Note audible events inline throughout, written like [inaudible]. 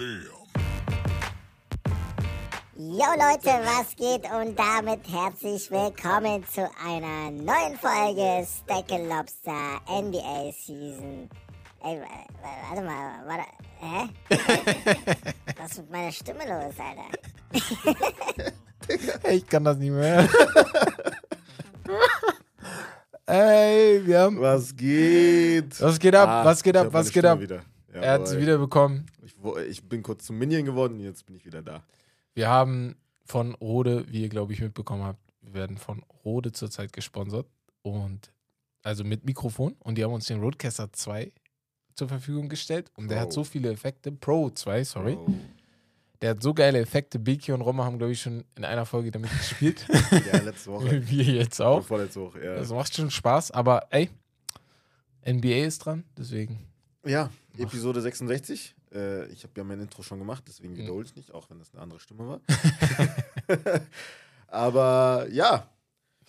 Yo Leute, was geht und damit herzlich willkommen zu einer neuen Folge Stackle Lobster NBA Season. Ey, warte mal, warte, hä? [laughs] Was ist mit meiner Stimme los, Alter? [laughs] ich kann das nicht mehr. [laughs] Ey, wir haben. Was geht? Was geht ab? Ah, was geht ab? Was geht ab? Wieder. Er hat sie Jawohl. Ich, bin kurz zum Minion geworden jetzt bin ich wieder da. Wir haben von Rode, wie ihr glaube ich mitbekommen habt, wir werden von Rode zurzeit gesponsert und also mit Mikrofon und die haben uns den Rodecaster 2 zur Verfügung gestellt und der Pro. hat so viele Effekte, Pro 2, sorry. Oh. Der hat so geile Effekte. Biki und Roma haben glaube ich schon in einer Folge damit gespielt. [laughs] Ja, letzte Woche. [laughs] wir jetzt auch. Vorletzte Woche, ja. Das macht schon Spaß, aber ey, NBA ist dran, deswegen. Ja, Episode 66. Äh, ich habe ja mein Intro schon gemacht, deswegen Mhm. wiederhole ich nicht, auch wenn das eine andere Stimme war. [laughs] [laughs] Aber ja,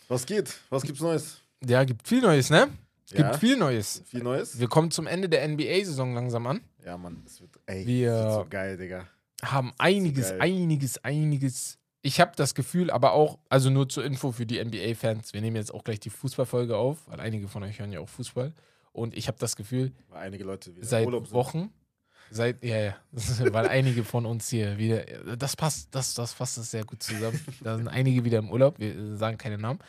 was geht? Was gibt's Neues? Ja, gibt viel Neues, ne? Es gibt Ja. viel Neues. Viel Neues? Wir kommen zum Ende der NBA-Saison langsam an. Ja, Mann, es wird, ey, Wir- wird so geil, Digga. Haben einiges, geil. einiges, einiges. Ich habe das Gefühl, aber auch, also nur zur Info für die NBA-Fans, wir nehmen jetzt auch gleich die Fußballfolge auf, weil einige von euch hören ja auch Fußball. Und ich habe das Gefühl, Weil einige Leute seit. Wochen, seit, ja, ja, weil einige von uns hier wieder, das passt, das, das fasst das sehr gut zusammen. Da sind einige wieder im Urlaub, wir sagen keine Namen.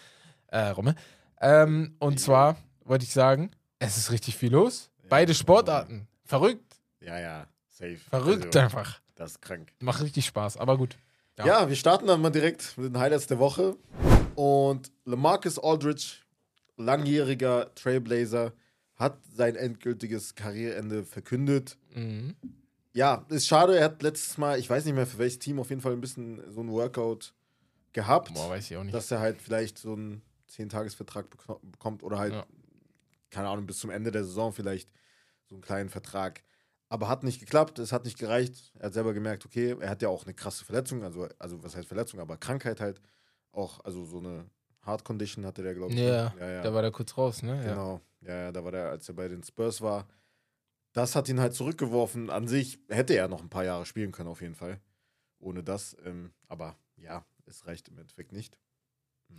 Äh, Romme. Ähm, und zwar wollte ich sagen, es ist richtig viel los. Ja. Beide Sportarten. Verrückt, Ja, ja, safe. verrückt Also, einfach. das ist krank. Macht richtig Spaß, aber gut. Ja. Ja. wir starten dann mal direkt mit den Highlights der Woche. Und Lamarcus Aldridge, langjähriger Trailblazer, hat sein endgültiges Karriereende verkündet. Mhm. Ja, ist schade, er hat letztes Mal, ich weiß nicht mehr für welches Team, auf jeden Fall ein bisschen so ein Workout gehabt, Boah, weiß ich auch nicht. dass er halt vielleicht so einen 10-Tages-Vertrag beko- bekommt oder halt, Ja. keine Ahnung, bis zum Ende der Saison vielleicht so einen kleinen Vertrag. Aber hat nicht geklappt, es hat nicht gereicht. Er hat selber gemerkt, okay, er hat ja auch eine krasse Verletzung, also, also was heißt Verletzung, aber Krankheit halt auch, also so eine Heart Condition hatte der, glaube ich. ja, ja, ja. da war der kurz raus, ne? Genau. Ja, ja, da war der, als er bei den Spurs war. Das hat ihn halt zurückgeworfen. An sich hätte er noch ein paar Jahre spielen können, auf jeden Fall. Ohne das. Ähm, aber ja, es reicht im Endeffekt nicht. Mhm.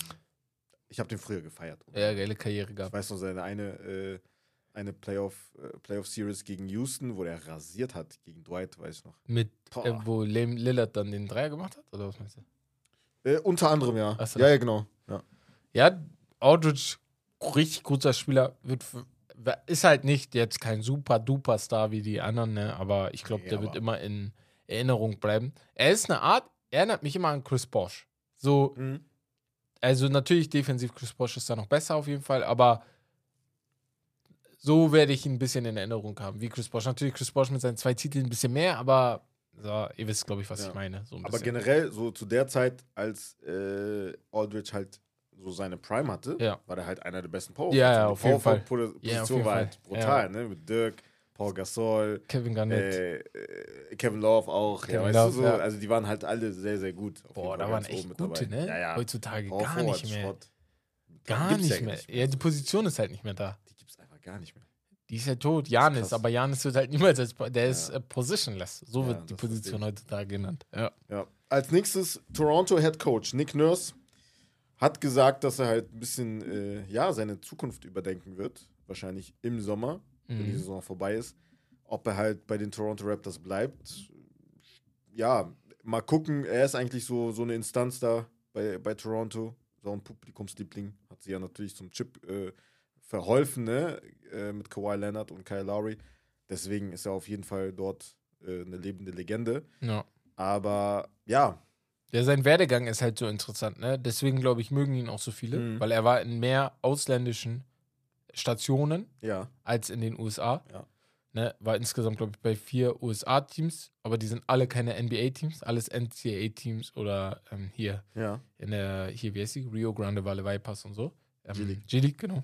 Ich habe den früher gefeiert. Ja, geile Karriere Ich gehabt. weiß noch seine eine, äh, eine Playoff, äh, Playoff Series gegen Houston, wo der rasiert hat gegen Dwight, weiß ich noch. Mit, äh, wo Lillard dann den Dreier gemacht hat? Oder was meinst du? Äh, unter anderem, ja. So. Ja, ja, genau. Ja. Ja, Aldridge, richtig guter Spieler, wird ist halt nicht jetzt kein super duper Star wie die anderen, ne? aber ich glaube, Nee, der wird immer in Erinnerung bleiben. Er ist eine Art, er erinnert mich immer an Chris Bosch. So, Mhm. also natürlich defensiv Chris Bosch ist da noch besser auf jeden Fall, aber so werde ich ihn ein bisschen in Erinnerung haben, wie Chris Bosch. Natürlich Chris Bosch mit seinen zwei Titeln ein bisschen mehr, aber so, ihr wisst, glaube ich, was Ja. ich meine. So Aber generell, so zu der Zeit, als äh, Aldridge halt so seine Prime hatte, Ja. war der halt einer der besten Power Ja, ja, Die auf jeden Fall. Power-Position Ja, auf jeden war Fall. halt brutal, ne? Mit Dirk, Paul Gasol, Kevin Garnett. äh, äh, Kevin Love auch. Kevin ja, weißt Love, du so? ja. Also die waren halt alle sehr, sehr gut. Boah, da Fall waren echt gute, ne? Ja, ja. Heutzutage Power gar Forward, nicht mehr. Schrott. Gar nicht mehr. nicht Ja, die Position ist halt nicht mehr da. Die gibt's einfach gar nicht mehr. Die ist ja tot. Janis, aber Janis wird halt niemals als. Der ist äh, positionless. So wird die Position heutzutage genannt. Ja. Als nächstes Toronto Head Coach Nick Nurse hat gesagt, dass er halt ein bisschen äh, ja, seine Zukunft überdenken wird. Wahrscheinlich im Sommer, wenn die Mhm. Saison vorbei ist. Ob er halt bei den Toronto Raptors bleibt. Ja, mal gucken. Er ist eigentlich so, so eine Instanz da bei, bei Toronto. So ein Publikumsliebling. Hat sie ja natürlich zum Chip äh, verholfen, ne? Äh, mit Kawhi Leonard und Kyle Lowry. Deswegen ist er auf jeden Fall dort äh, eine lebende Legende. ja. Aber ja, Ja, sein Werdegang ist halt so interessant, ne? Deswegen, glaube ich, mögen ihn auch so viele, Mhm. weil er war in mehr ausländischen Stationen ja, als in den USA. Ja. Ne? War insgesamt, glaube ich, bei vier USA-Teams, aber die sind alle keine NBA-Teams, alles NCAA-Teams oder ähm, hier ja. in der, hier, wie heißt die? Rio Grande Valley Vipers und so. Ähm, G-League. G-League, genau.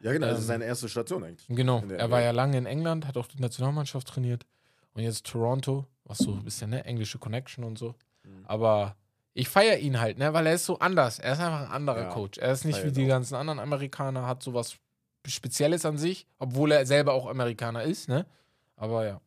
Ja, genau, das Ähm, ist seine erste Station eigentlich. Genau, er war ja lange in England, hat auch die Nationalmannschaft trainiert. Und jetzt Toronto, was so ein bisschen, ne, englische Connection und so. Mhm. Aber ich feiere ihn halt, ne, weil er ist so anders. Er ist einfach ein anderer Ja, Coach. Er ist nicht wie ich die auch. ganzen anderen Amerikaner, hat sowas Spezielles an sich, obwohl er selber auch Amerikaner ist, ne? Aber ja.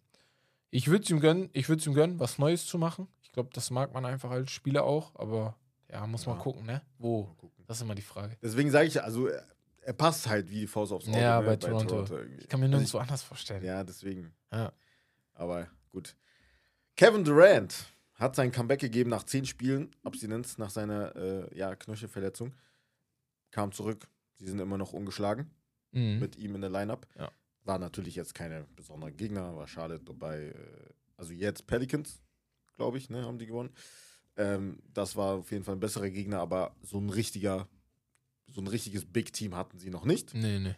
Ich würde es ihm gönnen, ich würde ihm gönnen, was Neues zu machen. Ich glaube, das mag man einfach als Spieler auch, aber ja, muss Ja. man gucken, ne? Wo? Gucken. Das ist immer die Frage. Deswegen sage ich, also er, passt halt wie die Faust aufs Auge. Ja, ne, bei Toronto. irgendwie. Ich kann mir Also nirgendwo anders vorstellen. Ja, deswegen. Ja. Aber gut. Kevin Durant hat sein Comeback gegeben nach zehn Spielen, Abstinenz nach seiner äh, ja, Knöchelverletzung. Kam zurück. Sie sind immer noch ungeschlagen Mhm. mit ihm in der Lineup. Ja. War natürlich jetzt keine besondere Gegner, war Charlotte dabei. Äh, also jetzt Pelicans, glaube ich, ne, haben die gewonnen. Ähm, das war auf jeden Fall ein besserer Gegner, aber so ein richtiger, so ein richtiges Big Team hatten sie noch nicht. Nee, nee.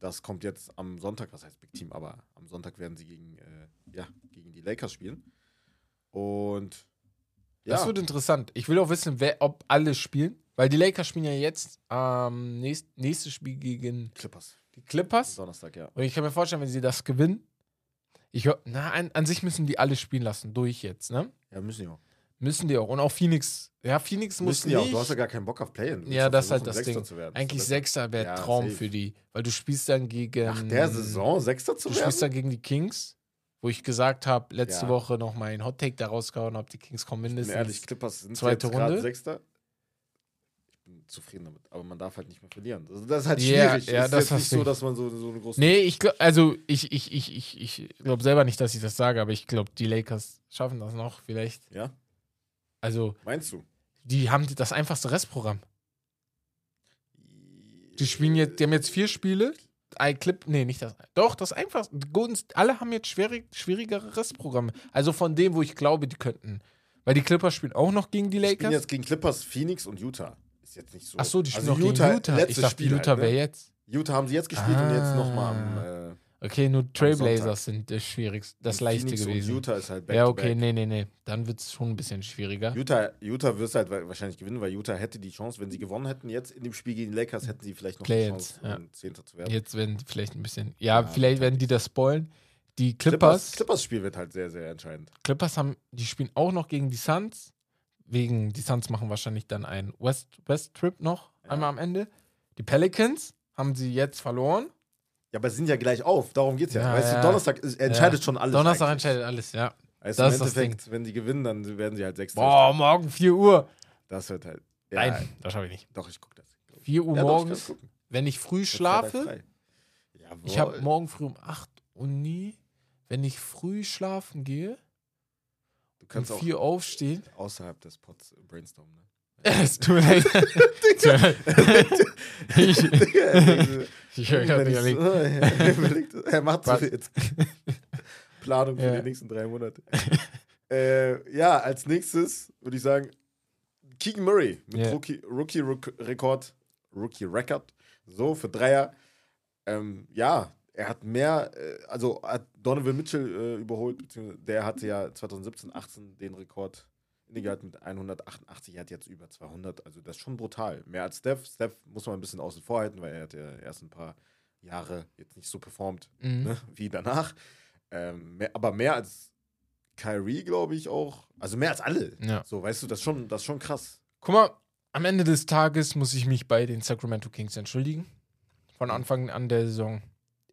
Das kommt jetzt am Sonntag, was heißt Big Team, aber am Sonntag werden sie gegen, äh, ja, gegen die Lakers spielen. Und ja, Das wird interessant. Ich will auch wissen, wer, ob alle spielen. Weil die Lakers spielen ja jetzt ähm, nächst, nächstes Spiel gegen Clippers. die Clippers. Donnerstag, ja. Und ich kann mir vorstellen, wenn sie das gewinnen, ich na, an, an sich müssen die alle spielen lassen, durch jetzt, ne? Ja, müssen die auch. Müssen die auch. Und auch Phoenix. Ja, Phoenix muss Müssen die auch. Du hast ja gar keinen Bock auf Play-In. Du willst ja, das ist halt das Sechster Ding. Eigentlich Sechster wäre Ja, Traum safe. für die. Weil du spielst dann gegen. Nach der Saison Sechster zu Du werden? spielst dann gegen die Kings, wo ich gesagt habe, letzte Ja. Woche noch mal einen Hot Take da rausgehauen habe, die Kings kommen Ich mindestens. ehrlich, Clippers sind zweite jetzt Runde. Sechster. Ich bin zufrieden damit. Aber man darf halt nicht mehr verlieren. Das, das ist halt schwierig. ja, ist das jetzt nicht so, ich. dass man so, so eine große. Nee, ich glaube, also ich, ich, ich, ich, ich glaube selber nicht, dass ich das sage, aber ich glaube, die Lakers schaffen das noch vielleicht. Ja? Also, Meinst du? die haben das einfachste Restprogramm. Die spielen jetzt, die haben jetzt vier Spiele. Ein Clip, nee, nicht das. Doch, das einfachste. Die alle haben jetzt schwierig, schwierigere Restprogramme. Also von dem, wo ich glaube, die könnten. Weil die Clippers spielen auch noch gegen die Ich bin Lakers. jetzt gegen Clippers, Phoenix und Utah. Ist jetzt nicht so. Ach so, die spielen Also noch gegen Utah. Ich letztes dachte, Spiel Utah halt, wäre ne? jetzt. Utah haben sie jetzt gespielt und jetzt nochmal am. Ah. Äh, Okay, nur. Trailblazers sind das schwierigste, das und leichte Phoenix gewesen. Und Utah ist halt back ja, okay, back. nee, nee, nee. Dann wird es schon ein bisschen schwieriger. Utah, Utah wirst halt wa- wahrscheinlich gewinnen, weil Utah hätte die Chance, wenn sie gewonnen hätten jetzt in dem Spiel gegen die Lakers, hätten sie vielleicht noch die Play-ins, Chance, ja. um Zehnter zu werden. Jetzt werden die vielleicht ein bisschen. Ja, Ja, vielleicht werden die das spoilen. Die Clippers, Clippers, Spiel wird halt sehr, sehr entscheidend. Clippers haben, die spielen auch noch gegen die Suns. Wegen, die Suns machen wahrscheinlich dann einen West, West Trip noch Ja. einmal am Ende. Die Pelicans haben sie jetzt verloren. Ja, aber sie sind ja gleich auf, darum geht's ja. Ja, weißt ja. du, Donnerstag ist, entscheidet schon alles. Donnerstag eigentlich. entscheidet alles, ja. Also Das im ist das Endeffekt, wenn die gewinnen, dann werden sie halt Sechster. Boah, morgen 4 Uhr. Das wird halt. Ja, Nein, das schaffe ich nicht. Doch, ich gucke das. glaub ich. 4 Uhr Ja, ich morgens, gucken. wenn ich früh schlafe. Ich habe morgen früh um 8 Uni. Wenn ich früh schlafen gehe, Du um kannst auch 4 aufstehen. außerhalb des Pots brainstormen. Ne? Es tut mir leid. Ich, ich höre gerade überlegt. so- er überlegt, er macht Was? viel jetzt. Planung für Ja. die nächsten drei Monate. äh, ja, als nächstes würde ich sagen, Keegan Murray mit Ja. Rookie, Rookie Rec- Rekord, Rookie Record, so für Dreier. Ähm, ja, er hat mehr, äh, also hat Donovan Mitchell äh, überholt, beziehungsweise der hatte ja 2017, 18 den Rekord innegehalten mit 188, er hat jetzt über 200, also das ist schon brutal. Mehr als Steph. Steph muss man ein bisschen außen vor halten, weil er hat ja erst ein paar Jahre jetzt nicht so performt Mhm. ne, wie danach. Ähm, mehr, aber mehr als Kyrie, glaube ich auch. Also mehr als alle. Ja. So, weißt du, das ist schon, das ist schon krass. Guck mal, am Ende des Tages muss ich mich bei den Sacramento Kings entschuldigen. Von Anfang an der Saison.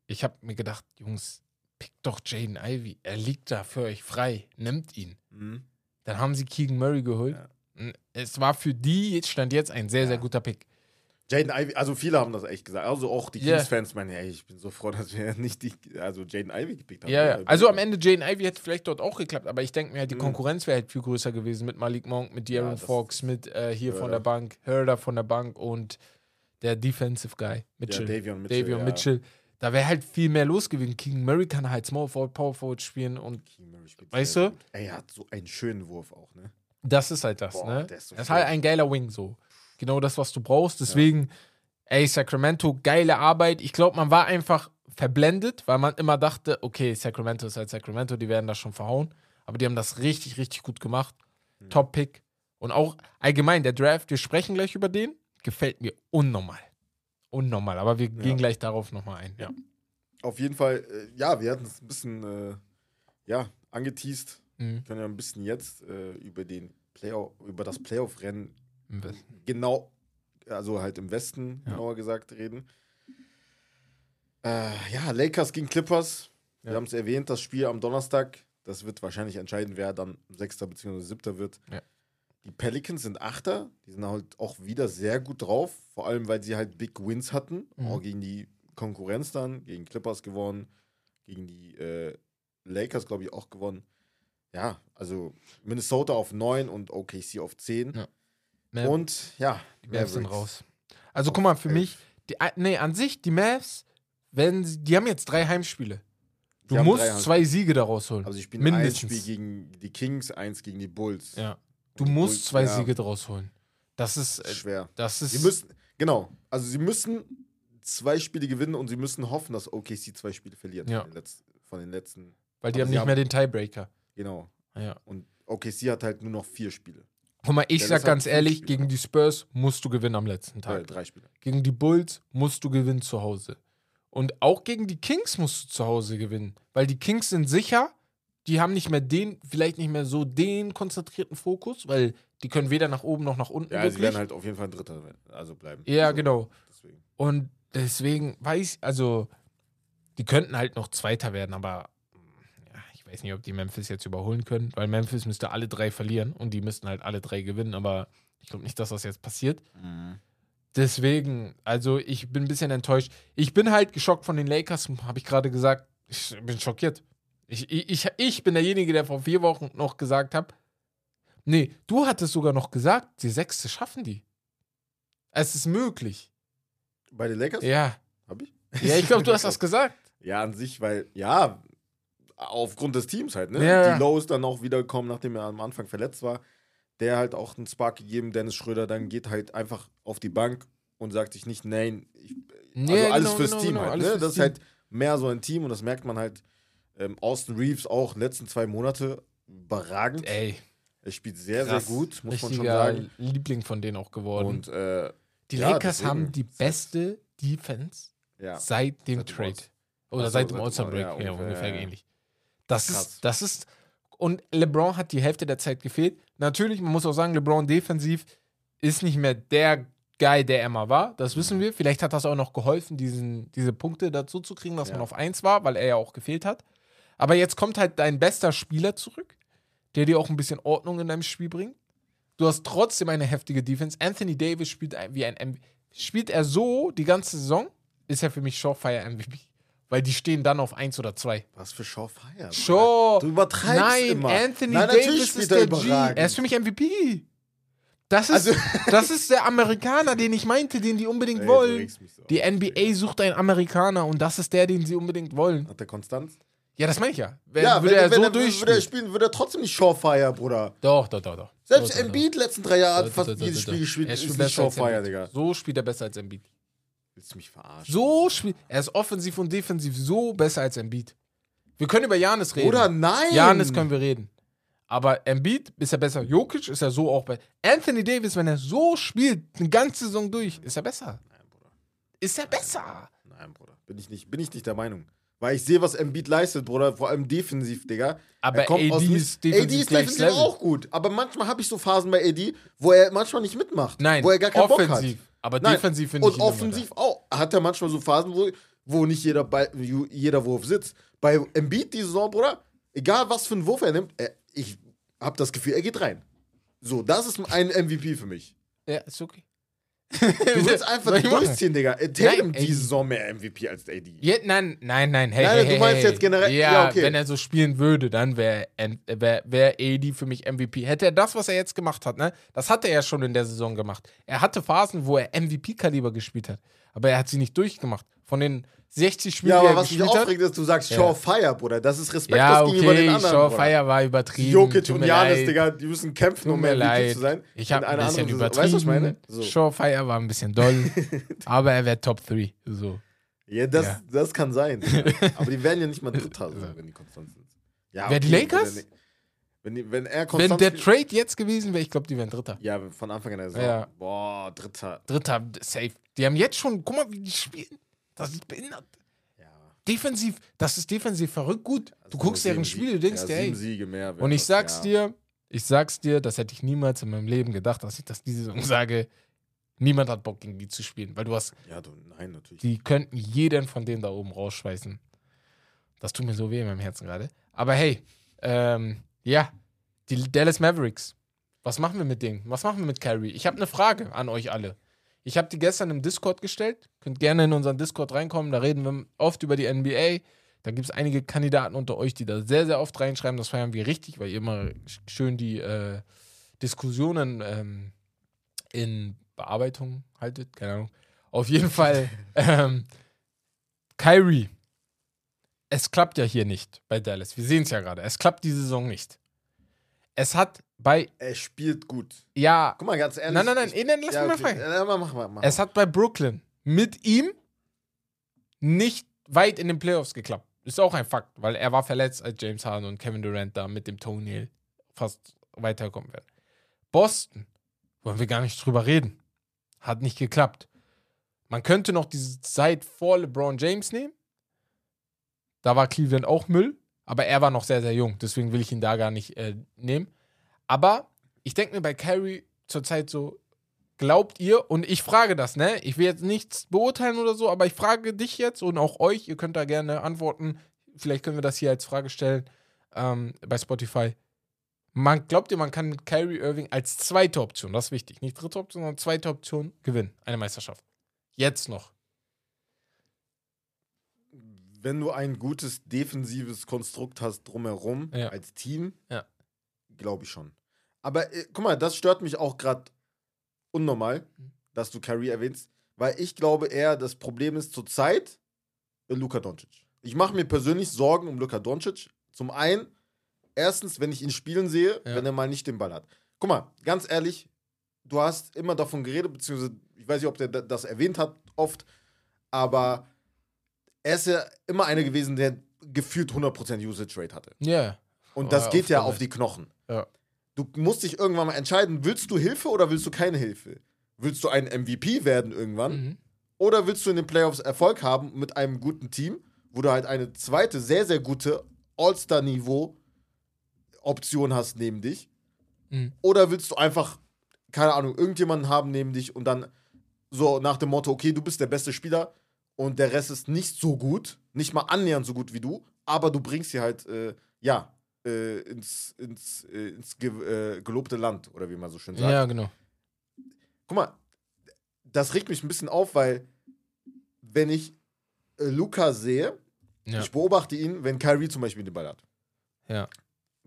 Ich habe mir gedacht, Jungs, pickt doch Jaden Ivy. Er liegt da für euch frei. Nimmt ihn. Mhm. Dann haben sie Keegan Murray geholt. Ja. Es war für die, stand jetzt ein sehr, sehr Ja. guter Pick. Jaden Ivy, also viele haben das echt gesagt. Also auch die Ja. Kings-Fans meinen, hey, ich bin so froh, dass wir [laughs] nicht die, also Jaden Ivy gepickt haben. Ja, ja. Ja, Also am Ende Jaden Ivy hätte vielleicht dort auch geklappt, aber ich denke mir halt, die Mhm. Konkurrenz wäre halt viel größer gewesen mit Malik Monk, mit De'Aaron das- Fox, mit äh, hier von Herder. der Bank, Herder von der Bank und der Defensive Guy, Ja, Mitchell. Davion Mitchell. Davion ja. Mitchell. Da wäre halt viel mehr los gewesen. King Murray kann halt Small Forward, Power Forward spielen und Keegan Murray spielt Weißt du? gut. Ey, er hat so einen schönen Wurf auch, ne? das ist halt das, Boah, ne? der ist so das ist halt ein geiler Wing so. Genau das, was du brauchst. Deswegen, ey, Sacramento, geile Arbeit. Ich glaube, man war einfach verblendet, weil man immer dachte, okay, Sacramento ist halt Sacramento, die werden das schon verhauen. Aber die haben das richtig, richtig gut gemacht. Mhm. Top-Pick. Und auch allgemein, der Draft, wir sprechen gleich über den, gefällt mir unnormal. Unnormal. Aber wir gehen gleich darauf nochmal ein. Ja. Auf jeden Fall, äh, ja, wir hatten es ein bisschen, äh, ja, angeteased. Mhm. Wir können ja ein bisschen jetzt äh, über den Playoff, über das Playoff-Rennen genau, also halt im Westen, Ja. genauer gesagt, reden. Äh, ja, Lakers gegen Clippers. Wir Ja. haben es erwähnt, das Spiel am Donnerstag. Das wird wahrscheinlich entscheiden, wer dann Sechster bzw. Siebter wird. Ja. Die Pelicans sind Achter. Die sind halt auch wieder sehr gut drauf. Vor allem, weil sie halt Big Wins hatten. Mhm. Auch gegen die Konkurrenz dann. Gegen Clippers gewonnen. Gegen die äh, Lakers, glaube ich, auch gewonnen. Ja, also Minnesota auf 9 und OKC auf 10. Ja. Mav- Und ja, die Mavs sind raus. Also guck mal, für elf. mich, die, äh, nee, an sich, die Mavs, wenn sie, die haben jetzt drei Heimspiele. Du musst drei zwei Siege daraus holen. Also ich spiele ein Mindestens. Spiel gegen die Kings, eins gegen die Bulls. ja. Du Und musst Bulls, zwei ja. Siege daraus holen. Das ist, äh, Schwer. das ist, Sie müssen, genau, also sie müssen zwei Spiele gewinnen und sie müssen hoffen, dass OKC zwei Spiele verliert Ja. von, den letzten, von den letzten. weil die aber haben nicht haben- mehr den Tiebreaker. Genau. Ja. Und OKC hat halt nur noch vier Spiele. Guck mal, ich Ja, sag ganz ehrlich, Spiele. gegen die Spurs musst du gewinnen am letzten Tag. drei Spiele. Gegen die Bulls musst du gewinnen zu Hause. Und auch gegen die Kings musst du zu Hause gewinnen. Weil die Kings sind sicher, die haben nicht mehr den, vielleicht nicht mehr so den konzentrierten Fokus, weil die können weder nach oben noch nach unten Ja, sie wirklich. werden halt auf jeden Fall Dritter also bleiben. ja, Also, genau. Deswegen. Und deswegen weiß, also, die könnten halt noch Zweiter werden, aber ja, ich weiß nicht, ob die Memphis jetzt überholen können, weil Memphis müsste alle drei verlieren und die müssten halt alle drei gewinnen, aber ich glaube nicht, dass das jetzt passiert. Deswegen, also ich bin ein bisschen enttäuscht. Ich bin halt geschockt von den Lakers, habe ich gerade gesagt. Ich bin schockiert. Ich, ich, ich, bin derjenige, der vor vier Wochen noch gesagt hat, nee, du hattest sogar noch gesagt, die Sechste schaffen die. Es ist möglich. Bei den Lakers? Ja. Hab ich? Ja, ich glaube, du hast das [laughs] gesagt. Ja, an sich, weil, ja, aufgrund des Teams halt, ne? Ja. Die Low ist dann auch wiedergekommen, nachdem er am Anfang verletzt war. Der halt auch einen Spark gegeben, Dennis Schröder, dann geht halt einfach auf die Bank und sagt sich nicht, nein, ich, also Ja, alles genau, fürs genau, Team genau, halt, ne? Das ist halt mehr so ein Team und das merkt man halt. Ähm, Austin Reeves auch letzten zwei Monate überragend. Ey, Er spielt sehr, krass. sehr gut, muss man schon sagen. Liebling von denen auch geworden. Und äh, die ja, Lakers deswegen. haben die beste Defense ja, seit dem Seit dem Trade. All- Oder seit dem seit dem All-Star All- Break. ja, Ja, ungefähr, ähnlich. Das Krass. ist, das ist. Und LeBron hat die Hälfte der Zeit gefehlt. Natürlich, man muss auch sagen, LeBron defensiv ist nicht mehr der Guy, der er mal war. Das Mhm. wissen wir. Vielleicht hat das auch noch geholfen, diesen, diese Punkte dazu zu kriegen, dass man auf 1 war, weil er ja auch gefehlt hat. Aber jetzt kommt halt dein bester Spieler zurück, der dir auch ein bisschen Ordnung in deinem Spiel bringt. Du hast trotzdem eine heftige Defense. Anthony Davis spielt wie ein MVP. Spielt er so die ganze Saison, ist er für mich Surefire MVP. Weil die stehen dann auf 1 oder 2. was für Shawfire. Shaw. Du übertreibst Nein, immer. Anthony Nein, Davis ist er der G. Er ist für mich MVP. Das ist, Also- [laughs] das ist der Amerikaner, den ich meinte, den die unbedingt Ey, wollen. Die NBA sucht einen Amerikaner und das ist der, den sie unbedingt wollen. Hat der Konstanz? Ja, das meine ich ja. Wenn, Ja, würde wenn, er wenn so er, würde er durchspielen. spielen, würde er trotzdem nicht Shawfire, Bruder. Doch, doch, doch, doch. Selbst Doch, doch, Embiid letzten drei Jahre doch. hat fast Doch, doch, jedes doch, Spiel doch. gespielt. Er Ist spielt nicht besser als Shawfire, Embiid. Digga. So spielt er besser als Embiid. Willst du mich verarschen? So spielt er ist offensiv und defensiv so besser als Embiid. Wir können über Janis reden. Oder nein! Janis können wir reden. Aber Embiid ist er besser. Jokic ist er so auch bei. Anthony Davis, wenn er so spielt, eine ganze Saison durch, ist er besser. Nein, Bruder. Ist er besser. Nein, Bruder. Bin ich nicht, bin ich nicht der Meinung. Weil ich sehe, was Embiid leistet, Bruder. Vor allem defensiv, Digga. Aber Er kommt AD aus ist defensiv AD ist defensiv auch gut. Aber manchmal habe ich so Phasen bei AD, wo er manchmal nicht mitmacht. Nein, wo er gar keinen offensiv. Bock hat. Aber Nein, defensiv finde ich Und offensiv auch. Hat er manchmal so Phasen, wo, wo nicht jeder, Ball, jeder Wurf sitzt. Bei Embiid die Saison, Bruder, egal was für einen Wurf er nimmt, er, ich habe das Gefühl, er geht rein. So, das ist ein MVP für mich. Ja, ist okay. Du willst einfach durchziehen, Digga. Äh, Tatum Nein, Saison mehr MVP als AD. Ja, nein, nein, nein. Hey, Nein, hey, du hey, meinst hey. jetzt generell- Ja, ja, okay. wenn er so spielen würde, dann wäre wär, wär AD für mich MVP. Hätte er das, was er jetzt gemacht hat, ne? Das hat er ja schon in der Saison gemacht. Er hatte Phasen, wo er MVP-Kaliber gespielt hat. Aber er hat sie nicht durchgemacht. Von den 60 Spielen, Ja, aber er was mich aufregt, ist, du sagst Ja. Surefire, Bruder. Das ist respektlos Ja, gegenüber den okay, anderen. Surefire war übertrieben. Jokic und Janis. Digga, die müssen kämpfen, um MVP leid. zu sein. Ich habe In ein bisschen anderen übertrieben. Weißt du, was ich meine? So. Surefire war ein bisschen doll. [laughs] aber er wäre Top 3. So. Ja, das, Ja. das kann sein. [laughs] Aber die werden ja nicht mal Dritter, so, wenn die konstant sind. Ja, Wer, die okay, Lakers? Wenn, wenn, die- wenn er Wenn der Trade jetzt gewesen wäre, ich glaube, die wären Dritter. Ja, von Anfang an der Saison. Ja. Boah, Dritter. Dritter, safe. Die haben jetzt schon, guck mal, wie die spielen. Das ist behindert. Ja. Defensiv, das ist defensiv verrückt gut. Du Also guckst deren Spiele, du denkst ja, dir, ey. Siege mehr. Und ich das, sag's ja. dir, ich sag's dir, das hätte ich niemals in meinem Leben gedacht, dass ich das diese Saison [laughs] sage. Niemand hat Bock, gegen die zu spielen, weil du hast, Ja, du, nein, natürlich. die könnten jeden von denen da oben rausschweißen. Das tut mir so weh in meinem Herzen gerade. Aber hey, Ähm, ja, die Dallas Mavericks. Was machen wir mit denen? Was machen wir mit Kyrie? Ich habe eine Frage an euch alle. Ich habe die gestern im Discord gestellt. Könnt gerne in unseren Discord reinkommen. Da reden wir oft über die NBA. Da gibt es einige Kandidaten unter euch, die da sehr, sehr oft reinschreiben. Das feiern wir richtig, weil ihr immer schön die äh, Diskussionen ähm, in Bearbeitung haltet. Keine Ahnung. Auf jeden [laughs] Fall, ähm, Kyrie. Es klappt ja hier nicht bei Dallas. Wir sehen es ja gerade. Es klappt die Saison nicht. Es hat bei, Er spielt gut. ja, Guck mal, ganz ehrlich. nein, nein, nein, ich- nein, lass ja, mich mal okay. fragen. Ja, mach, mach, mach, mach. Es hat bei Brooklyn mit ihm nicht weit in den Playoffs geklappt. Ist auch ein Fakt, weil er war verletzt, als James Harden und Kevin Durant da mit dem Toenail fast weiterkommen werden. Boston, wollen wir gar nicht drüber reden. Hat nicht geklappt. Man könnte noch diese Zeit vor LeBron James nehmen. Da war Cleveland auch Müll, aber er war noch sehr, sehr jung. Deswegen will ich ihn da gar nicht äh, nehmen. Aber ich denke mir bei Kyrie zurzeit so, glaubt ihr, und ich frage das, ne? Ich will jetzt nichts beurteilen oder so, aber ich frage dich jetzt und auch euch, ihr könnt da gerne antworten. Vielleicht können wir das hier als Frage stellen ähm, bei Spotify. Man, glaubt ihr, man kann Kyrie Irving als zweite Option, das ist wichtig, nicht dritte Option, sondern zweite Option gewinnen, eine Meisterschaft? Jetzt noch. Wenn du ein gutes defensives Konstrukt hast drumherum Ja. als Team, Ja. glaube ich schon. Aber äh, guck mal, das stört mich auch gerade unnormal, Mhm. dass du Kyrie erwähnst, weil ich glaube eher, das Problem ist zurzeit äh, Luka Doncic. Ich mache mir persönlich Sorgen um Luka Doncic. Zum einen, erstens, wenn ich ihn spielen sehe, Ja. wenn er mal nicht den Ball hat. Guck mal, ganz ehrlich, du hast immer davon geredet, beziehungsweise ich weiß nicht, ob der da- das erwähnt hat oft, aber er ist ja immer einer gewesen, der gefühlt 100% Usage Rate hatte. Ja. Und das Ah, geht ja auf die Knochen. Ja. Du musst dich irgendwann mal entscheiden, willst du Hilfe oder willst du keine Hilfe? Willst du ein MVP werden irgendwann? Mhm. Oder willst du in den Playoffs Erfolg haben mit einem guten Team, wo du halt eine zweite, sehr, sehr gute All-Star-Niveau-Option hast neben dich? Mhm. Oder willst du einfach, keine Ahnung, irgendjemanden haben neben dich und dann so nach dem Motto, okay, du bist der beste Spieler und der Rest ist nicht so gut, nicht mal annähernd so gut wie du, aber du bringst sie halt, äh, ja, äh, ins, ins, äh, ins ge äh, gelobte Land, oder wie man so schön sagt. Ja, genau. Guck mal, das regt mich ein bisschen auf, weil wenn ich äh, Luca sehe, Ja. ich beobachte ihn, wenn Kyrie zum Beispiel den Ball hat. Ja.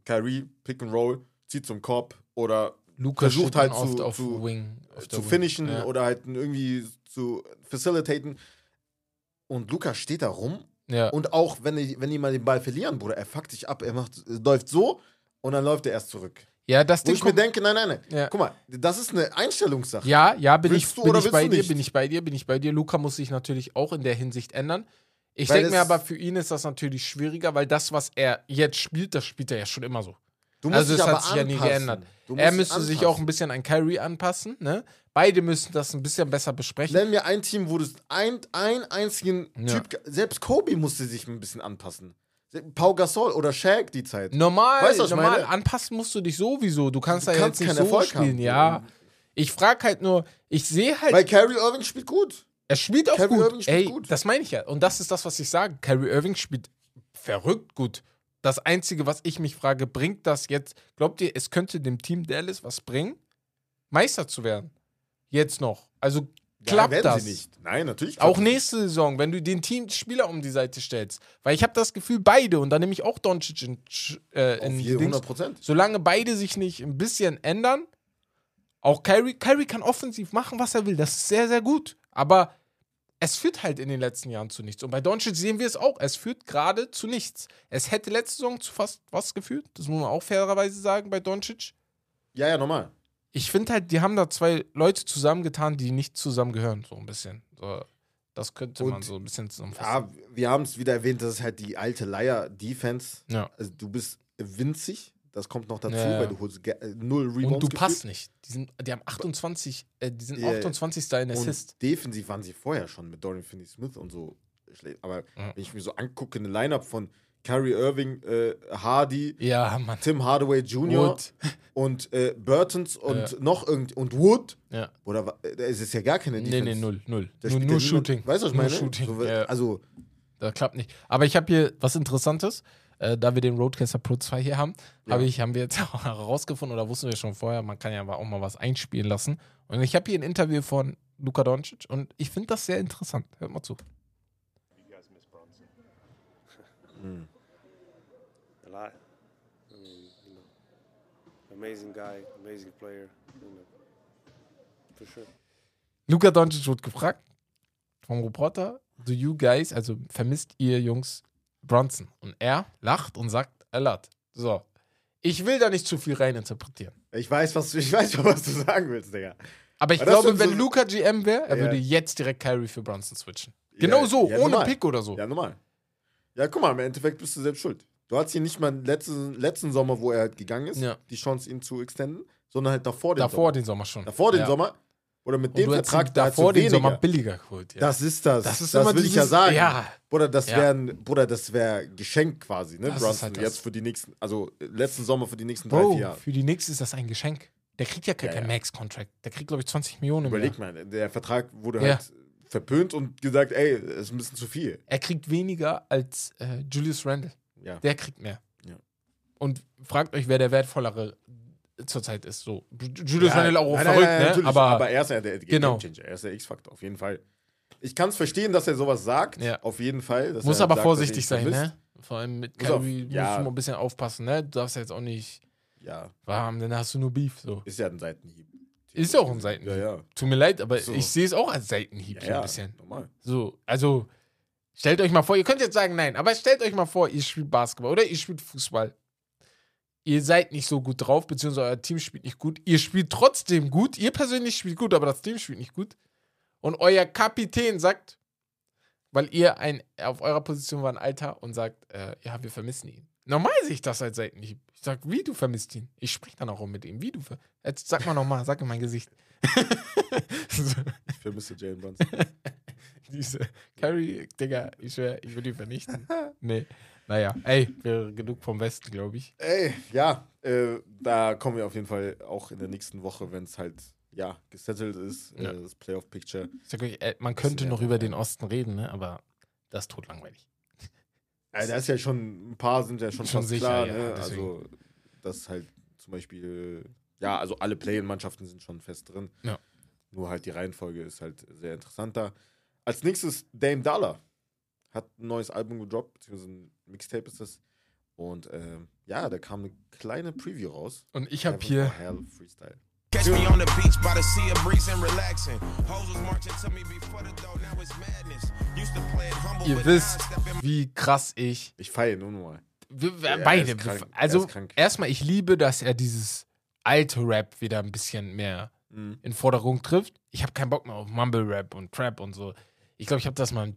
Kyrie, Pick and Roll, zieht zum Korb oder Lukas versucht halt zu- auf zu- Wing. Der zu finishen Ja. oder halt irgendwie zu facilitaten. Und Luca steht da rum Ja. und auch wenn, die- wenn die mal den Ball verlieren, Bruder, er fuckt sich ab, er macht, läuft so und dann läuft er erst zurück. ja, das Wo Ding ich mir denke, nein, nein, nein. Ja. Guck mal, das ist eine Einstellungssache. Ja, ja, bin Willst ich, du bin oder ich bei dir, bin ich bei dir, bin ich bei dir. Luca muss sich natürlich auch in der Hinsicht ändern. Ich denke mir aber, für ihn ist das natürlich schwieriger, weil das, was er jetzt spielt, das spielt er ja schon immer so. Du Also dich es hat sich ja nie geändert. Er musst müsste sich auch ein bisschen an Kyrie anpassen. Ne? Beide müssen das ein bisschen besser besprechen. Nenn mir ein Team, wo du ein, ein einzigen Ja. Typ, selbst Kobe musste sich ein bisschen anpassen. Pau Gasol oder Shaq die Zeit. Normal, Weißt du, was normal meine? anpassen musst du dich sowieso. Du kannst Du da kannst jetzt nicht so Erfolg spielen. haben. Ja, ich frage halt nur, ich sehe halt, Weil Kyrie Irving spielt gut. er spielt auch Kyrie gut. Irving spielt Ey, gut. das meine ich ja. Und das ist das, was ich sage. Kyrie Irving spielt verrückt gut. Das Einzige, was ich mich frage, bringt das jetzt, glaubt ihr, es könnte dem Team Dallas was bringen, Meister zu werden? Jetzt noch. Also klappt werden das? nicht. Nein, natürlich. Auch nächste Saison, wenn du den Teamspieler um die Seite stellst. Weil ich habe das Gefühl, beide, und da nehme ich auch Doncic in, äh, in Auf die je- Dings, 100 Prozent. solange beide sich nicht ein bisschen ändern, auch Kyrie, Kyrie kann offensiv machen, was er will. Das ist sehr, sehr gut. Aber es führt halt in den letzten Jahren zu nichts. Und bei Doncic sehen wir es auch. Es führt gerade zu nichts. Es hätte letzte Saison zu fast was geführt. Das muss man auch fairerweise sagen bei Doncic. Ja, ja, normal. Ich finde halt, die haben da zwei Leute zusammengetan, die nicht zusammengehören, so ein bisschen. So, das könnte man Und- so ein bisschen zusammenfassen. Ja, wir haben es wieder erwähnt, das ist halt die alte Leier-Defense. Ja. Also du bist winzig, das kommt noch dazu, Ja, weil du holst äh, null Rebounds. Und du passt nicht. Die, sind, die haben 28, äh, die sind ja. 28. in Assist. Und defensiv waren sie vorher schon mit Dorian Finney-Smith und so. Aber Ja. wenn ich mir so angucke, eine Lineup von Kyrie Irving, äh, Hardy, Ja. Tim Hardaway Jr. Wood. und äh, Burtons und Ja. noch irgend und Wood. Ja. Oder äh, es ist ja gar keine Nee, Defense. nee, null, null. Da Nur, nur niemand- Shooting. Weißt du, was ich meine? Shooting. So. Also, Das klappt nicht. Aber ich habe hier was Interessantes. Äh, da wir den Roadcaster Pro 2 hier haben, Ja. habe ich, haben wir jetzt [laughs] auch herausgefunden, oder wussten wir schon vorher, man kann ja auch mal was einspielen lassen. Und ich habe hier ein Interview von Luka Doncic und ich finde das sehr interessant. Hört mal zu. You guys miss Bronson? A lot. I mean, you know, amazing guy, amazing player. You know, for sure. Luka Doncic wird gefragt vom Reporter, do you guys, also vermisst ihr Jungs Bronson? Und er lacht und sagt, a lot. So. Ich will da nicht zu viel reininterpretieren. Ich weiß, was, ich weiß was du sagen willst, Digga. Aber ich Aber glaube, wenn so- Luca GM wäre, er Ja. würde jetzt direkt Kyrie für Bronson switchen. Genau Ja, so, ja, ohne normal. Pick oder so. Ja, normal. Ja, guck mal, im Endeffekt bist du selbst schuld. Du hattest hier nicht mal letzten, letzten Sommer, wo er halt gegangen ist, Ja. die Chance, ihn zu extenden, sondern halt davor den Davor Sommer. den Sommer schon. Davor den. Sommer. Oder mit dem Vertrag, da davor den Sommer weniger. billiger geholt. Ja. Das ist das. Das ist das will ich ja dieses- sagen. ja. Bruder, das Ja. wäre Bruder, das wäre Geschenk quasi, ne? Das Brunson. halt. Jetzt für die nächsten, also letzten Sommer für die nächsten drei, Bro, vier Jahre. für die Knicks ist das ein Geschenk. Der kriegt ja gar keinen. Max-Contract. Der kriegt, glaube ich, 20 Millionen Überleg mal, der Vertrag wurde halt verpönt und gesagt, ey, es ist ein bisschen zu viel. Er kriegt weniger als äh, Julius Randle. Der kriegt mehr. Und fragt euch, wer der wertvollere zurzeit ist. So. Julius Ja, Randle auch nein, verrückt, nein, ne? Aber, aber er ist ja der Genau. Gamechanger, er ist der X-Faktor, auf jeden Fall. Ich kann es verstehen, dass er sowas sagt, Ja. auf jeden Fall. muss er aber sagt, vorsichtig sein, vermisst. ne? Vor allem mit auf- Kyrie musst ja. du mal ein bisschen aufpassen, ne? Du darfst ja jetzt auch nicht Ja, warm, dann hast du nur Beef. So. ist ja ein Seitenhieb. Ist auch ein Seitenhieb. Ja, ja. Tut mir leid, aber So. ich sehe es auch als Seitenhieb Ja, so ein ja, bisschen. normal. So, also stellt euch mal vor, ihr könnt jetzt sagen nein, aber stellt euch mal vor, ihr spielt Basketball oder ihr spielt Fußball. Ihr seid nicht so gut drauf, beziehungsweise euer Team spielt nicht gut. Ihr spielt trotzdem gut. Ihr persönlich spielt gut, aber das Team spielt nicht gut. Und euer Kapitän sagt, weil ihr ein, auf eurer Position war ein Alter und sagt, äh, ja, wir vermissen ihn. Normal sehe ich das als Seitenhieb. Ich sag, wie du vermisst ihn. Ich spreche dann auch mit ihm. Wie du ver Jetzt sag mal nochmal, sag in mein Gesicht. so. Ich vermisse Jalen Brunson. [laughs] Diese Carrie, Digga, ich schwör, ich will ihn vernichten. Nee. Naja, ey, genug vom Westen, glaube ich. Ey, ja, äh, da kommen wir auf jeden Fall auch in der nächsten Woche, wenn es halt, ja, gesettelt ist, Ja. äh, das Playoff-Picture. Äh, man könnte ja noch über den Osten reden, ne? aber das ist totlangweilig. Also, da ist ja schon, ein paar sind ja schon, Schon fast sicher, klar, ja, ne? Also, das halt zum Beispiel, ja, also alle Play-In-Mannschaften sind schon fest drin. Ja. Nur halt die Reihenfolge ist halt sehr interessanter. Als nächstes Dame Dollar hat ein neues Album gedroppt, beziehungsweise ein Mixtape ist das. Und ähm, ja, da kam eine kleine Preview raus. Und ich habe hier, Hell Freestyle. Catch me on the beach by the sea of breeze and relaxing. Hoes was marching to me before the dough, now it's madness. Used to play it humble, ihr wisst, wie krass ich, Ich feiere nur mal. wir, wir er beide, ist krank, also erstmal, ich liebe, dass er dieses alte Rap wieder ein bisschen mehr Mhm. in Vordergrund trifft. Ich habe keinen Bock mehr auf Mumble Rap und Trap und so. Ich glaube, ich habe das mal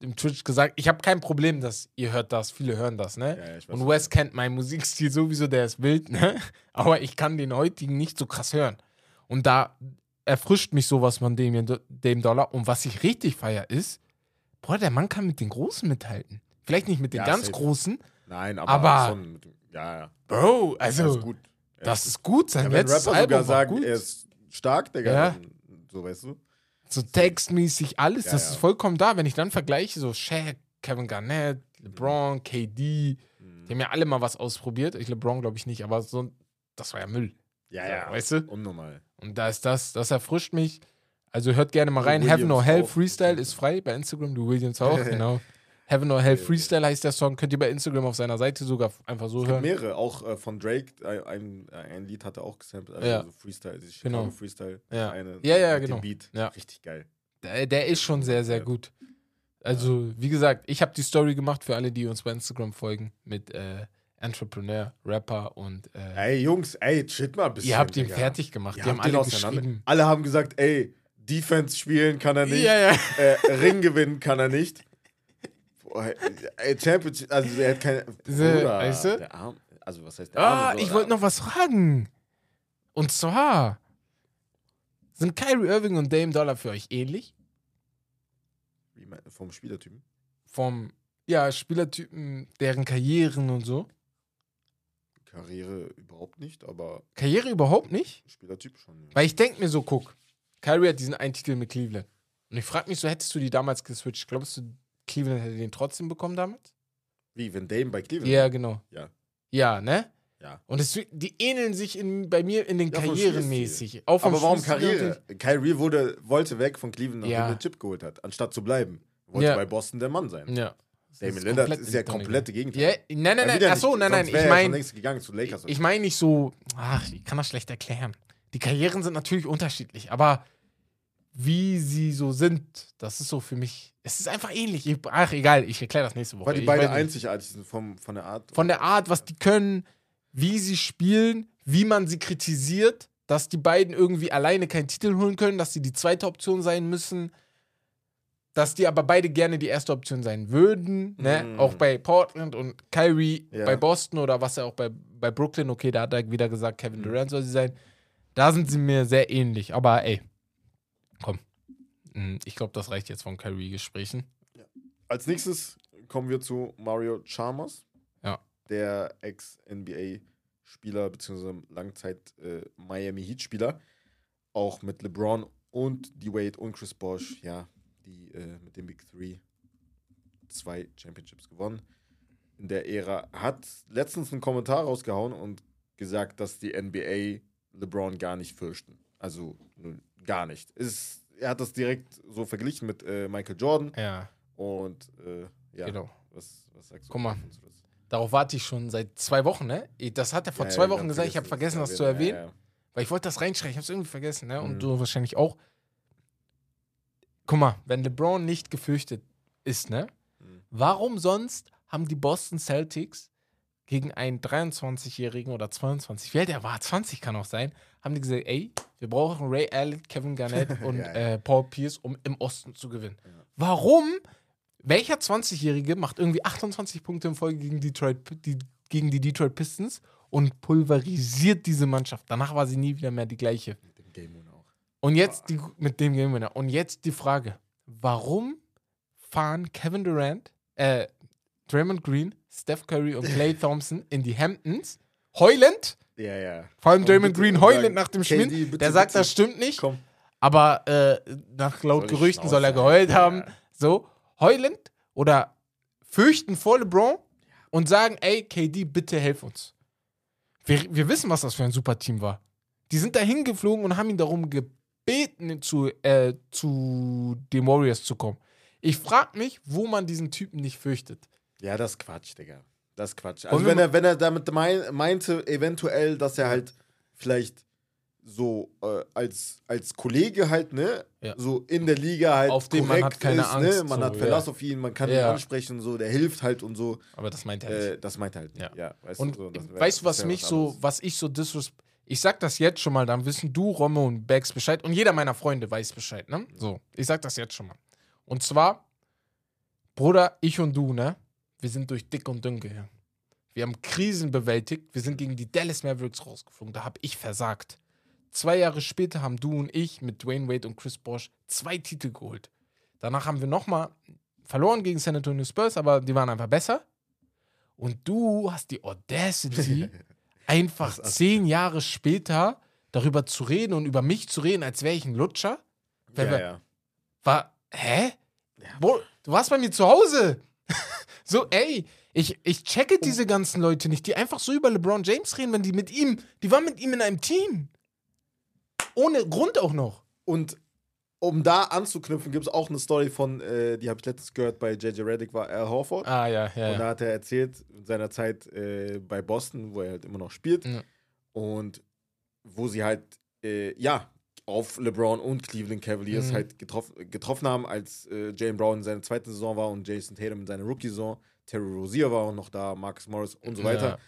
im, Tw- im Twitch gesagt. Ich habe kein Problem, dass ihr hört das, viele hören das, ne? Ja, weiß, und Wes kennt meinen Musikstil sowieso, der ist wild, ne? [laughs] Aber ich kann den heutigen nicht so krass hören. Und da erfrischt mich sowas von dem, dem Dollar. Und was ich richtig feier ist, boah, der Mann kann mit den Großen mithalten. Vielleicht nicht mit den Ja, ganz safe. Großen, Nein, aber, Aber- schon. Ja, ja. Bro, Das also ist gut. Das ist gut. Sein Ja, letztes Rapper Album sogar war sagen, gut. er ist stark, Digga, Ja. so weißt du. So textmäßig alles, Ja, das ja. ist vollkommen da. Wenn ich dann vergleiche, so Shaq, Kevin Garnett, LeBron, KD, Mhm. die haben ja alle mal was ausprobiert. Ich LeBron glaube ich nicht, aber so, das war ja Müll. Ja, So, ja. Weißt du? Unnormal. Und da ist das, das erfrischt mich. Also hört gerne mal rein. Heaven or Williams Hell. Freestyle ist frei bei Instagram. Du Williams auch, [laughs] genau. Heaven or Hell Freestyle heißt der Song. Könnt ihr bei Instagram auf seiner Seite sogar einfach so Es hören. mehrere, auch äh, von Drake, ein, ein, Lied hat er auch gesampelt, also Ja. Freestyle, dieses Chicago Genau. Freestyle. Ja. Eine, Ja, ja, genau. Beat. Ja. Richtig geil. Der, der ist schon sehr, sehr gut. Also, wie gesagt, ich habe die Story gemacht für alle, die uns bei Instagram folgen, mit äh, Entrepreneur, Rapper und äh, Ey, Jungs, ey, shit mal ein bisschen. ihr habt ihn fertig gemacht. Ihr die haben alle geschrieben. Alle haben gesagt, ey, Defense spielen kann er nicht, Ja, ja. Äh, Ring gewinnen kann er nicht. Ey, Championship, also er hat keine. Bruder, weißt du? Der Arm, also was heißt der Ah, Arme? so, ich wollte noch was fragen. Und zwar, sind Kyrie Irving und Dame Dollar für euch ähnlich? Wie mein- Vom Spielertypen. Vom, ja, Spielertypen, deren Karrieren und so? Karriere überhaupt nicht, aber Karriere überhaupt nicht? Spielertyp schon. Ja. Weil ich denke mir so, guck, Kyrie hat diesen einen Titel mit Cleveland. Und ich frage mich so, hättest du die damals geswitcht? Glaubst du, Cleveland hätte den trotzdem bekommen damals? Wie, wenn Dame bei Cleveland? Ja, genau. Ja. Ja, ne? Ja. Und es, die ähneln sich in, bei mir in den Ja, Karrieren mäßig. Auch vom Aber warum Karriere? Kyrie wurde, wollte weg von Cleveland, nachdem Ja. er den Chip geholt hat, anstatt zu bleiben. Wollte Ja. bei Boston der Mann sein. Ja. Ist Lillard ist ja komplette Gegenteil. Ja, nein, nein, nein. Achso, nein, nein. Ich meine, Lakers. ich meine nicht so. Ach, ich kann das schlecht erklären. Die Karrieren sind natürlich unterschiedlich, aber wie sie so sind, das ist so für mich. Es ist einfach ähnlich. Ich, ach, egal, ich erkläre das nächste Woche. Weil die Ich beide nicht. einzigartig sind vom, von der Art. Von der Art, was die können, wie sie spielen, wie man sie kritisiert, dass die beiden irgendwie alleine keinen Titel holen können, dass sie die zweite Option sein müssen, dass die aber beide gerne die erste Option sein würden. Ne? Mm. Auch bei Portland und Kyrie Ja. bei Boston oder was er auch bei, bei Brooklyn, okay, da hat er wieder gesagt. Kevin Durant soll sie sein. Da sind sie mir sehr ähnlich. Aber ey, komm. Mm, Ich glaube, das reicht jetzt von Kyrie-Gesprächen. Als nächstes kommen wir zu Mario Chalmers. Ja. Der Ex-NBA-Spieler bzw. Langzeit-Miami Heat-Spieler. Auch mit LeBron und D-Wade und Chris Bosh, ja, die äh, mit dem Big Three zwei Championships gewonnen. In der Ära hat letztens einen Kommentar rausgehauen und gesagt, dass die NBA LeBron gar nicht fürchten. Also gar nicht. Ist, er hat das direkt so verglichen mit äh, Michael Jordan. Ja, Und äh, ja, genau. was, was sagst du? Guck mal. Darauf warte ich schon seit zwei Wochen, ne? Das hat er vor Ja, zwei ja, Wochen gesagt, ich habe vergessen, das zu erwähnen. ja. Weil ich wollte das reinschreiben, ich habe es irgendwie vergessen, ne? Und Mhm. du wahrscheinlich auch. Guck mal, wenn LeBron nicht gefürchtet ist, ne? Mhm. Warum sonst haben die Boston Celtics gegen einen 23-Jährigen oder 22, wer der war, 20 kann auch sein, haben die gesagt, ey, wir brauchen Ray Allen, Kevin Garnett [laughs] und Ja, ja. Äh, Paul Pierce, um im Osten zu gewinnen. Warum? Welcher 20-Jährige macht irgendwie 28 Punkte in Folge gegen, Detroit, die, gegen die Detroit Pistons und pulverisiert diese Mannschaft? Danach war sie nie wieder mehr die gleiche. Mit dem Game Winner auch. Und jetzt die, mit dem Game Winner. Und jetzt die Frage: Warum fahren Kevin Durant, äh, Draymond Green, Steph Curry und [laughs] Clay Thompson in die Hamptons heulend? Ja, ja. Vor allem Draymond Green heulend nach dem KD, Spiel. bitte, Der sagt, das stimmt nicht. Komm. Aber äh, nach laut Soll Gerüchten soll er geheult halten, haben. ja. So, heulend oder fürchten vor LeBron und sagen, ey, KD, bitte helf uns. Wir, wir wissen, was das für ein super Team war. Die sind da hingeflogen und haben ihn darum gebeten, zu, äh, zu den Warriors zu kommen. Ich frage mich, wo man diesen Typen nicht fürchtet. Ja, das ist Quatsch, Digga. Das ist Quatsch. Und Also, wenn er, wenn er damit mein, meinte, eventuell, dass er halt vielleicht so äh, als, als Kollege halt, ne, Ja. so in der Liga halt Auf den man hat keine ist, Angst, ne, man so, hat ja. Verlass auf ihn, man kann ihn Ja. ansprechen und so, der hilft halt und so. Aber das meint er nicht. Äh, das meint er halt nicht. Ja. Ja. weißt Und du, so, wär- weißt du, was mich so, was ich so disres Ich sag das jetzt schon mal, dann wissen du, Romme und Bags Bescheid und jeder meiner Freunde weiß Bescheid, ne? So, ich sag das jetzt schon mal. Und zwar, Bruder, ich und du, ne? Wir sind durch dick und dünn gegangen. Wir haben Krisen bewältigt. Wir sind gegen die Dallas Mavericks rausgeflogen. Da habe ich versagt. Zwei Jahre später haben du und ich mit Dwayne Wade und Chris Bosh zwei Titel geholt. Danach haben wir nochmal verloren gegen San Antonio Spurs, aber die waren einfach besser. Und du hast die Audacity, [laughs] einfach zehn Jahre später darüber zu reden und über mich zu reden, als wäre ich ein Lutscher. Ja, ja. War, hä? Wo, du warst bei mir zu Hause. So, ey, ich, ich checke diese ganzen Leute nicht, die einfach so über LeBron James reden, wenn die mit ihm, die waren mit ihm in einem Team. Ohne Grund auch noch. Und um da anzuknüpfen, gibt es auch eine Story von, äh, die habe ich letztens gehört bei JJ Reddick, war Al Horford. Ah, ja, ja. Und da hat er erzählt, in seiner Zeit äh, bei Boston, wo er halt immer noch spielt. Ja. Und wo sie halt, äh, ja, auf LeBron und Cleveland Cavaliers Mhm. halt getroff, getroffen haben, als äh, Jalen Brown in seiner zweiten Saison war und Jason Tatum in seiner Rookie-Saison. Terry Rozier war auch noch da, Marcus Morris und so weiter. Ja.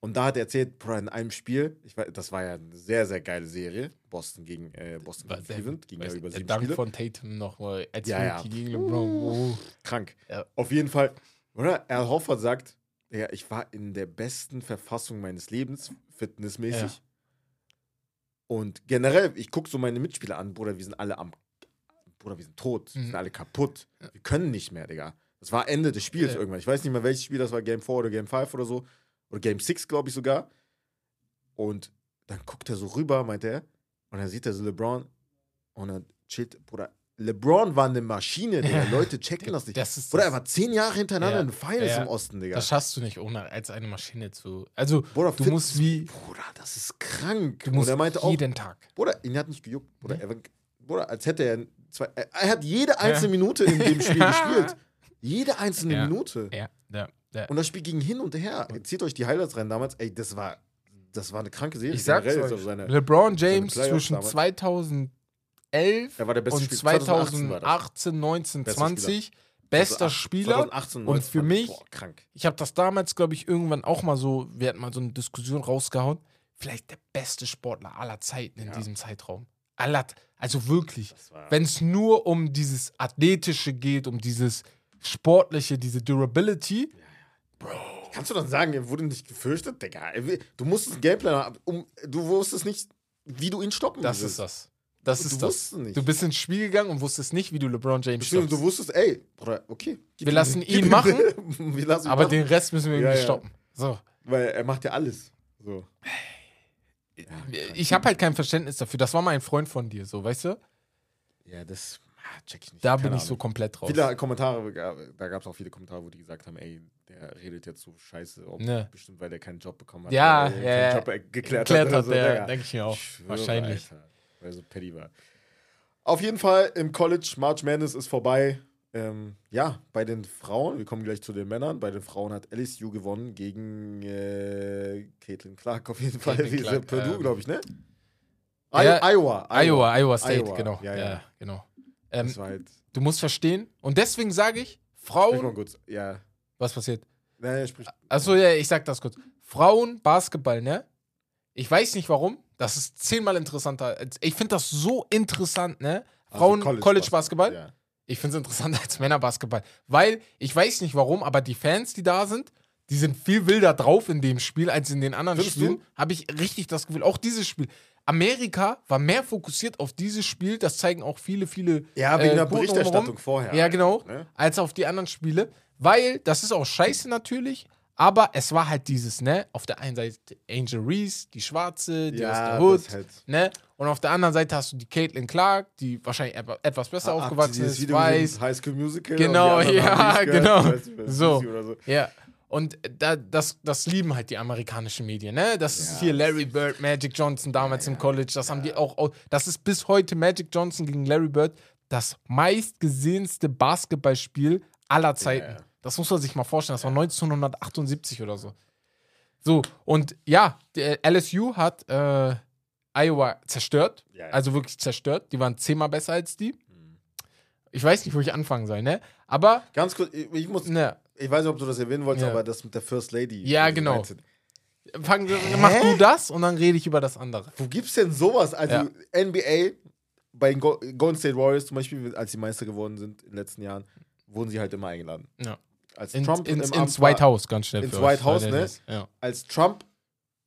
Und da hat er erzählt, Bro, in einem Spiel, ich weiß, das war ja eine sehr, sehr geile Serie, Boston gegen, äh, Boston gegen Cleveland, ging ja über der sieben Dank Spiele. von Tatum noch mal als Ja, ja. Gegen LeBron. Oh. krank. Ja. Auf jeden Fall, oder? Al Hoffert sagt, ja, ich war in der besten Verfassung meines Lebens, fitnessmäßig. Ja. Und generell, ich gucke so meine Mitspieler an, Bruder, wir sind alle am. Bruder, wir sind tot, wir Mhm. sind alle kaputt. Wir können nicht mehr, Digga. Das war Ende des Spiels Ja. irgendwann. Ich weiß nicht mehr, welches Spiel das war, Game 4 oder Game 5 oder so. Oder Game 6, glaube ich sogar. Und dann guckt er so rüber, meint er. Und dann sieht er so LeBron. Und dann chillt, Bruder, LeBron war eine Maschine, Digga. Leute checken das nicht. Das das- er war zehn Jahre hintereinander Ja. in Finals Ja. im Osten, Digga. Das schaffst du nicht, ohne als eine Maschine zu. Also, Bruder, du musst wie. Bruder, das ist krank. Du musst Und er meinte auch, jeden Tag. Bruder, ihn hat nicht gejuckt. Bruder, er war, Bruder als hätte er zwei. Er, hat jede einzelne Minute in dem Spiel [laughs] gespielt. Jede einzelne Ja. Minute. Ja, ja, ja. Und das Spiel ging hin und her. Zieht euch die Highlights rein damals. Ey, das war, das war eine kranke Serie. Ich sag's euch. seine, LeBron James zwischen damals. 2011 Er war der beste und Spieler. 2018 war das. 2018, 19, Bester 20 bester 2008, Spieler. 2018, und 19, für mich, Boah, krank. ich habe das damals, glaube ich, irgendwann auch mal so, wir hatten mal so eine Diskussion rausgehauen, vielleicht der beste Sportler aller Zeiten in Ja. diesem Zeitraum. Aller, also wirklich. Wenn es nur um dieses Athletische geht, um dieses Sportliche, diese Durability, Kannst du dann sagen, er wurde nicht gefürchtet? Digga, du musstest Gameplan haben. Um, du wusstest nicht, wie du ihn stoppen das willst. ist das. Das Du ist das. wusstest nicht. Du bist ins Spiel gegangen und wusstest nicht, wie du LeBron James stoppst. du wusstest, ey, Bruder, okay. Wir lassen ihn machen, [laughs] wir lassen ihn Aber machen. den Rest müssen wir Ja, irgendwie ja. stoppen. So. Weil er macht ja alles. So. Ich habe halt kein Verständnis dafür. Das war mal ein Freund von dir, so, weißt du? Ja, das ah, check ich nicht. Da Keine bin ich so Ahnung. komplett raus. Viele Kommentare, gab- da gab es auch viele Kommentare, wo die gesagt haben, ey, der redet jetzt so scheiße, ob, Ne. bestimmt weil der keinen Job bekommen hat. Ja, ja, ja. Job äh, geklärt Erklärt hat. hat so, der, denke ich mir auch. Schwöre, Wahrscheinlich. Alter, weil er so petty war. Auf jeden Fall im College, March Madness ist vorbei. Ähm, ja, bei den Frauen, wir kommen gleich zu den Männern. Bei den Frauen hat LSU gewonnen gegen äh, Caitlin Clark auf jeden Fall. Caitlin Clark, Purdue, ähm, glaube ich, ne? Ja, I Iowa, Iowa, Iowa State, Iowa, genau. ja, Ja, ja. genau. Ähm, halt. du musst verstehen. Und deswegen sage ich, Sprich mal Frauen. kurz. Ja. Was passiert? Nein, sprich. Achso, ja, ich sag das kurz. Frauen, Basketball, ne? Ich weiß nicht warum. Das ist zehnmal interessanter. Ich finde das so interessant, ne? Also Frauen, College, Basketball. Ja. Ich finde es interessanter [laughs] als Männerbasketball. Weil ich weiß nicht warum, aber die Fans, die da sind, die sind viel wilder drauf in dem Spiel als in den anderen Findest Spielen. Habe ich richtig das Gefühl. Auch dieses Spiel. Amerika war mehr fokussiert auf dieses Spiel. Das zeigen auch viele, viele. Ja, wegen äh, der Berichterstattung vorher. Ja, genau. Ne? Als auf die anderen Spiele. Weil, das ist auch scheiße natürlich. Aber es war halt dieses, ne? Auf der einen Seite Angel Reese, die Schwarze, die Ja, aus der Hood, halt. ne? Und auf der anderen Seite hast du die Caitlin Clark, die wahrscheinlich etwa- etwas besser ihr aufgewachsen ist, Video weiß. High School Musical. Genau, ja, gehört, genau. So. So. Ja. Und da, das, das lieben halt die amerikanischen Medien, ne? Das ist Ja, hier das Larry Bird, Magic Johnson damals im College. Das haben die auch. Das ist bis heute Magic Johnson gegen Larry Bird das meistgesehenste Basketballspiel aller Zeiten. Das muss man sich mal vorstellen. Das war 1978 oder so. So, und ja, LSU hat äh, Iowa zerstört. Ja, ja. Also wirklich zerstört. Die waren zehnmal besser als die. Ich weiß nicht, wo ich anfangen soll, ne? Aber, Ganz kurz, ich, muss, ne, ich weiß nicht, ob du das erwähnen wolltest, Ja. aber das mit der First Lady. Ja, genau. fang, mach du das und dann rede ich über das andere. Wo gibt's denn sowas? Also. NBA, bei den Go Golden State Warriors zum Beispiel, als sie Meister geworden sind in den letzten Jahren, wurden sie halt immer eingeladen. Ja. Als In, Trump ins, im ins White House, ganz schnell. ins White euch, House, ne? Ja. als Trump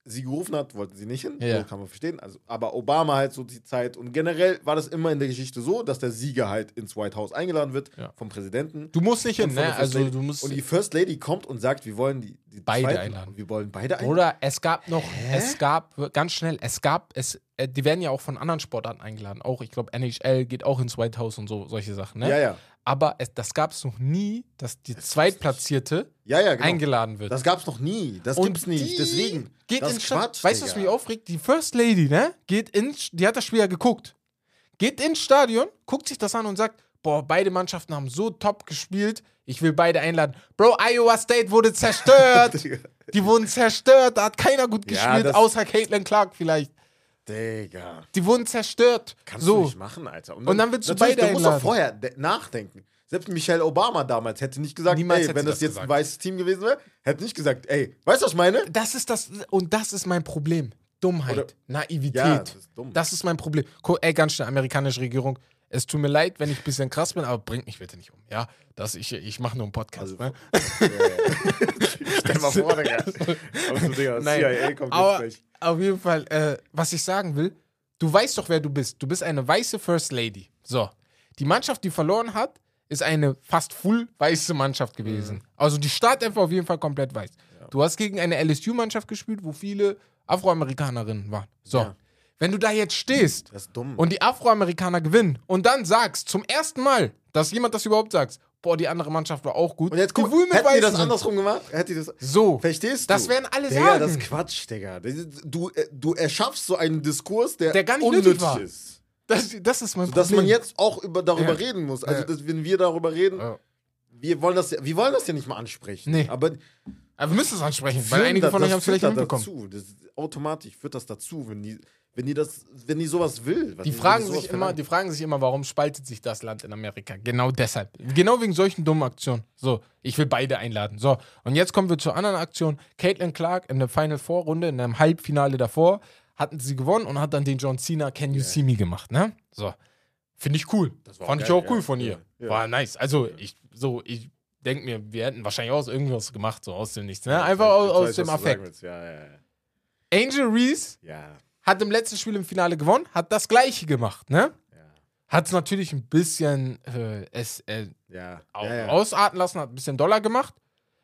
sie gerufen hat, wollten sie nicht hin. Ja. So kann man verstehen. Also, aber Obama halt so die Zeit. Und generell war das immer in der Geschichte so, dass der Sieger halt ins White House eingeladen wird Ja. vom Präsidenten. Du musst nicht hin, ne? Also Lady. du musst. Und die First Lady kommt und sagt, wir wollen die, die Beide einladen. Wir wollen beide einladen. Oder es gab noch, es gab, ganz schnell, es gab, es, äh, die werden ja auch von anderen Sportarten eingeladen. Auch, ich glaube, NHL geht auch ins White House und so, solche Sachen, ne? Ja, ja. Aber es, das gab es noch nie, dass die Zweitplatzierte Ja, ja, genau. eingeladen wird. Das gab's noch nie. Das Und gibt's nicht. Deswegen. Geht das Sta- Quatsch. Weißt du, was mich aufregt? Die First Lady, ne? Geht ins, die hat das Spiel ja geguckt. Geht ins Stadion, guckt sich das an und sagt, boah, beide Mannschaften haben so top gespielt, ich will beide einladen. Bro, Iowa State wurde zerstört. [laughs] Die wurden zerstört, da hat keiner gut Ja, gespielt, außer Caitlin Clark vielleicht. Digga. Die wurden zerstört. Kannst du so. nicht machen, Alter. Und dann willst du beide Du musst doch vorher de- nachdenken. Selbst Michelle Obama damals hätte nicht gesagt, Niemals ey, wenn das das jetzt gesagt. ein weißes Team gewesen wäre, hätte nicht gesagt, ey, weißt du, was ich meine? Das ist das, und das ist mein Problem. Dummheit, Oder- Naivität. Ja, das ist dumm. Das ist mein Problem. Ey, ganz schnell, amerikanische Regierung. Es tut mir leid, wenn ich ein bisschen krass bin, aber bringt mich bitte nicht um. Ja, das, ich, ich mache nur einen Podcast. Also, ne? [laughs] [laughs] Stell mal vor, Digga. [laughs] Nein, CIA kommt aber jetzt auf jeden Fall, äh, was ich sagen will, du weißt doch, wer du bist. Du bist eine weiße First Lady. So. Die Mannschaft, die verloren hat, ist eine fast full weiße Mannschaft gewesen. Mhm. Also die Startelf war auf jeden Fall komplett weiß. Du hast gegen eine LSU-Mannschaft gespielt, wo viele Afroamerikanerinnen waren. So. Wenn du da jetzt stehst Das ist dumm. und die Afroamerikaner gewinnen und dann sagst, zum ersten Mal, dass jemand das überhaupt sagt, boah, die andere Mannschaft war auch gut. Und jetzt guck, hätten die das andersrum gemacht? Hätte die das. So. Verstehst du? Das werden alle Digga, sagen. das ist Quatsch, Digga. Du, äh, du erschaffst so einen Diskurs, der, Der gar nicht unnötig nötig war. ist. Das, das ist mein Dass Problem. man jetzt auch über, darüber Ja. reden muss. Also, Ja. dass, wenn wir darüber reden, Ja. wir, wollen das ja, wir wollen das ja nicht mal ansprechen. Nee. Aber Aber wir müssen es ansprechen, weil einige von euch haben es vielleicht mitbekommen. Dazu. Das, automatisch führt das dazu, wenn die, wenn die das, wenn die sowas will. Die fragen, sich immer, die fragen sich immer, warum spaltet sich das Land in Amerika? Genau deshalb. Genau wegen solchen dummen Aktionen. So, ich will beide einladen. So, und jetzt kommen wir zur anderen Aktion. Caitlin Clark in der Final Four Runde, in einem Halbfinale davor, hatten sie gewonnen und hat dann den John Cena Can You See Me gemacht, ne? So. Finde ich cool. Fand ich geil, auch cool ja. von ihr. Ja, ja. War nice. Also, ich, so, ich denke mir, wir hätten wahrscheinlich auch irgendwas gemacht, so aus dem Nichts, ne? Einfach aus, aus dem Affekt. Ja, ja, ja. Angel Reese ja. Hat im letzten Spiel im Finale gewonnen, hat das gleiche gemacht, ne? Hat es natürlich ein bisschen äh, es, äh, Ja. au- ja, ja. ausarten lassen, hat ein bisschen Dollar gemacht,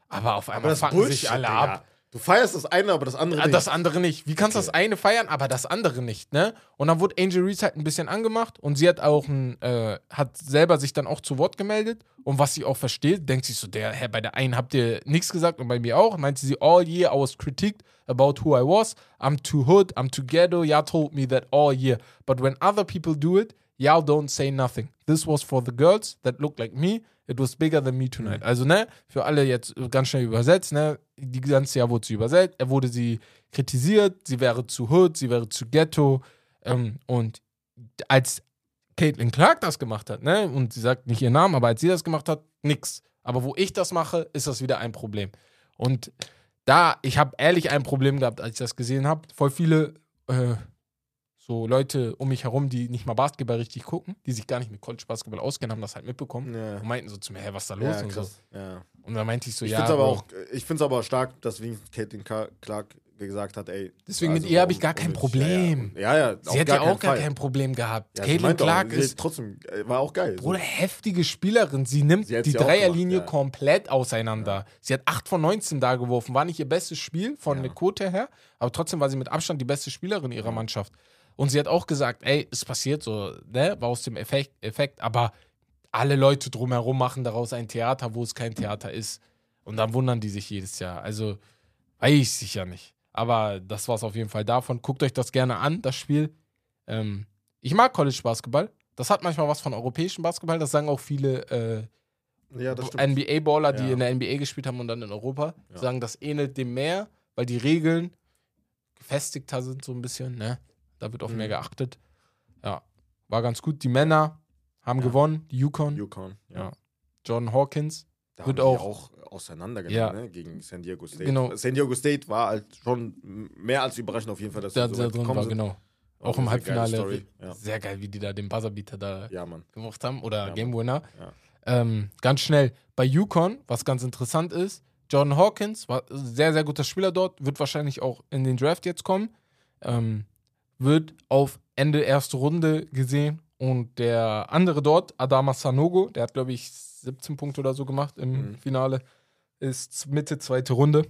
aber auf Aber einmal das fucken Bullshit, sich alle ab. Du feierst das eine, aber das andere nicht. Das andere nicht. Wie kannst du Okay. das eine feiern, aber das andere nicht, ne? Und dann wurde Angel Reese halt ein bisschen angemacht und sie hat auch ein, äh, hat selber sich dann auch zu Wort gemeldet und was sie auch versteht, denkt sich so, der, Herr, bei der einen habt ihr nichts gesagt und bei mir auch, meinte sie, all year I was critiqued about who I was, I'm too hood, I'm too ghetto, y'all told me that all year, but when other people do it, y'all don't say nothing. This was for the girls that look like me, it was bigger than me tonight. Also, ne, für alle jetzt ganz schnell übersetzt, ne, die ganze Jahr wurde sie übersetzt, er wurde sie kritisiert, sie wäre zu hood, sie wäre zu ghetto. Ähm, und als Caitlin Clark das gemacht hat, ne, und sie sagt nicht ihren Namen, aber als sie das gemacht hat, nix. Aber wo ich das mache, ist das wieder ein Problem. Und da, ich habe ehrlich ein Problem gehabt, als ich das gesehen habe. Voll viele äh, so Leute um mich herum, die nicht mal Basketball richtig gucken, die sich gar nicht mit College Basketball auskennen, haben das halt mitbekommen Ja. und meinten so zu mir, hey, was ist da los Ja, und so. Ja. Und dann meinte ich so, Ich ja. finde es aber auch, ich find's aber stark, dass wenigstens Caitlin Clark gesagt hat, ey. Deswegen mit also ihr hab ich gar kein. Problem. Ja, ja. ja, Sie hat ja auch gar Fall. kein Problem gehabt. Ja, Caitlin auch, Clark sie ist trotzdem, äh, war auch geil. Bruder, heftige Spielerin. Sie nimmt Sie die auch Dreierlinie gemacht, ja. komplett auseinander. Sie hat 8 von 19 da geworfen. War nicht ihr bestes Spiel von der Quote her, aber trotzdem war sie mit Abstand die beste Spielerin ihrer Mannschaft. Und sie hat auch gesagt, ey, es passiert so, ne? War aus dem Effekt, Effekt, aber alle Leute drumherum machen daraus ein Theater, wo es kein Theater ist. Und dann wundern die sich jedes Jahr. Also, weiß ich sicher nicht. Aber das war es auf jeden Fall davon. Guckt euch das gerne an, das Spiel. Ähm, ich mag College Basketball. Das hat manchmal was von europäischem Basketball. Das sagen auch viele äh, ja. NBA-Baller, die Ja. in der NBA gespielt haben und dann in Europa. Ja. Sagen, das ähnelt dem mehr, weil die Regeln gefestigter sind so ein bisschen. Ne? Da wird auf Mhm. mehr geachtet. Ja, war ganz gut. Die Männer haben Ja. gewonnen. Die Yukon, Yukon. Ja. Ja. Jordan Hawkins. Da Wird auch- auch auseinandergenommen Ja. ne, gegen San Diego State. Genau. San Diego State war halt schon mehr als überraschend auf jeden Fall, dass Da, sie so da drin war, sind. genau. War Auch im Halbfinale. Ja. Sehr geil, wie die da den Buzzerbeater da ja, gemacht haben oder Ja, Game. Winner. Ja. Ähm, ganz schnell, bei Yukon, was ganz interessant ist, Jordan Hawkins war ein sehr, sehr guter Spieler dort, wird wahrscheinlich auch in den Draft jetzt kommen, ähm, wird auf Ende erste Runde gesehen und der andere dort, Adama Sanogo, der hat glaube ich 17 Punkte oder so gemacht im Mhm. Finale, ist Mitte zweite Runde.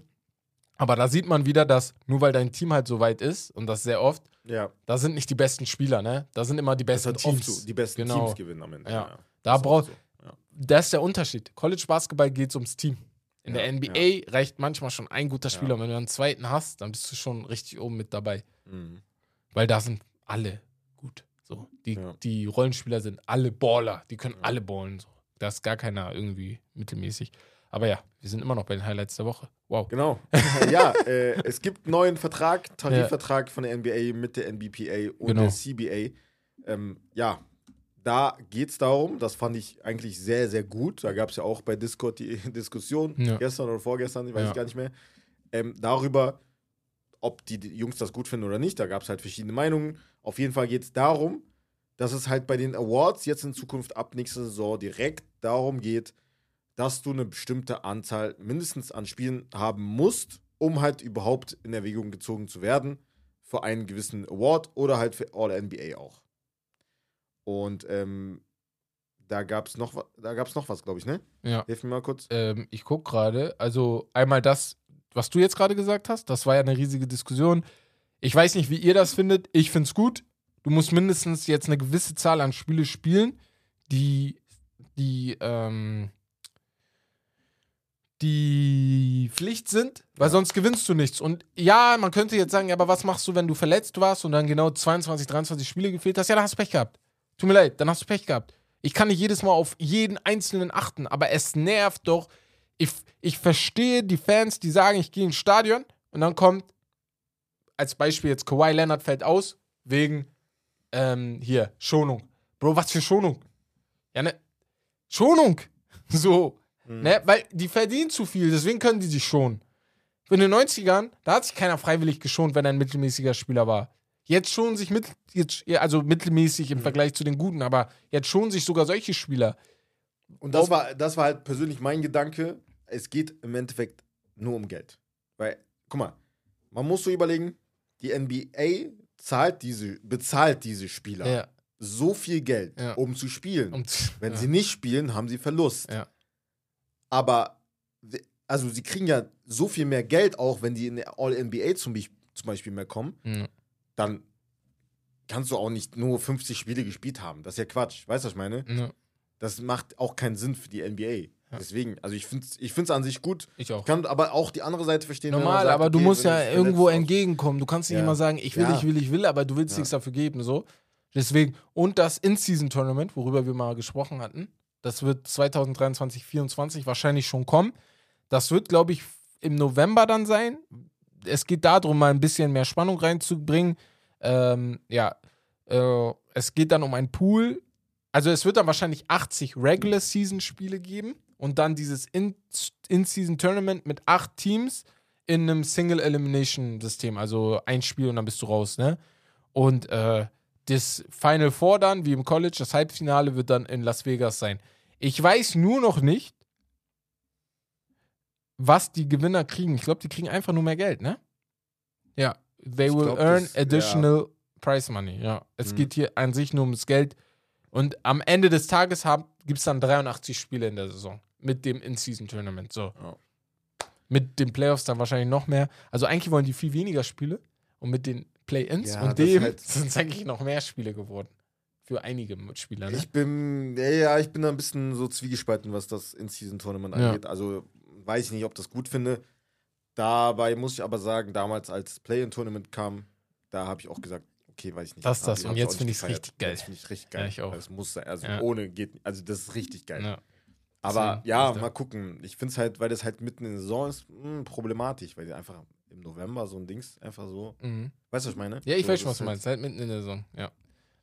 Aber da sieht man wieder, dass nur weil dein Team halt so weit ist und das sehr oft, Ja, da sind nicht die besten Spieler, ne? Da sind immer die das besten oft Teams. so. Die besten Genau. Teams gewinnen am Ende. Ja. Da Das ist braucht, oft so. Ja. das ist der Unterschied. College Basketball geht es ums Team. In Ja, der NBA reicht manchmal schon ein guter Spieler. Und wenn du einen zweiten hast, dann bist du schon richtig oben mit dabei. Mhm. Weil da sind alle gut. So. Die, Ja. die Rollenspieler sind alle Baller. Die können alle ballen. So. Da ist gar keiner irgendwie mittelmäßig. Aber ja, wir sind immer noch bei den Highlights der Woche. Wow. Genau. [laughs] ja, äh, es gibt einen neuen Vertrag, Tarifvertrag von der NBA mit der NBPA und Genau. der CBA. Ähm, ja, da geht es darum, das fand ich eigentlich sehr, sehr gut. Da gab es ja auch bei Discord die [laughs] Diskussion, Ja. gestern oder vorgestern, ich weiß Ja. gar nicht mehr, ähm, darüber, ob die, Jungs das gut finden oder nicht. Da gab es halt verschiedene Meinungen. Auf jeden Fall geht es darum, dass es halt bei den Awards jetzt in Zukunft ab nächster Saison direkt darum geht, dass du eine bestimmte Anzahl mindestens an Spielen haben musst, um halt überhaupt in Erwägung gezogen zu werden für einen gewissen Award oder halt für All-NBA auch. Und ähm, da gab es noch, wa- da gab's noch was, glaube ich, ne? Ja. Hilf mir mal kurz. Ähm, ich gucke gerade. Also einmal das, was du jetzt gerade gesagt hast, das war ja eine riesige Diskussion. Ich weiß nicht, wie ihr das findet. Ich find's gut. Du musst mindestens jetzt eine gewisse Zahl an Spiele spielen, die, die, ähm, die Pflicht sind, weil sonst gewinnst du nichts. Und ja, man könnte jetzt sagen, ja, aber was machst du, wenn du verletzt warst und dann genau 22, 23 Spiele gefehlt hast? Ja, dann hast du Pech gehabt. Tut mir leid, dann hast du Pech gehabt. Ich kann nicht jedes Mal auf jeden Einzelnen achten, aber es nervt doch. Ich, ich verstehe die Fans, die sagen, ich gehe ins Stadion und dann kommt, als Beispiel jetzt Kawhi Leonard fällt aus, wegen ähm, hier, Schonung. Bro, was für Schonung? Ja, ne? Schonung! [laughs] So. Ne? Weil die verdienen zu viel, deswegen können die sich schonen. In den 90ern, da hat sich keiner freiwillig geschont, wenn er ein mittelmäßiger Spieler war. Jetzt schonen sich mit, jetzt, also mittelmäßig im Vergleich zu den Guten, aber jetzt schonen sich sogar solche Spieler. Und das war, das war halt persönlich mein Gedanke. Es geht im Endeffekt nur um Geld. Weil, guck mal, man muss so überlegen, die NBA zahlt diese, bezahlt diese Spieler Ja. so viel Geld, Ja. um zu spielen. Und, Wenn ja. sie nicht spielen, haben sie Verlust. Aber, also sie kriegen ja so viel mehr Geld auch, wenn die in der All-NBA zum, zum Beispiel mehr kommen, Mhm. dann kannst du auch nicht nur 50 Spiele gespielt haben. Das ist ja Quatsch. Weißt du, was ich meine? Ja, Das macht auch keinen Sinn für die NBA. Deswegen, also ich finde es ich find's an sich gut. ich auch. Ich kann aber auch die andere Seite verstehen. Normal, sagt, aber du okay, musst ja irgendwo entgegenkommen. Du kannst nicht Ja. immer sagen, ich will, Ja. ich will, ich will, aber du willst Ja. nichts dafür geben, so. Deswegen, und das In-Season-Tournament, worüber wir mal gesprochen hatten, das wird 2023, 2024 wahrscheinlich schon kommen. Das wird, glaube ich, im November dann sein. Es geht darum, mal ein bisschen mehr Spannung reinzubringen. Ähm, ja, äh, es geht dann um einen Pool. Also es wird dann wahrscheinlich 80 Regular-Season-Spiele geben und dann dieses In- In-Season-Tournament mit acht Teams in einem Single-Elimination-System. Also ein Spiel und dann bist du raus, ne? Und äh, das Final Four dann, wie im College, das Halbfinale wird dann in Las Vegas sein. Ich weiß nur noch nicht, was die Gewinner kriegen. Ich glaube, die kriegen einfach nur mehr Geld, ne? Ja. They Ich will glaub, earn das- additional prize money. Ja. Es Mhm. geht hier an sich nur ums Geld. Und am Ende des Tages gibt es dann 83 Spiele in der Saison mit dem In-Season-Tournament. So. Ja. Mit den Playoffs dann wahrscheinlich noch mehr. Also eigentlich wollen die viel weniger Spiele. Und mit den Play-Ins Ja, und dem halt- [laughs] sind es eigentlich noch mehr Spiele geworden. Für einige Spieler. Ne? Ich bin, ja, ja, ich bin da ein bisschen so zwiegespalten, was das In-Season-Tournament Ja. angeht. Also weiß ich nicht, ob das gut finde. Dabei muss ich aber sagen, damals als Play-In-Tournament kam, da habe ich auch gesagt, okay, weiß ich nicht. Das, das. Und ich jetzt auch find nicht ich's gefeiert. richtig geil. Jetzt finde ich richtig geil. Ja, ich auch. Das muss sein. Also Ja. ohne geht nicht. Also das ist richtig geil. Ja. Aber Deswegen ja, mal gucken. Ich finde es halt, weil das halt mitten in der Saison ist, mh, problematisch, weil die einfach im November so ein Dings einfach so. Mhm. Weißt du, was ich meine? Ja, ich so, weiß schon, was du ist meinst. Halt mitten in der Saison. Ja.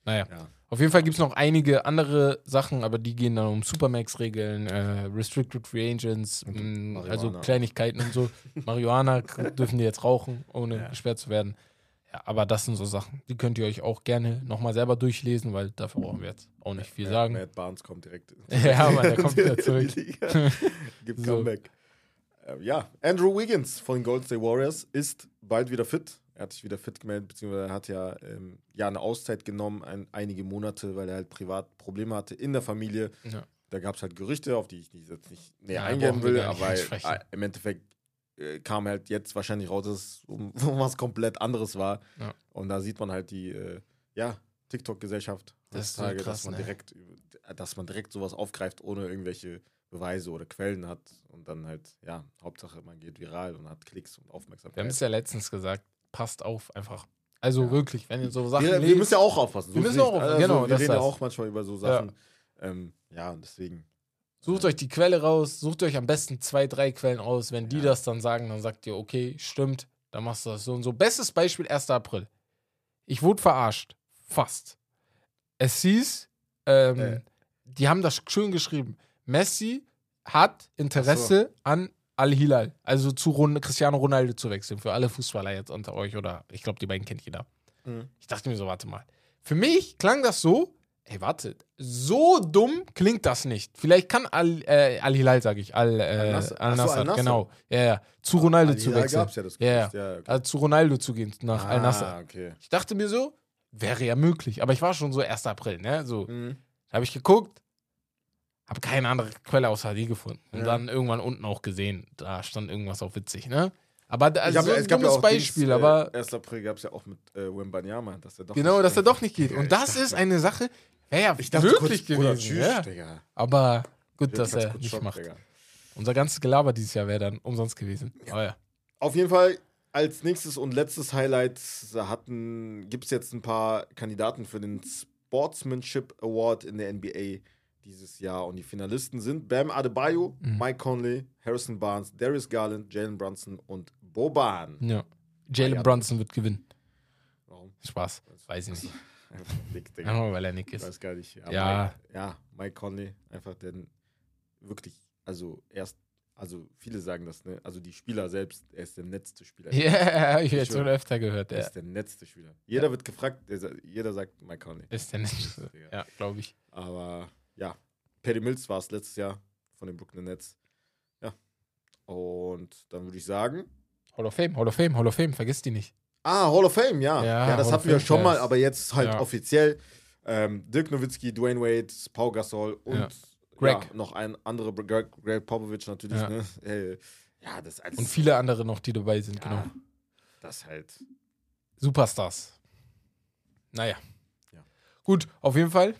Naja. Ja. Auf jeden Fall gibt es noch einige andere Sachen, aber die gehen dann um Supermax-Regeln, äh, Restricted Free Agents, mh, Marihuana. also Kleinigkeiten und so. [laughs] Marihuana dürfen die jetzt rauchen, ohne Ja. gesperrt zu werden. Ja, aber das sind so Sachen, die könnt ihr euch auch gerne nochmal selber durchlesen, weil dafür brauchen wir jetzt auch nicht viel sagen. Matt Barnes kommt direkt. [laughs] Ja, Mann, der kommt wieder [laughs] zurück. [laughs] Gibt So. Comeback. Ähm, ja, Andrew Wiggins von den Golden State Warriors ist bald wieder fit. Er hat sich wieder fit gemeldet, beziehungsweise er hat ja, ähm, ja eine Auszeit genommen, ein, einige Monate, weil er halt privat Probleme hatte in der Familie. Ja. Da gab es halt Gerüchte, auf die ich jetzt nicht näher Ja, eingehen will, aber äh, im Endeffekt äh, kam halt jetzt wahrscheinlich raus, dass es um, [laughs] um was komplett anderes war. Ja. Und da sieht man halt die, äh, ja, TikTok-Gesellschaft Das ist so heutzutage, krass, dass man ne? direkt, dass man direkt sowas aufgreift, ohne irgendwelche Beweise oder Quellen hat und dann halt, ja, Hauptsache man geht viral und hat Klicks und Wir haben Aufmerksamkeit. es ja letztens gesagt, passt auf einfach. Also Ja. wirklich, wenn ihr so Sachen wir, wir lest, müssen ja auch aufpassen. Wir ist müssen auch aufpassen, genau, Wir das reden ja auch manchmal über so Sachen. Ja, ähm, ja und deswegen. Sucht euch die Quelle raus, sucht euch am besten zwei, drei Quellen aus. Wenn die Ja. das dann sagen, dann sagt ihr, okay, stimmt, dann machst du das so und so. Bestes Beispiel, 1. April. Ich wurde verarscht. Fast. Es hieß, ähm, Äh. die haben das schön geschrieben. Messi hat Interesse an Al-Hilal, also zu Ron Cristiano Ronaldo zu wechseln. Für alle Fußballer jetzt unter euch oder ich glaube, die beiden kennt jeder. Mhm. Ich dachte mir so, warte mal. Für mich klang das so, ey, warte, so dumm klingt das nicht. Vielleicht kann Al, äh, Al-Hilal, sage ich, Al, äh, Al-Nassr. Ach so, Al-Nassr, Al-Nassr. genau. Ja, ja. Zu Ronaldo zu wechseln. gab's ja das ja, ja. Gerücht, ja, okay. Also zu Ronaldo zu gehen, nach Al-Nassr. Ah, okay. Ich dachte mir so, wäre ja möglich. Aber ich war schon so 1. April, ne? So, Mhm. da habe ich geguckt, habe keine andere Quelle außer die gefunden. Und Ja. dann irgendwann unten auch gesehen, da stand irgendwas auf witzig, ne? Aber also hab so ja- ein es gab ja dummes auch Beispiel, Dings, aber Äh, 1. April gab es ja auch mit äh, Wembanyama, dass er doch genau, nicht dass er doch nicht geht. Und das ist eine Sache, wäre ja Ich dachte wirklich kurz, gewesen. tschüss, ja. Digga. Aber gut, dass er nicht Schock, macht. Digga. Unser ganzes Gelaber dieses Jahr wäre dann umsonst gewesen. Oh ja. Auf jeden Fall als nächstes und letztes Highlight gibt es jetzt ein paar Kandidaten für den Sportsmanship Award in der NBA dieses Jahr. Und die Finalisten sind Bam Adebayo, Mhm. Mike Conley, Harrison Barnes, Darius Garland, Jalen Brunson und Boban. ja. Jalen ja. Brunson wird gewinnen. Warum? Spaß. Weiß ich nicht. Einfach [laughs] dick, Digga. Einfach weil er Nick Ich ist. weiß gar nicht. Ja. Mike, ja, Mike Conley, einfach denn wirklich, also erst, also viele sagen das, ne? Also die Spieler selbst, er ist der netzte Spieler. [laughs] Ja, ich habe Ich jetzt schon öfter gehört. Er Er ist der netzte Spieler. Jeder wird gefragt, der, jeder sagt Mike Conley. ist der. [laughs] Digga. Ja, glaube ich. Aber ja, Paddy Mills war es letztes Jahr von den Brooklyn Nets. Ja. Und dann würde ich sagen, Hall of Fame, Hall of Fame, Hall of Fame, vergiss die nicht. ah, Hall of Fame, ja. Ja, Ja, das Hall hatten wir Fame schon mal, aber jetzt halt Ja. offiziell. Ähm, Dirk Nowitzki, Dwayne Wade, Pau Gasol und Ja. Greg. Ja, noch ein anderer, Greg, Greg Popovich natürlich. Ja. Ne? Äh, ja, das als Und viele andere noch, die dabei sind, genau. Das halt. Superstars. Naja. Ja. Gut, auf jeden Fall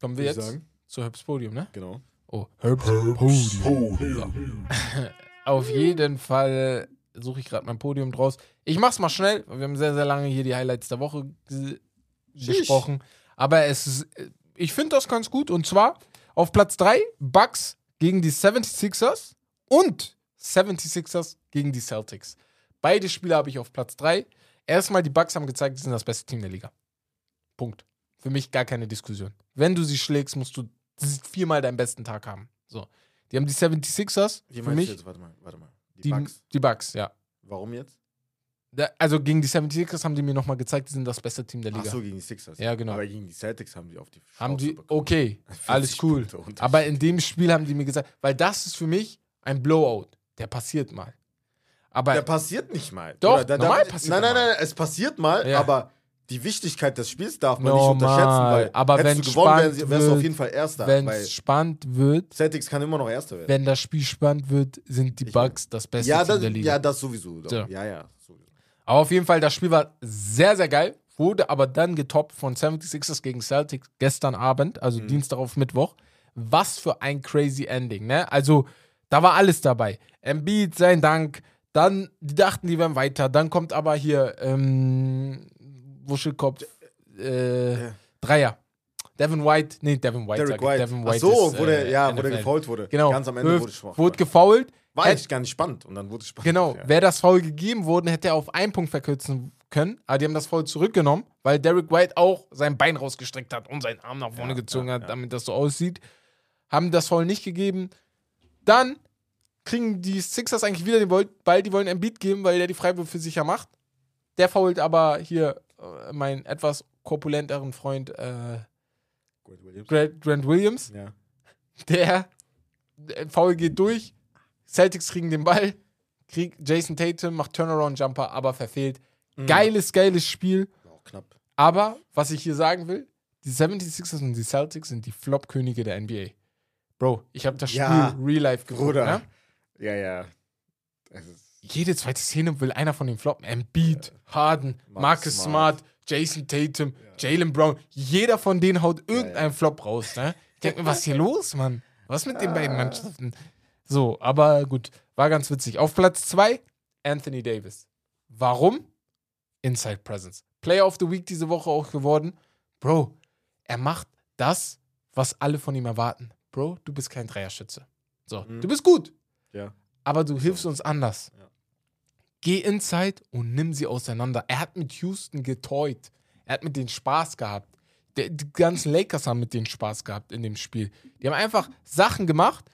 kommen wir jetzt sagen. zu Herbs Podium, ne? Genau. Oh, Herbs Podium. So. [laughs] auf jeden Fall suche ich gerade mein Podium draus. Ich mach's mal schnell, weil wir haben sehr, sehr lange hier die Highlights der Woche ge- besprochen. Aber es ist, ich finde das ganz gut. Und zwar auf Platz 3 Bucks gegen die 76ers und 76ers gegen die Celtics. Beide Spiele habe ich auf Platz 3. Erstmal, die Bucks haben gezeigt, sie sind das beste Team der Liga. Punkt. Für mich gar keine Diskussion. Wenn du sie schlägst, musst du viermal deinen besten Tag haben. So. Die haben die 76ers. Wie für mich, jetzt? Warte mal, warte mal. Die, die, Bucks. die Bucks, ja. Warum jetzt? Da, also gegen die 76ers haben die mir nochmal gezeigt, die sind das beste Team der Ach Liga. so, gegen die Sixers. Ja, genau. Aber gegen die Celtics haben die auf die haben Schnauze die, bekommen. okay, [laughs] 40 alles cool. Aber in dem Spiel haben die mir gesagt, weil das ist für mich ein Blowout. Der passiert mal. Aber Der passiert nicht mal. Doch, Oder da, da, normal passiert Nein, nein, nein, es passiert mal, Ja. aber die Wichtigkeit des Spiels darf man nicht Normal, unterschätzen, weil aber hättest wenn du gewonnen, wärst, wärst du auf jeden Fall Erster. wenn es spannend wird, Celtics kann immer noch Erster werden. wenn das Spiel spannend wird, sind die Bucks das beste ja, das, der Liga. ja, das sowieso. So. Ja, ja, sowieso. Aber auf jeden Fall, das Spiel war sehr, sehr geil. Wurde aber dann getoppt von 76ers gegen Celtics gestern Abend, also Mhm. Dienstag auf Mittwoch. Was für ein crazy Ending, ne? Also, da war alles dabei. Embiid, sein Dank. Dann, die dachten, die wären weiter. Dann kommt aber hier, ähm, Wuschelkopf, äh, Ja. Dreier. Devin White, nee, Devin White, Derek. White. Devin Ach White so, ist, wo der, äh, ja, wo der gefault wurde. Genau. Ganz am Ende Wirft- wurde schwach. Wurde gefoult. War eigentlich gar nicht spannend und dann wurde es spannend. Genau, Ja. wäre das Foul gegeben worden, hätte er auf einen Punkt verkürzen können. Aber die haben das Foul zurückgenommen, weil Derek White auch sein Bein rausgestreckt hat und seinen Arm nach vorne Ja, gezogen ja, hat, damit das so aussieht. Haben das Foul nicht gegeben. Dann kriegen die Sixers eigentlich wieder den Ball, die wollen Embiid geben, weil der die Freiwürfe sicher macht. Der fault aber hier meinen etwas korpulenteren Freund äh, Grant Williams. Grant, Grant Williams. Ja. Der, der Foul geht durch. Celtics kriegen den Ball. Krieg, Jason Tatum macht Turnaround-Jumper, aber verfehlt. Mhm. Geiles, geiles Spiel. Auch knapp. Aber, was ich hier sagen will, die 76ers und die Celtics sind die Flop-Könige der NBA. Bro, ich habe das Spiel Ja, real life geguckt. Bruder. Ne? Ja, ja. Das ist Jede zweite Szene will einer von den floppen. Embiid, Harden, Marcus Marcus Smart. Smart, Jason Tatum, Jalen Brown. Jeder von denen haut irgendeinen. Flop raus. Ne? Ich denke mir, was ist hier [laughs] los, Mann? Was mit den beiden Mannschaften? So, aber gut, war ganz witzig. Auf Platz 2, Anthony Davis. Warum? Inside Presence. Player of the Week diese Woche auch geworden. Bro, er macht das, was alle von ihm erwarten. Bro, du bist kein Dreierschütze. So, Mhm. du bist gut, ja. aber du hilfst uns anders. Ja. Geh inside und nimm sie auseinander. Er hat mit Houston getoyt. Er hat mit denen Spaß gehabt. Der, die ganzen Lakers haben mit denen Spaß gehabt in dem Spiel. Die haben einfach Sachen gemacht,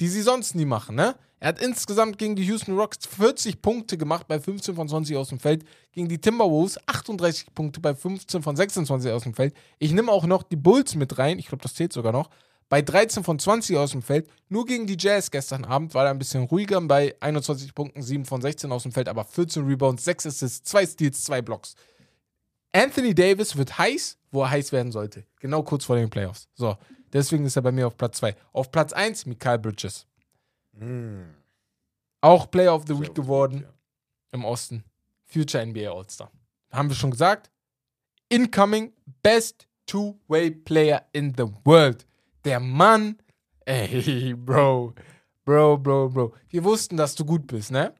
die sie sonst nie machen. Ne? Er hat insgesamt gegen die Houston Rockets 40 Punkte gemacht bei 15 von 20 aus dem Feld. Gegen die Timberwolves 38 Punkte bei 15 von 26 aus dem Feld. Ich nehme auch noch die Bulls mit rein. Ich glaube, das zählt sogar noch. Bei 13 von 20 aus dem Feld. Nur gegen die Jazz gestern Abend war er ein bisschen ruhiger. Bei 21 Punkten 7 von 16 aus dem Feld, aber 14 Rebounds, 6 Assists, 2 Steals, 2 Blocks. Anthony Davis wird heiß, wo er heiß werden sollte. Genau kurz vor den Playoffs. So, deswegen ist er bei mir auf Platz 2. Auf Platz 1 Mikael Bridges. Hm. Auch Player of the Player Week geworden ja. im Osten. Future NBA All-Star. Haben wir schon gesagt. Incoming Best Two-Way Player in the World. Der Mann. Ey, [laughs] Bro. Bro, Bro, Bro. Wir wussten, dass du gut bist, ne?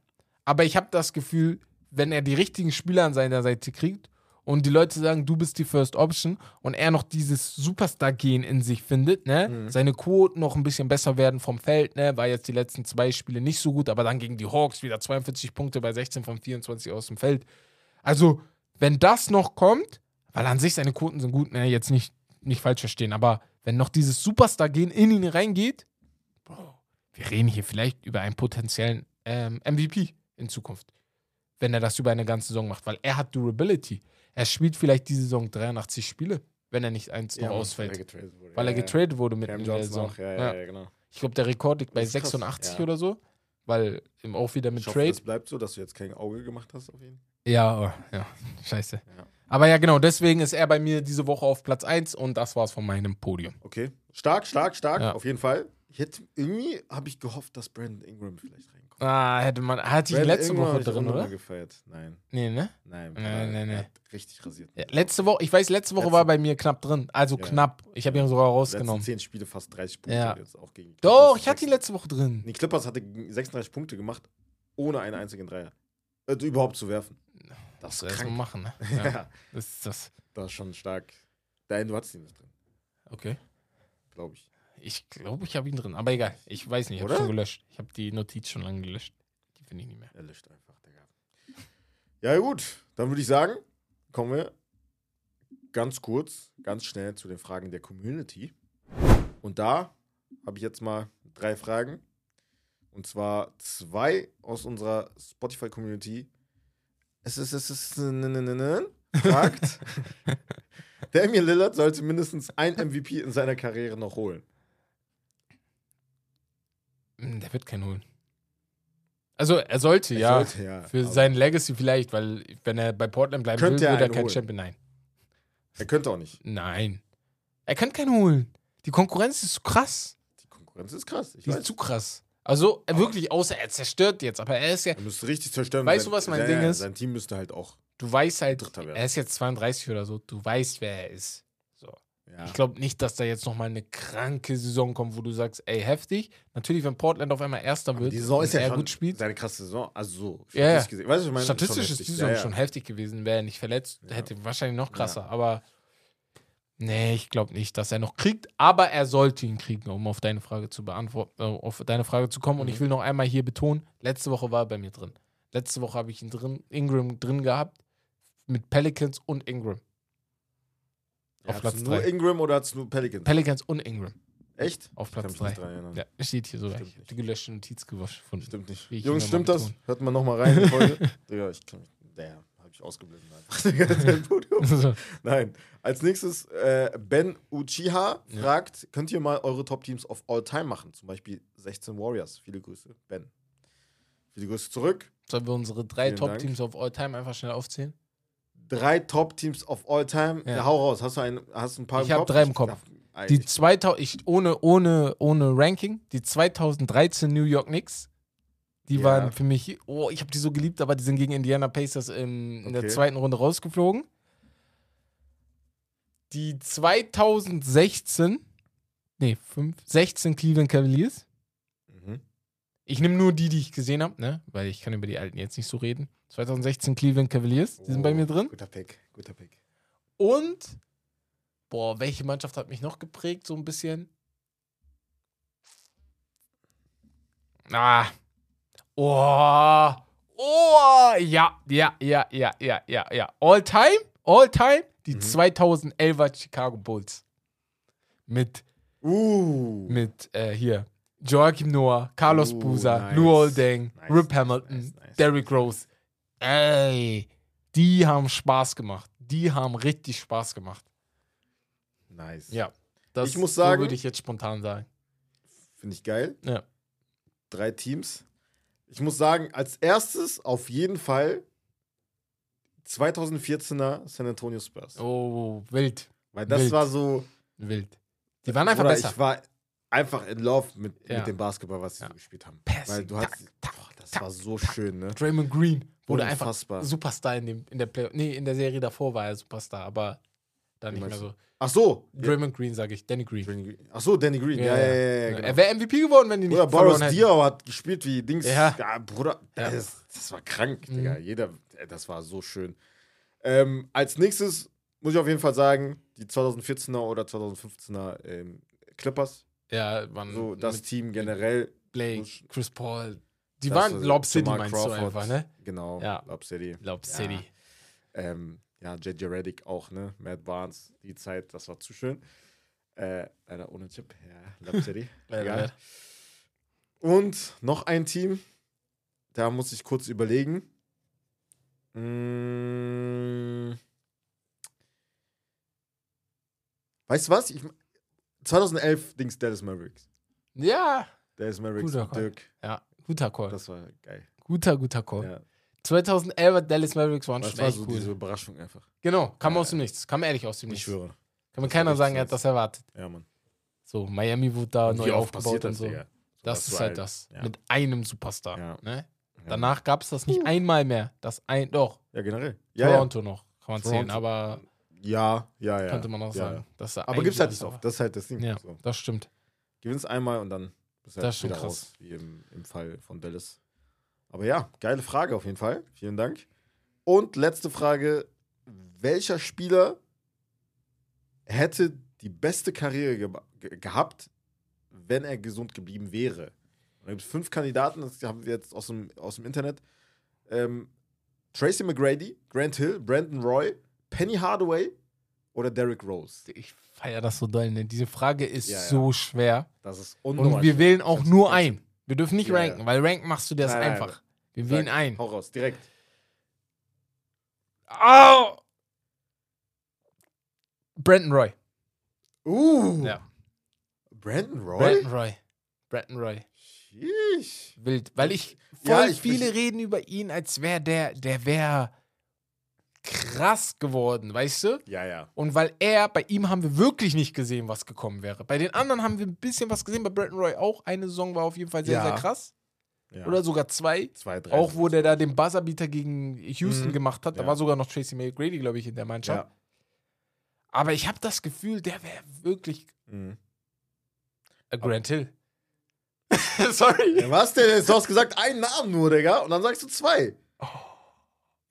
Aber ich habe das Gefühl, wenn er die richtigen Spieler an seiner Seite kriegt und die Leute sagen, du bist die First Option und er noch dieses Superstar-Gen in sich findet, ne? Mhm. Seine Quoten noch ein bisschen besser werden vom Feld, ne? War jetzt die letzten zwei Spiele nicht so gut, aber dann gegen die Hawks wieder 42 Punkte bei 16 von 24 aus dem Feld. Also, wenn das noch kommt, weil an sich seine Quoten sind gut, ne? Jetzt nicht, nicht falsch verstehen, aber wenn noch dieses Superstar-Gen in ihn reingeht, Bro, wir reden hier vielleicht über einen potenziellen ähm, MVP in Zukunft. Wenn er das über eine ganze Saison macht, weil er hat Durability. Er spielt vielleicht diese Saison 83 Spiele, wenn er nicht eins noch Ja, Mann, ausfällt. Weil er getradet wurde. weil er Ja, ja. getradet wurde mit Cam der Saison. ja, ja, Ja. ja, genau. Ich glaube, der Rekord liegt bei Das ist krass, 86 ja. oder so, weil auch wieder mit Ich hoffe, Trade. es bleibt so, dass du jetzt kein Auge gemacht hast auf ihn. Ja, oh, ja, scheiße. Ja. Aber ja, genau, deswegen ist er bei mir diese Woche auf Platz 1 und das war's von meinem Podium. Okay. Stark, stark, stark, Ja. auf jeden Fall. Ich hätte, irgendwie habe ich gehofft, dass Brandon Ingram vielleicht reinkommt. Ah, hätte man, hatte ich letzte Ingram Woche drin, oder? gefeiert. Nein, Nee, ne? nein. Nein, nein, nein. hat Richtig rasiert. Ja, letzte Woche, ich weiß, letzte Woche Letzte- war bei mir knapp drin. Also Ja. knapp. Ich habe ihn sogar rausgenommen. zehn Spiele fast 30 Punkte. Ja. Jetzt auch gegen die Doch, Clippers ich hatte ihn letzte Woche drin. Die Clippers hatte 36 Punkte gemacht, ohne einen einzigen Dreier. Äh, überhaupt zu werfen. Das ist soll erstmal machen, ne? [laughs] Ja. Ja. Das ist das. Das ist schon stark. Nein, du hattest ihn nicht drin, Okay. glaube ich. Ich glaube, ich habe ihn drin. Aber egal. Ich weiß nicht. Ich habe schon gelöscht. Ich habe die Notiz schon lange gelöscht. Die finde ich nicht mehr. Er löscht einfach, Digga. Ja, gut. Dann würde ich sagen, kommen wir ganz kurz, ganz schnell zu den Fragen der Community. Und da habe ich jetzt mal drei Fragen. Und zwar zwei aus unserer Spotify-Community. Es ist, es ist, fragt, [laughs] Damian Lillard sollte mindestens ein MVP in seiner Karriere noch holen. Hm, Der wird keinen holen. Also, er sollte, Er ja. sollte, ja, Für sein Legacy vielleicht, weil, wenn er bei Portland bleiben Könnte will, wird er kein holen? Champion. Nein. Er könnte auch nicht. Nein. Er kann keinen holen. Die Konkurrenz ist zu krass. Die Konkurrenz ist krass. Ich Die ist weiß. zu krass. Also, er wirklich, außer er zerstört jetzt, aber er ist ja, Er müsste richtig zerstören. Weißt Sein- du, was mein ja, Ding ja, ist? Sein Team müsste halt auch. du weißt halt, er ist jetzt 32 oder so, du weißt, wer er ist. So. Ja. Ich glaube nicht, dass da jetzt nochmal eine kranke Saison kommt, wo du sagst, ey, heftig. Natürlich, wenn Portland auf einmal Erster Aber wird die Saison ist ja er schon gut spielt. seine krasse Saison. Also so. Ja, ja. statistisch gesehen. Weißt du, ich meine? Statistisch ist die Saison schon heftig gewesen. Wäre er nicht verletzt, hätte wahrscheinlich noch krasser. Aber nee, ich glaube nicht, dass er noch kriegt. Aber er sollte ihn kriegen, um auf deine Frage zu beantworten, äh, auf deine Frage zu kommen. Und Mhm. ich will noch einmal hier betonen: Letzte Woche war er bei mir drin. Letzte Woche habe ich ihn drin, Ingram drin gehabt mit Pelicans und Ingram. Ja, auf hat's Platz nur drei. Ingram oder hat es nur Pelicans? Pelicans und Ingram Echt? auf Platz mich nicht 3. dran erinnern. Ja, steht hier sogar. Stimmt Ich habe nicht. die gelöschte Notiz gefunden. Stimmt nicht. Jungs, stimmt das? Hört mal nochmal rein. [laughs] Digga, ich kann mich. Der habe ich ausgeblendet einfach. Digga, sein Podium. So. Nein. Als nächstes, äh, Ben Uchiha Ja. fragt: Könnt ihr mal eure Top-Teams of all time machen? Zum Beispiel 16 Warriors. Viele Grüße, Ben. Viele Grüße zurück. Sollen wir unsere drei. Top-Teams of All Time einfach schnell aufzählen? Drei Top-Teams of all time. Ja. Ja. Hau raus. Hast du ein, hast ein paar Ich hab drei im Kopf. Die ich- 2000, ich, ohne, ohne, ohne Ranking, die 2013 New York Knicks, die Ja. waren für mich, oh, ich habe die so geliebt, aber die sind gegen Indiana Pacers in der Okay. zweiten Runde rausgeflogen. Die 2016, nee, 5, 16 Cleveland Cavaliers. Mhm. Ich nehme nur die, die ich gesehen habe, ne? weil ich kann über die alten jetzt nicht so reden. 2016 Cleveland Cavaliers, die sind bei Oh, mir drin. Guter Pick, guter Pick. Und, boah, welche Mannschaft hat mich noch geprägt, so ein bisschen? Ah. Oh. Oh. Ja, ja, ja, ja, ja, ja, ja. All time? All time? Die Mhm. 2011er Chicago Bulls. Mit, Uh. mit, äh, hier. Joachim Noah, Carlos Uh, Boozer, nice. Lou Oldeng, Nice, Rip Hamilton, nice, nice. Derrick Rose. Ey, die haben Spaß gemacht. Die haben richtig Spaß gemacht. Nice. Ja. Das Ich muss so sagen- würde ich jetzt spontan sagen. Finde ich geil. Ja. Drei Teams. Ich muss sagen, als erstes auf jeden Fall 2014er San Antonio Spurs. Oh, wild. Weil das wild. war so. Wild. Die waren einfach besser. Ich war einfach in love mit, Ja. mit dem Basketball, was sie Ja. so gespielt haben. Passing, Weil du hast. Boah, das Das war so schön, ne? Draymond Green wurde einfach Unfassbar. Superstar in, dem, in der Play nee, in der Serie davor war er Superstar, aber dann Wie nicht mehr so. Ach so. Draymond Green, sage ich, Danny Green. Danny Green. Ach so, Danny Green. Ja, ja, ja. ja, genau. Er wäre MVP geworden, wenn die nicht verloren Boris. Diaw hat gespielt wie Dings. Ja. Bruder. Das, das war krank, Mhm. Digga. Jeder, das war so schön. Ähm, als nächstes muss ich auf jeden Fall sagen, die 2014er oder 2015er ähm, Clippers. Ja, waren So, das Team generell. Blake, Chris Paul. Die waren Lob City, meinst Crawford. du einfach, ne? Genau, Ja. Lob City. Lob. City. Ähm, ja, JJ Reddick auch, ne? Matt Barnes, die Zeit, das war zu schön. Äh, leider ohne Chip. Ja, Lob City. [laughs] Egal. Und noch ein Team, da muss ich kurz überlegen. Mm. Weißt du was? Ich, 2011 Dings Dallas Mavericks. Ja, Dallas Mavericks Guter. Dirk. ja, guter Call. Das war geil. guter, guter Call. Ja. 2011 Dallas Mavericks waren Das schon war echt so cool. diese Überraschung einfach. Genau, kam Ja, aus dem Nichts. Kam ehrlich aus dem Ich Nichts. schwöre. Kann mir Das war keiner sagen, er hat das erwartet. Ja, Mann. So, Miami wurde da Und neu aufgebaut und das, so. Das was ist du halt das. Ja. Mit einem Superstar. Ja. Ne? Danach gab es das nicht einmal mehr. Das ein, doch, Ja, generell. Ja, ja. Toronto noch, kann man zählen, Toronto. aber Ja, ja, ja. könnte man auch ja. sagen. er Aber gibt's halt eigentlich nicht oft. Das ist halt das Ding. Ja, So. das stimmt. Gewinnst einmal und dann bist du halt Das ist schon wieder krass. raus, wie im, im Fall von Dallas. Aber ja, geile Frage auf jeden Fall. Vielen Dank. Und letzte Frage: Welcher Spieler hätte die beste Karriere ge ge gehabt, wenn er gesund geblieben wäre? Und da gibt es fünf Kandidaten, das haben wir jetzt aus dem, aus dem Internet. Ähm, Tracy McGrady, Grant Hill, Brandon Roy, Penny Hardaway oder Derrick Rose. Ich feiere das so doll. Ne? Diese Frage ist Ja, ja. so schwer. Das ist Und wir wählen auch nur ein. Wir dürfen nicht Ja, ranken, weil ranken machst du das Nein, nein, einfach. Wir wählen ein. Hau raus, direkt. Au! Brandon Roy. Uh. Ja. Brandon Roy? Brandon Roy. Brandon Roy. Sheesh. Wild. Weil ich voll Ja, ich- viele reden über ihn, als wäre der, der wäre krass geworden, weißt du? Ja, ja. Und weil er, bei ihm haben wir wirklich nicht gesehen, was gekommen wäre. Bei den anderen haben wir ein bisschen was gesehen, bei Brandon Roy auch. Eine Saison war auf jeden Fall sehr, Ja. sehr krass. Ja. Oder sogar zwei. zwei, drei. Auch wo der da den Buzzerbeater gegen Houston Mhm. gemacht hat. Da Ja. war sogar noch Tracy McGrady, glaube ich, in der Mannschaft. Ja. Aber ich habe das Gefühl, der wäre wirklich Mhm. Grant Hill. [laughs] Sorry. Ja, was denn? Du hast gesagt, einen Namen nur, Digga, und dann sagst du zwei.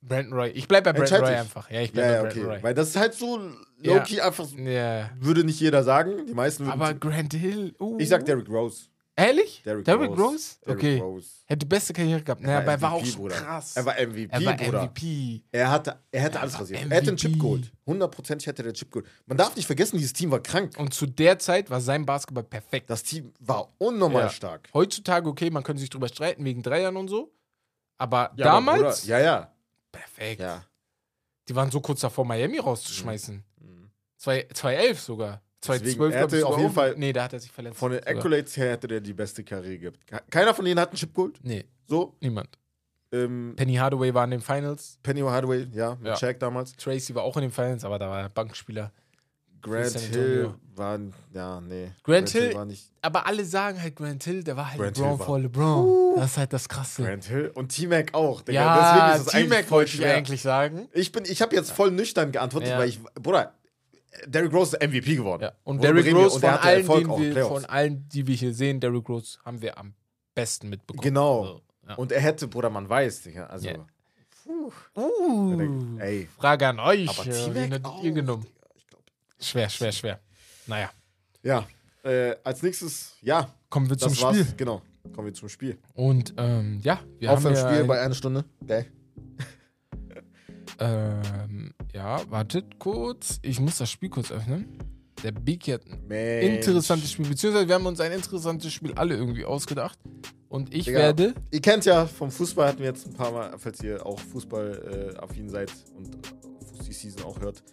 Brandon Roy. Ich bleib bei Brandon Roy einfach. Ja, ich bleib Ja, bei ja, Brandon okay. Roy. Weil das ist halt so Ja. low-key einfach, Ja. würde nicht jeder sagen. Die meisten würden. Aber Grant Hill. Uh. ich sag Derrick Rose. Ehrlich? Derrick, Derrick Rose. Rose? Derrick Okay. Rose. Hätte die beste Karriere gehabt. Er Naja, aber er war auch schon Bruder. krass. Er war MVP, Er war Bruder. MVP. Er hatte, er hätte Er alles rasiert. Er hätte einen Chip geholt. Hundertprozentig hätte der Chip geholt. Man darf nicht vergessen, dieses Team war krank. Und zu der Zeit war sein Basketball perfekt. Das Team war unnormal Ja. stark. Heutzutage, okay, man könnte sich drüber streiten wegen Dreiern und so. Aber Ja, aber damals, Bruder, ja, ja. perfekt. Ja. Die waren so kurz davor, Miami rauszuschmeißen. Mhm. Zwei- 2011 sogar. 2012 Deswegen, er hatte auf jeden Fall- Nee, da hat er sich verletzt. Von den sogar. Accolades her hätte der die beste Karriere gehabt. Keiner von denen hat einen Chip geholt. Nee, So. niemand. Ähm, Penny Hardaway war in den Finals. Penny Hardaway, ja, mit Ja. Shaq damals. Tracy war auch in den Finals, aber da war er Bankspieler. Grant Hill war, ja, nee. Grant Hill- war nicht. Aber alle sagen halt, Grant Hill, der war halt Grant LeBron vor LeBron. Das ist halt das Krasse. Grant Hill und T-Mac auch. Digga. ja, Deswegen ist es eigentlich voll ich schwer. eigentlich sagen. Ich, bin, ich habe jetzt voll nüchtern geantwortet, Ja. weil ich, Bruder, Derrick Rose ist MVP geworden. Ja. Und Worüber Derrick? Rose, Und von allen, wir, von allen, die wir hier sehen, Derrick Rose haben wir am besten mitbekommen. Genau. So, ja. Und er hätte, Bruder, man weiß, Digga. Also, Ja. puh, Uh, ey. Frage an euch. Aber äh, Wen hättet auch, ihr genommen? Digga. Ich glaub, Schwer, schwer, schwer. Naja, ja, äh, als nächstes, ja, kommen wir zum das war's. Spiel. Genau, kommen wir zum Spiel. Und ähm, ja, wir haben ja Aufwärmspiel ein, bei einer Stunde. Geil. [laughs] ähm, ja, wartet kurz. Ich muss das Spiel kurz öffnen. Der Big hat ein Mensch. interessantes Spiel, beziehungsweise wir haben uns ein interessantes Spiel alle irgendwie ausgedacht. Und ich Digga. werde. Ihr kennt ja vom Fußball, hatten wir jetzt ein paar Mal, falls ihr auch Fußball äh, seid und Fußball Season auch hört.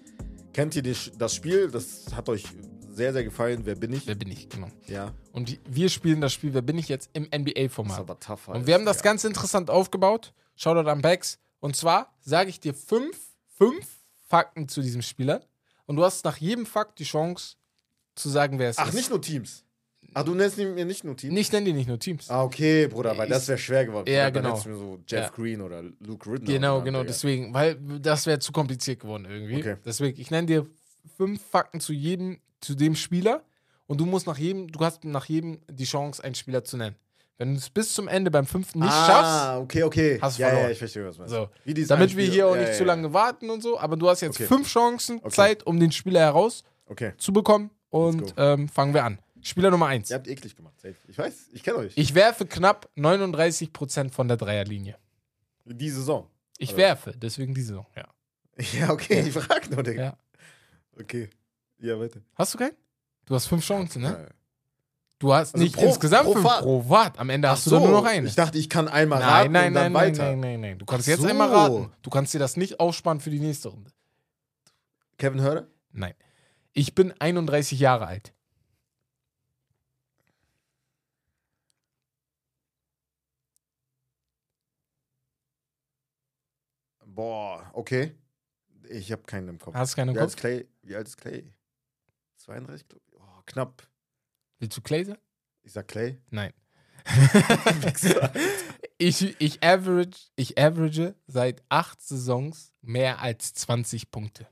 Kennt ihr die, das Spiel? Das hat euch sehr, sehr gefallen. Wer bin ich? Wer bin ich? Genau. Ja, Und die- wir spielen das Spiel Wer bin ich jetzt im das ist NBA-Format. aber tough. Und wir haben das ganz interessant aufgebaut. Shoutout an Bags. Und zwar sage ich dir fünf, fünf Fakten zu diesem Spieler. Und du hast nach jedem Fakt die Chance zu sagen, wer es Ach, ist. nicht nur Teams. Ah, du nennst mir nicht nur Team? Ich nenne die nicht nur Teams. Ah, okay, Bruder, weil Ich- das wäre schwer geworden. Ja, Dann genau. du mir so Jeff Ja. Green oder Luke Ridden. Genau, genau, deswegen, weil das wäre zu kompliziert geworden irgendwie. Okay. Deswegen, ich nenne dir fünf Fakten zu jedem, zu dem Spieler und du musst nach jedem, du hast nach jedem die Chance, einen Spieler zu nennen. Wenn du es bis zum Ende beim fünften nicht schaffst, ah, okay, okay. hast du ja, verloren. ja, ich verstehe, was du meinst. so, damit wir hier auch ja, nicht ja, zu ja. lange warten und so, aber du hast jetzt Okay. fünf Chancen Okay. Zeit, um den Spieler Okay. herauszubekommen und Let's ähm, fangen wir an. Spieler Nummer eins. Ihr habt eklig gemacht. Ich weiß, ich kenne euch. Ich werfe knapp 39% von der Dreierlinie. Die Saison. Ich Also- werfe, deswegen diese Saison, ja. Ja, okay, ich frag nur, Digga. Ja. Okay. Ja, weiter. Hast du keinen? Du hast fünf Chancen, ne? Ja. Du hast Also nicht pro- insgesamt pro fünf Fahrt. pro Watt. Am Ende hast du dann nur noch einen. Ich dachte, ich kann einmal Nein, raten nein, und dann nein, nein, weiter. nein, nein, nein. Du kannst Ach jetzt so. einmal raten. Du kannst dir das nicht aufsparen für die nächste Runde. Kevin Hörder? Nein. Ich bin 31 Jahre alt. Boah, okay. Ich habe keinen im Kopf. Hast du keinen im wie, alt Kopf? ist Clay? Wie alt ist Clay? 32, glaube ich. Oh, knapp. Willst du Clay sein? Ich sag Clay. Nein. [laughs] [laughs] ich, ich, average, ich average seit acht Saisons mehr als 20 Punkte.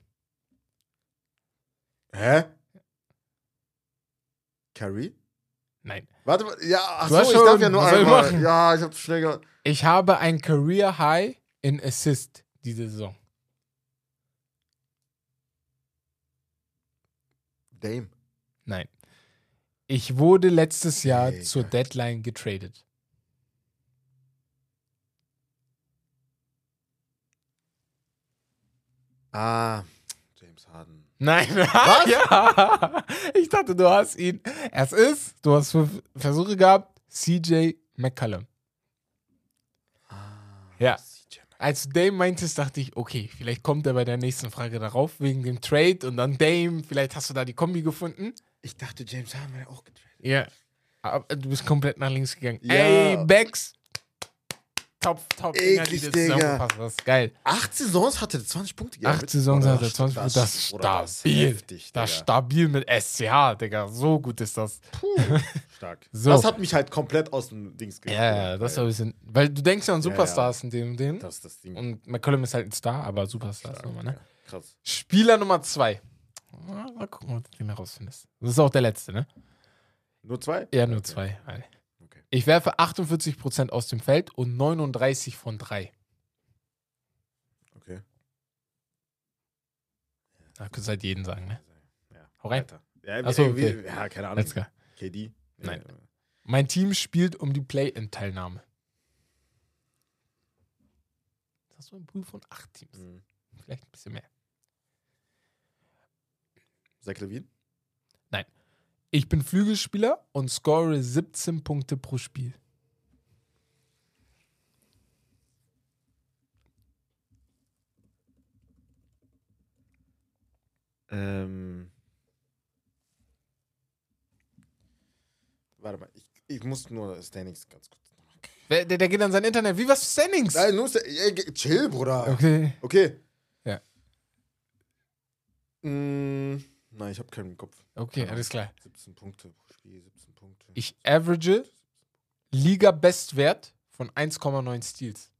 Hä? Curry? Nein. Warte mal, ja, ach so, ich schon- darf ja nur ich einmal. machen? Ja, ich hab schnell ge Ich habe ein Career High in Assist diese Saison. Dame. Nein. Ich wurde letztes Jahr Digga. zur Deadline getradet. Ah, James Harden. Nein, [laughs] was? ja. Ich dachte, du hast ihn. Es ist, du hast fünf Versuche gehabt, CJ McCallum. Ja. CJ Als du Dame meintest, dachte ich, okay, vielleicht kommt er bei der nächsten Frage darauf, wegen dem Trade und dann Dame, vielleicht hast du da die Kombi gefunden. Ich dachte, James Harden wäre auch getradet. Ja. Aber du bist komplett nach links gegangen. Ja. Ey, Bex. Top, top. Dinger, die Eklig, dir Digga. Das ist geil. Acht Saisons hatte er 20 Punkte gegeben. Acht Saisons Bruder, hat er 20 Punkte. Das ist Bruder, das ist stabil. heftig, Das stabil mit SCH, Digga. So gut ist das. [laughs] Stark. So. Das hat mich halt komplett aus dem Dings Ja, ja, das ist ein bisschen. Weil du denkst ja an Ja, Superstars in dem, dem. Das ist das Ding. Und McCollum ist halt ein Star, aber Superstars nochmal, ne? ja. Krass. Spieler Nummer zwei. Mal gucken, ob du den herausfindest. Das ist auch der letzte, ne? Nur zwei? Ja, nur Okay. zwei. Okay. Ich werfe 48% aus dem Feld und 39 von drei. Okay. Da könntest du halt jeden sagen, ne? Ja. Hau rein. Ja, Ach so, irgendwie- okay. ja, keine Ahnung. Let's go. KD? Nein. Ja. Mein Team spielt um die Play-In-Teilnahme. Das hast du ein Pool von acht Teams. Mhm. Vielleicht ein bisschen mehr. Zach Levine? Ich bin Flügelspieler und score 17 Punkte pro Spiel. Ähm. Warte mal, ich, ich muss nur Standings ganz kurz. Der, der, der geht an sein Internet. Wie was für Standings? Nein, nur Sta- ey, chill, Bruder. Okay. Okay. Ja. Mm, nein, ich habe keinen Kopf. Okay, alles klar. 17 Punkte pro Spiel, 17 Punkte. Ich average Liga-Bestwert von 1,9 Steals.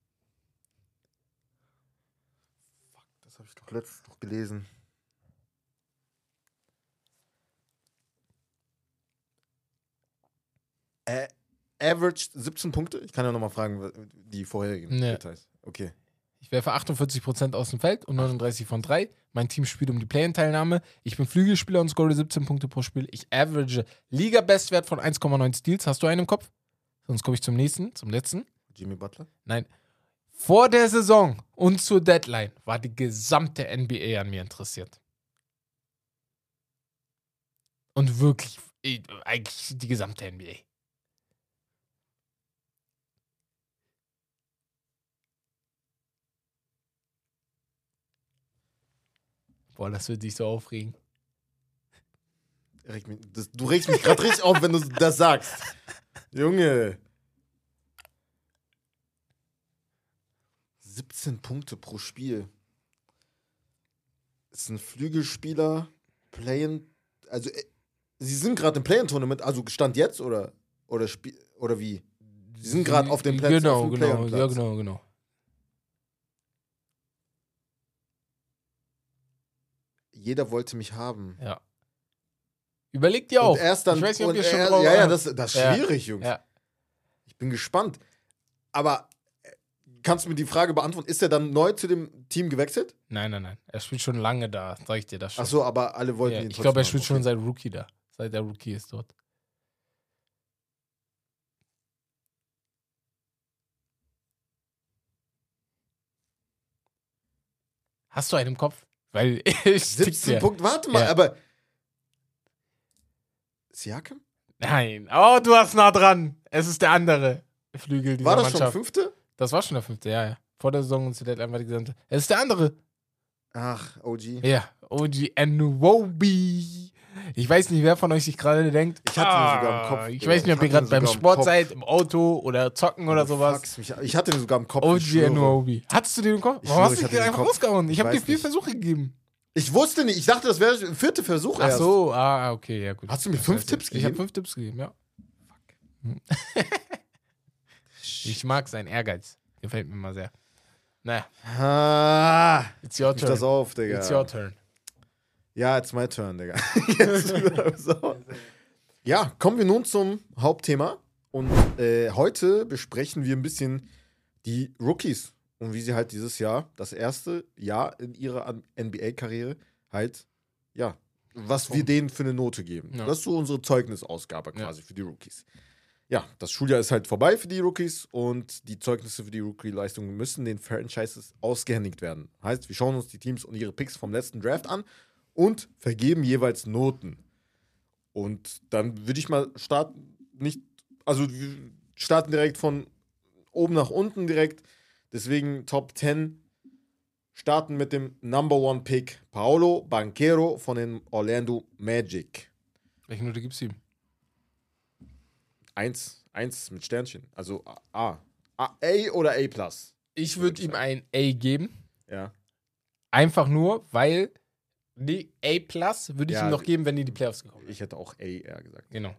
Das habe ich doch letztens noch gelesen. Äh, average 17 Punkte? Ich kann ja nochmal fragen, die vorherigen Nee. Details. Okay. Ich werfe 48% aus dem Feld und 39 von 3. Mein Team spielt um die Play-In-Teilnahme. Ich bin Flügelspieler und score 17 Punkte pro Spiel. Ich average Liga-Bestwert von 1,9 Steals. Hast du einen im Kopf? Sonst komme ich zum nächsten, zum letzten. Jimmy Butler? Nein. Vor der Saison und zur Deadline war die gesamte NBA an mir interessiert. Und wirklich, eh, eigentlich die gesamte NBA. Boah, das wird dich so aufregen. Das, du regst mich gerade richtig auf, wenn du das sagst. Junge. 17 Punkte pro Spiel. Ist ein Flügelspieler, Playen, also äh, Sie sind gerade im Play-In-Tournament, also Stand jetzt oder, oder, spiel, oder wie? Sie sind gerade auf dem Platz. Genau, auf dem genau, ja, genau, genau. Jeder wollte mich haben. Ja. Überleg dir auch. Und erst dann, ich weiß nicht, ob ihr schon er, Ja, ja, das, das ist Ja. schwierig, Jungs. Ja. Ich bin gespannt. Aber äh, kannst du mir die Frage beantworten, ist er dann neu zu dem Team gewechselt? Nein, nein, nein. Er spielt schon lange da, sag ich dir das schon. Ach so, aber alle wollten ja, ihn ich glaube, er spielt schon seit Rookie da. Seit der Rookie ist dort. Hast du einen im Kopf? Weil [laughs] ich tick's 17 ja. Punkte, warte mal, Ja. aber. Siakam? Nein. Oh, du warst nah dran. Es ist der andere Flügel dieser War das schon Mannschaft. fünfte? Das war schon der fünfte, ja, ja. Vor der Saison und zu der einfach die gesamte. Es ist der andere. Ach, OG. Ja, OG Anuobi. Ich weiß nicht, wer von euch sich gerade denkt. Ich hatte ihn sogar im Kopf, Ich weiß nicht, ob Ich ihr gerade beim Sport seid, im Auto oder zocken oder Du sowas. mich. Ich hatte ihn sogar im Kopf. ich OG schwöre. Anuobi. Hattest du den im Kopf? Ich Warum schwöre, hast ich du den einfach rausgehauen? Ich Ich habe dir vier nicht. Versuche gegeben. Ich wusste nicht. Ich dachte, das wäre der vierte Versuch Ach erst. so, ah, okay, ja gut. Hast du mir fünf Tipps Ich habe gegeben? fünf Tipps gegeben, ja. [laughs] ich mag seinen Ehrgeiz. Gefällt mir mal sehr. Naja, Ah, it's your mich das turn. auf, Digga. It's your turn. Ja, it's my turn, Digga. [laughs] [laughs] So. Ja, kommen wir nun zum Hauptthema. Und äh, heute besprechen wir ein bisschen die Rookies und wie sie halt dieses Jahr, das erste Jahr in ihrer NBA-Karriere, halt, ja, was wir denen für eine Note geben. Ja. Das ist so unsere Zeugnisausgabe Ja. quasi für die Rookies. Ja, das Schuljahr ist halt vorbei für die Rookies und die Zeugnisse für die Rookie-Leistungen müssen den Franchises ausgehändigt werden. Heißt, wir schauen uns die Teams und ihre Picks vom letzten Draft an und vergeben jeweils Noten. Und dann würde ich mal starten, nicht, also wir starten direkt von oben nach unten direkt. Deswegen Top 10 starten mit dem Number One Pick Paolo Banquero von den Orlando Magic. Welche Note gibst du ihm? Eins, eins mit Sternchen. Also A. A, A oder A plus. Ich würde ihm ein A geben. Ja. Einfach nur, weil die A plus würde ich Ja, ihm noch geben, wenn die in die Playoffs gekommen Ich hätte auch A eher gesagt. Genau.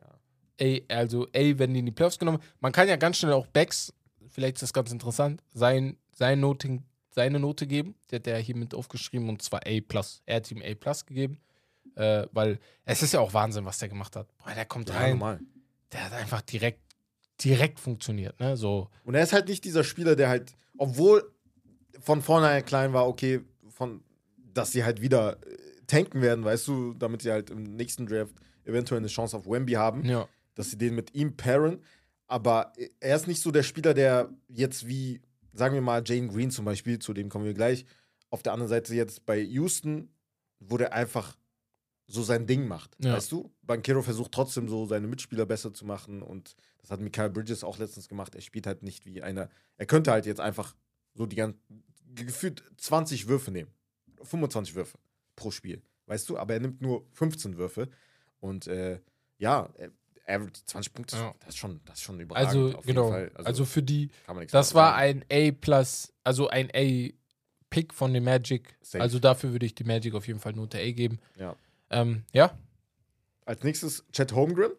Ja. A, also A, wenn die in die Playoffs genommen Man kann ja ganz schnell auch Backs, vielleicht ist das ganz interessant, sein, sein Noting, seine Note geben. Die hat er hier mit aufgeschrieben und zwar A plus. Er hat ihm A plus gegeben. Äh, weil es ist ja auch Wahnsinn, was der gemacht hat. Boah, der kommt Ja, rein, normal. der hat einfach direkt, direkt funktioniert. Ne? So, Und er ist halt nicht dieser Spieler, der halt, obwohl von vornherein klein war, okay, von, dass sie halt wieder äh, tanken werden, weißt du, damit sie halt im nächsten Draft eventuell eine Chance auf Wemby haben, ja. dass sie den mit ihm pairen. Aber er ist nicht so der Spieler, der jetzt wie, sagen wir mal, Jane Green zum Beispiel, zu dem kommen wir gleich, auf der anderen Seite jetzt bei Houston, wo der einfach so sein Ding macht, Ja. weißt du? Bankero versucht trotzdem so seine Mitspieler besser zu machen und das hat Mikael Bridges auch letztens gemacht. Er spielt halt nicht wie einer, er könnte halt jetzt einfach so die ganzen, gefühlt 20 Würfe nehmen, 25 Würfe pro Spiel, weißt du? Aber er nimmt nur 15 Würfe und äh, ja, er- Average 20 Punkte, Ja. das ist schon, das ist schon überragend. Also, auf jeden genau. Fall. Also, für die, das war ein A plus, also ein A-Pick von den Magic. Safe. Also dafür würde ich die Magic auf jeden Fall Note A geben. Ja. Ähm, ja, Als nächstes Chet Holmgren.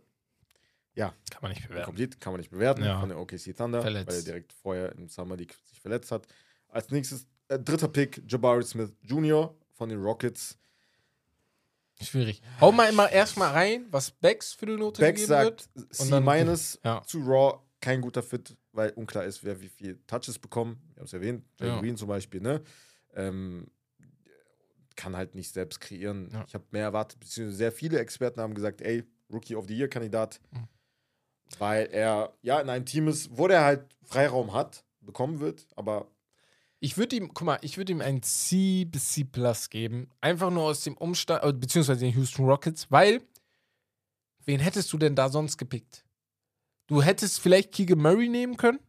kann man nicht bewerten. Komplett kann man nicht bewerten Ja. von der OKC Thunder, Verletzt. weil er direkt vorher im Summer League sich verletzt hat. Als nächstes äh, dritter Pick Jabari Smith Jr. von den Rockets. Schwierig. Hau mal immer erstmal rein, was Becks für die Note Beck gegeben sagt wird. C minus Ja. zu Raw, kein guter Fit, weil unklar ist, wer wie viel Touches bekommt. Wir haben es erwähnt, Jay Ja. Green zum Beispiel, ne? Ähm, kann halt nicht selbst kreieren. Ja. Ich habe mehr erwartet, beziehungsweise sehr viele Experten haben gesagt, ey, Rookie of the Year Kandidat, Mhm. weil er ja in einem Team ist, wo der halt Freiraum hat, bekommen wird, aber Ich würde ihm, guck mal, ich würde ihm ein C bis C plus geben. Einfach nur aus dem Umstand, äh, beziehungsweise den Houston Rockets, weil, wen hättest du denn da sonst gepickt? Du hättest vielleicht Keegan Murray nehmen können.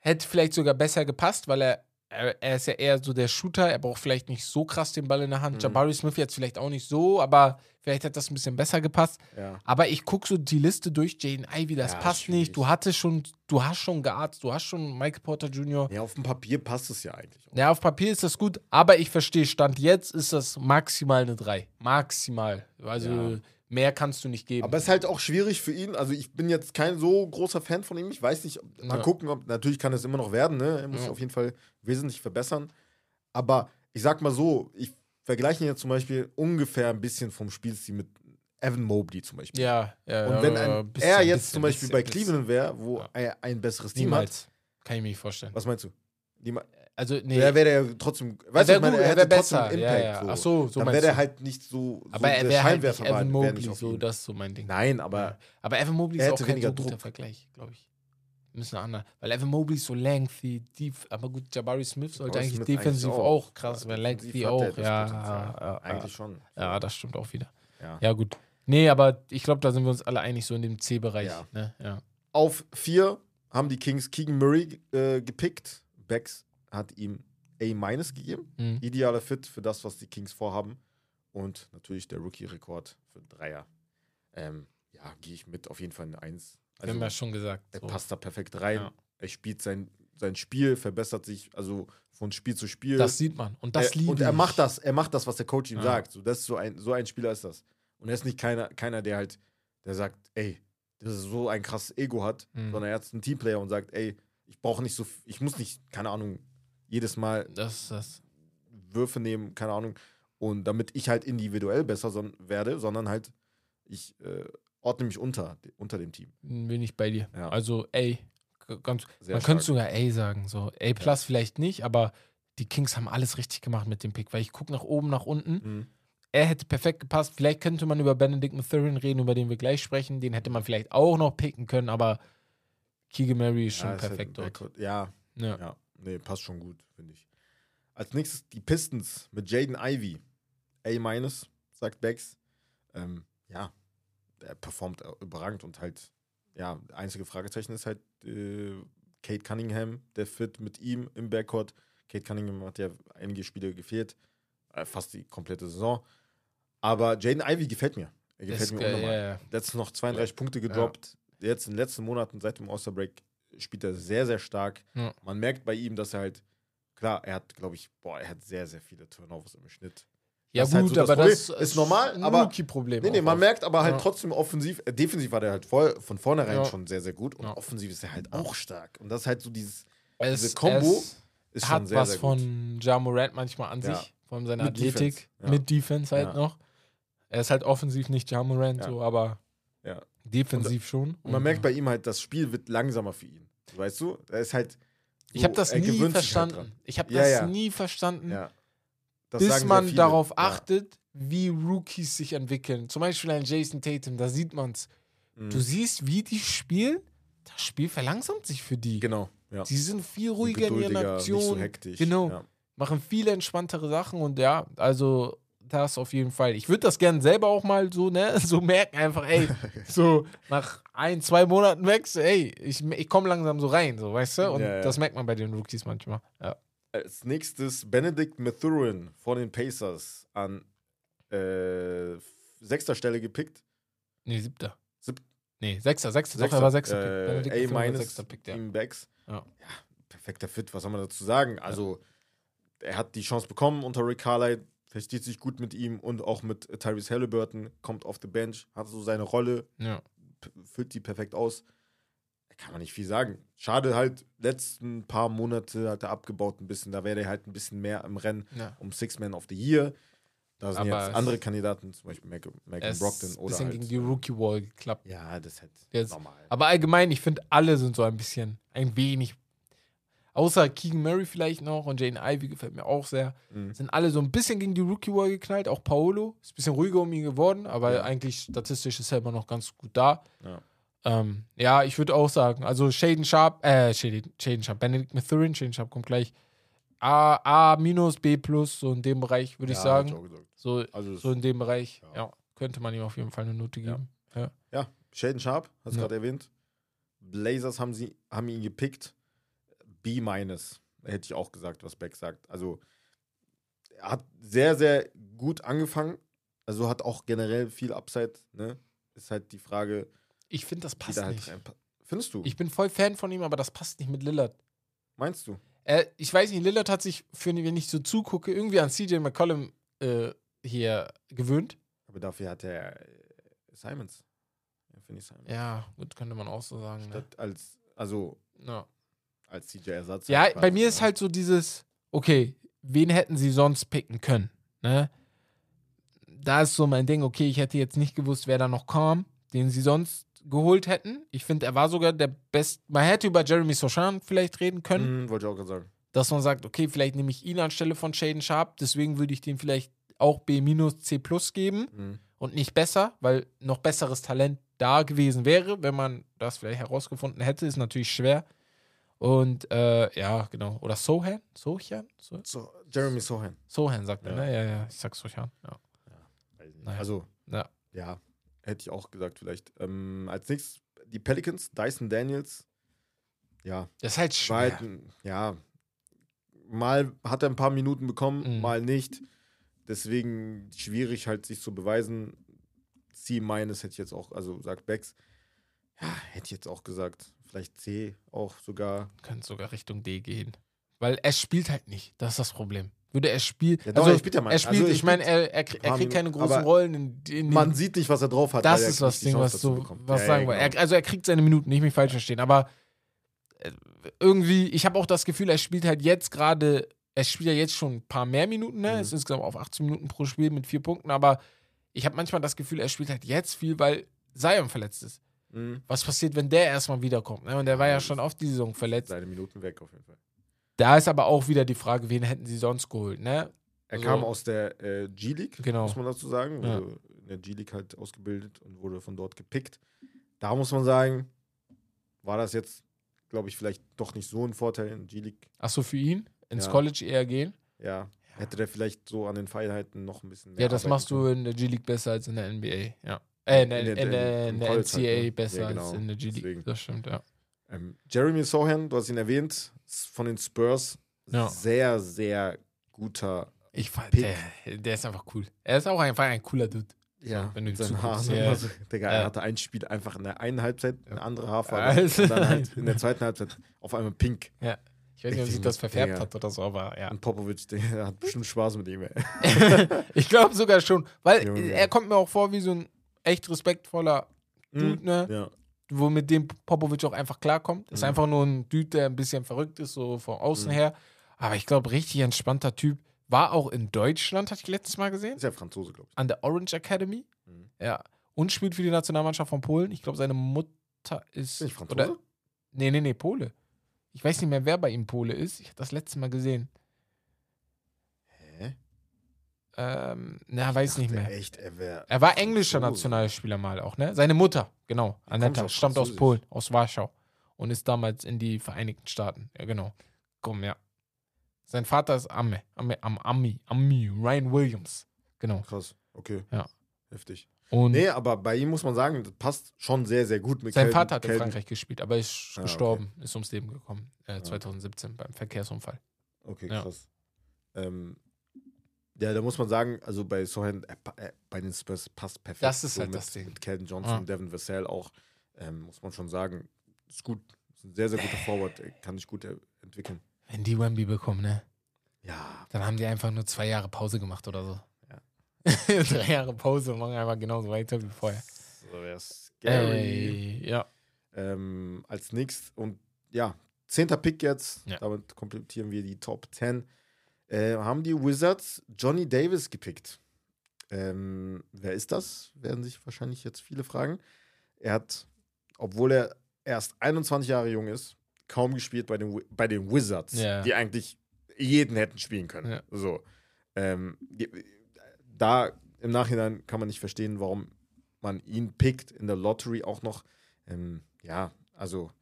Hätte vielleicht sogar besser gepasst, weil er, er, er ist ja eher so der Shooter. Er braucht vielleicht nicht so krass den Ball in der Hand. Mhm. Jabari Smith jetzt vielleicht auch nicht so, aber vielleicht hat das ein bisschen besser gepasst. ja. Aber ich gucke so die Liste durch, Jaden Ivy, das Ja, passt schwierig. nicht. Du hattest schon, du hast schon gearzt, du hast schon Michael Porter Jr. Ja, auf dem Papier passt es ja eigentlich. auch. Ja, auf Papier ist das gut, aber ich verstehe, Stand jetzt ist das maximal eine 3. Maximal. Also Ja. Mehr kannst du nicht geben. Aber es ist halt auch schwierig für ihn. Also ich bin jetzt kein so großer Fan von ihm. Ich weiß nicht, ob, mal Ja. gucken, ob natürlich kann es immer noch werden. Ne? Er muss Ja. auf jeden Fall wesentlich verbessern. Aber ich sag mal so, ich vergleiche ihn jetzt zum Beispiel ungefähr ein bisschen vom Spielstil mit Evan Mobley zum Beispiel. ja, ja. Und wenn ein, bisschen, er jetzt bisschen, zum Beispiel bisschen, bei. Cleveland wäre, wo Ja. er ein besseres Team hat, Niemals. Kann ich mir nicht vorstellen. was meinst du? Niema- Also, nee. Der wäre der trotzdem, er weißt du, ich meine, er er hätte wär trotzdem besser. einen Ja, Impact. ja. So. Ach so, so Dann wäre der halt nicht so, so aber er der wäre halt nicht Evan Mobley, nicht so, das ist so mein Ding. Nein, aber Ja. Aber Evan Mobley er ist auch kein so guter Druck. Vergleich, glaube ich. Müssen wir anderen. Weil Evan Mobley ist so lengthy, deep. Aber gut, Jabari Smith sollte Jabari eigentlich Smith defensiv eigentlich auch. auch. krass, Ja, weil defensiv lengthy er auch. Ja, Potenzial. ja, eigentlich ja. schon. ja, das stimmt auch wieder. Ja. Ja, gut. Nee, aber ich glaube, da sind wir uns alle einig, so in dem C-Bereich. Ja. Ne? Ja. Auf vier haben die Kings Keegan Murray äh, gepickt. Becks hat ihm A- gegeben. Mhm. Idealer Fit für das, was die Kings vorhaben. Und natürlich der Rookie-Rekord für Dreier. Ähm, ja, gehe ich mit auf jeden Fall eine Eins. Wir haben ja schon gesagt. er So. passt da perfekt rein. Ja. Er spielt sein, sein Spiel, verbessert sich also von Spiel zu Spiel. Das sieht man. Und das liebe Und er ich. macht das, er macht das, was der Coach ihm Ja. sagt. So, das ist so ein, so ein Spieler ist das. Und er ist nicht keiner, keiner, der halt, der sagt, ey, das ist so ein krasses Ego hat, Mhm. sondern er ist ein Teamplayer und sagt, ey, ich brauche nicht so, ich muss nicht, keine Ahnung, jedes Mal Das, das. Würfe nehmen, keine Ahnung, und damit ich halt individuell besser son werde, sondern halt, ich äh, ordne mich unter, unter dem Team. Bin ich bei dir. Ja. Also, ey, ganz, Sehr man stark. könnte sogar A sagen. So, A plus vielleicht nicht, aber die Kings haben alles richtig gemacht mit dem Pick, weil ich gucke nach oben, nach unten. Mhm. Er hätte perfekt gepasst. Vielleicht könnte man über Benedict Mathurin reden, über den wir gleich sprechen. Den hätte man vielleicht auch noch picken können, aber Keegan Murray ist schon Ja, halt perfekt ein dort. Ja, Ja. Ja, nee, passt schon gut, finde ich. Als nächstes die Pistons mit Jaden Ivy. A-, sagt Bex. Ähm, ja, der performt überragend und halt, ja, einzige Fragezeichen ist halt äh, Kate Cunningham, der Fit mit ihm im Backcourt. Kate Cunningham hat ja einige Spiele gefehlt, äh, fast die komplette Saison. Aber Jaden Ivy gefällt mir. Er Das gefällt ist mir unnormal. ja, ja. Letztens noch 32 Punkte gedroppt. Jetzt in den letzten Monaten seit dem All-Star-Break spielt er sehr, sehr stark. Ja. Man merkt bei ihm, dass er halt, klar, er hat, glaube ich, boah, er hat sehr, sehr viele Turnovers im Schnitt. Ja, Das ist halt gut, so das aber das Problem. Ist normal, ein aber- Rookie-Problem. Nee, nee, man oft. merkt aber halt Ja. trotzdem offensiv, äh, defensiv war der halt voll, von vornherein Ja. schon sehr, sehr gut und offensiv ist er halt auch stark. Und das ist halt so dieses, Es, diese Kombo es ist schon hat sehr, was sehr gut. von Ja Morant manchmal an sich, vor allem seine Mit Athletik, Defense, mit Defense halt noch. Er ist halt offensiv nicht Ja Morant, so, aber Ja. defensiv schon. Und man merkt bei ihm halt, das Spiel wird langsamer für ihn. Weißt du? Er ist halt. ich habe das er nie gewöhnt sich halt verstanden. ich habe Ja, das ja. nie verstanden. Ja. Das bis man darauf Ja. achtet, wie Rookies sich entwickeln. Zum Beispiel ein Jason Tatum, da sieht man es. Mhm. Du siehst, wie die spielen. Das Spiel verlangsamt sich für die. Genau. Ja. Die sind viel ruhiger in ihren Aktionen. Nicht so hektisch. Genau. Ja. machen viele entspanntere Sachen und ja, also das auf jeden Fall. Ich würde das gerne selber auch mal so, ne, [laughs] so merken, einfach, ey, [laughs] so nach ein, zwei Monaten wächst, ey, ich, ich komme langsam so rein, so, weißt du? Und Ja, ja. das merkt man bei den Rookies manchmal. Ja. Als nächstes Benedict Mathurin von den Pacers an äh, sechster Stelle gepickt. Nee, siebter. Sieb- nee, sechster, sechster, doch, Sechster, er war sechster. Pick. äh, Benedict A- sechster Pick, ja. Backs. Ja. perfekter Fit, was soll man dazu sagen? Also, er hat die Chance bekommen unter Rick Carlisle, versteht sich gut mit ihm und auch mit äh, Tyrese Halliburton, kommt auf the bench, hat so seine Rolle, ja. füllt die perfekt aus. Kann man nicht viel sagen. Schade halt, letzten paar Monate hat er abgebaut ein bisschen, da wäre er halt ein bisschen mehr im Rennen ja. um Six Man of the Year. Da sind Aber jetzt andere Kandidaten, zum Beispiel Malcolm, Er ist Brogdon ein oder bisschen halt, gegen die Rookie-Wall geklappt. Ja, das ist halt normal. Aber allgemein, ich finde, alle sind so ein bisschen, ein wenig, außer Keegan Murray vielleicht noch und Jane Ivy gefällt mir auch sehr, Mhm. sind alle so ein bisschen gegen die Rookie-Wall geknallt. Auch Paolo ist ein bisschen ruhiger um ihn geworden, aber Ja. eigentlich statistisch ist er immer noch ganz gut da. Ja. Ähm, ja, ich würde auch sagen, also Shaden Sharp, äh, Shaden, Shaden Sharp, Benedict Mathurin, Shaden Sharp kommt gleich. A, A minus, B plus, so in dem Bereich, würde ich Ja, hätte sagen. So, Also, so in dem Bereich, Ja. könnte man ihm auf jeden Fall eine Note geben. Ja, Shaden Sharp, hast du gerade erwähnt. Blazers haben, sie, haben ihn gepickt. B-. Hätte ich auch gesagt, was Beck sagt. Also, er hat sehr, sehr gut angefangen. Also hat auch generell viel Upside. Ne? Ist halt die Frage, Ich finde, das passt da halt nicht. Findest du? Ich bin voll Fan von ihm, aber das passt nicht mit Lillard. Meinst du? Äh, ich weiß nicht, Lillard hat sich, für, wenn ich so zugucke, irgendwie an CJ McCollum äh, hier gewöhnt. Aber dafür hat er äh, Simons. Anthony Simons. Ja, gut, könnte man auch so sagen. Ne? Statt als, also Ja. Als CJ-Ersatz. Ja, halt bei mir ist ne? halt so dieses, okay, wen hätten sie sonst picken können? Ne? Da ist so mein Ding, okay, ich hätte jetzt nicht gewusst, wer da noch kam, den sie sonst geholt hätten. Ich finde, er war sogar der Best. Man hätte über Jeremy Sochan vielleicht reden können, Mhm, wollte ich auch gerade sagen. dass man sagt, okay, vielleicht nehme ich ihn anstelle von Shaden Sharp, deswegen würde ich dem vielleicht auch B C plus geben Mhm. und nicht besser, weil noch besseres Talent da gewesen wäre, wenn man das vielleicht herausgefunden hätte, ist natürlich schwer. Und äh, ja, genau. Oder Sohan? Sohan? So So, Jeremy Sohan. Sohan sagt er, Ja. ne? Ja, ja, ich sag Sohan. Ja. Nicht. Naja. Also, Ja. ja, hätte ich auch gesagt, vielleicht. Ähm, als nächstes die Pelicans, Dyson Daniels. Ja, Das ist halt war schwer. halt, ja, mal hat er ein paar Minuten bekommen, Mhm. mal nicht. Deswegen schwierig halt sich zu beweisen. C hätte ich jetzt auch, also sagt Bex. Ja, hätte ich jetzt auch gesagt. Vielleicht C auch sogar. Könnte sogar Richtung D gehen. Weil er spielt halt nicht. Das ist das Problem. Würde er spielen. Ja, also, er spielt ja mal. Er spielt, Also, ich meine, er, er, er kriegt keine großen Rollen in, in Man sieht nicht, was er drauf hat. Das ist das Ding, Chance was so, bekommt. was Ja, sagen ja, wir. genau. Er, also er kriegt seine Minuten, nicht mich falsch verstehen, aber äh, irgendwie, ich habe auch das Gefühl, er spielt halt jetzt gerade, er spielt ja jetzt schon ein paar mehr Minuten, ne? Mhm. Er ist insgesamt auf 18 Minuten pro Spiel mit vier Punkten, aber ich habe manchmal das Gefühl, er spielt halt jetzt viel, weil Zion verletzt ist. Mhm. Was passiert, wenn der erstmal wiederkommt? Ne? Und der war ja schon oft die Saison verletzt. Seine Minuten weg auf jeden Fall. Da ist aber auch wieder die Frage, wen hätten sie sonst geholt, ne? Er Also- kam aus der äh, G-League, Genau. muss man dazu sagen. Ja. Wurde in der G-League halt ausgebildet und wurde von dort gepickt. Da muss man sagen, war das jetzt, glaube ich, vielleicht doch nicht so ein Vorteil in G-League. Achso, für ihn? Ins Ja. College eher gehen? Ja, hätte der vielleicht so an den Feinheiten noch ein bisschen mehr Ja, das machst du können. in der G-League besser als in der NBA, ja. Äh, in der, in der, im in der College NCAA halt, besser Ja, genau. als in der G-League. Das stimmt, ja. Ähm, Jeremy Sohan, du hast ihn erwähnt, von den Spurs. Ja. Sehr, sehr guter. Ich fand, Pick. der, der ist einfach cool. Er ist auch einfach ein cooler Dude. Ja, wenn du zuguckst, Haaren. ja. so. Digga, Ja. er hatte ein Spiel einfach in der einen Halbzeit, eine andere Haarfarbe. Also- und dann halt [laughs] in der zweiten Halbzeit auf einmal pink. Ich weiß nicht, ob Ich sich das verfärbt Digga. hat oder so, aber ja. Und Popovic, der hat bestimmt Spaß mit ihm. [laughs] Ich glaube sogar schon, weil Junge. er kommt mir auch vor wie so ein echt respektvoller Dude, ne? Ja. Wo mit dem Popovic auch einfach klarkommt. Ist Mhm. einfach nur ein Dude, der ein bisschen verrückt ist, so von außen Mhm. her. Aber ich glaube, richtig entspannter Typ. War auch in Deutschland, hatte ich letztes Mal gesehen. Ist ja Franzose, glaube ich. an der Orange Academy. Mhm. Ja. Und spielt für die Nationalmannschaft von Polen. Ich glaube, seine Mutter ist. Ist nicht Franzose? Oder, nee, nee, nee, Pole. Ich weiß nicht mehr, wer bei ihm Pole ist. Ich habe das letzte Mal gesehen. Hä? Ähm, na, weiß nicht Dachte mehr. Echt, er. Er war englischer. Nationalspieler mal auch, ne? Seine Mutter, genau. Anetta, aus stammt aus. Polen, aus Warschau. Und ist damals in die Vereinigten Staaten. Ja, genau. Komm, ja. Sein Vater ist Amme, Amme, Am, Ami, Ami, Ryan Williams. Genau. Krass, okay. Ja. Heftig. Und Nee, aber bei ihm muss man sagen, das passt schon sehr, sehr gut mit Sein Calvin- Vater hat in Calvin- Frankreich gespielt, aber ist Ah, okay. gestorben, ist ums Leben gekommen, äh, okay. 2017 beim Verkehrsunfall. Okay, Ja. krass. Ähm, ja, da muss man sagen, also bei Sohan, äh, äh, bei den Spurs passt perfekt. Das ist so halt mit, das Ding. Mit Calvin Johnson, Ah. Devin Vassell auch, ähm, muss man schon sagen, ist gut. Ist ein sehr, sehr guter Forward, äh, kann sich gut äh, entwickeln. Wenn die Wemby bekommen, ne? Ja, Dann haben die einfach nur zwei Jahre Pause gemacht oder so. Ja. [laughs] Drei Jahre Pause und machen einfach genauso weiter wie vorher. so wäre scary. Ey, ja. Ähm, als nächstes und ja, zehnter Pick jetzt, Ja. damit komplettieren wir die Top 10. Äh, haben die Wizards Johnny Davis gepickt. Ähm, wer ist das? Werden sich wahrscheinlich jetzt viele fragen. Er hat, obwohl er erst 21 Jahre jung ist, kaum gespielt bei den, bei den Wizards, Ja. die eigentlich jeden hätten spielen können. Ja. So. Ähm, da im Nachhinein kann man nicht verstehen, warum man ihn pickt in der Lottery auch noch. Ähm, ja, also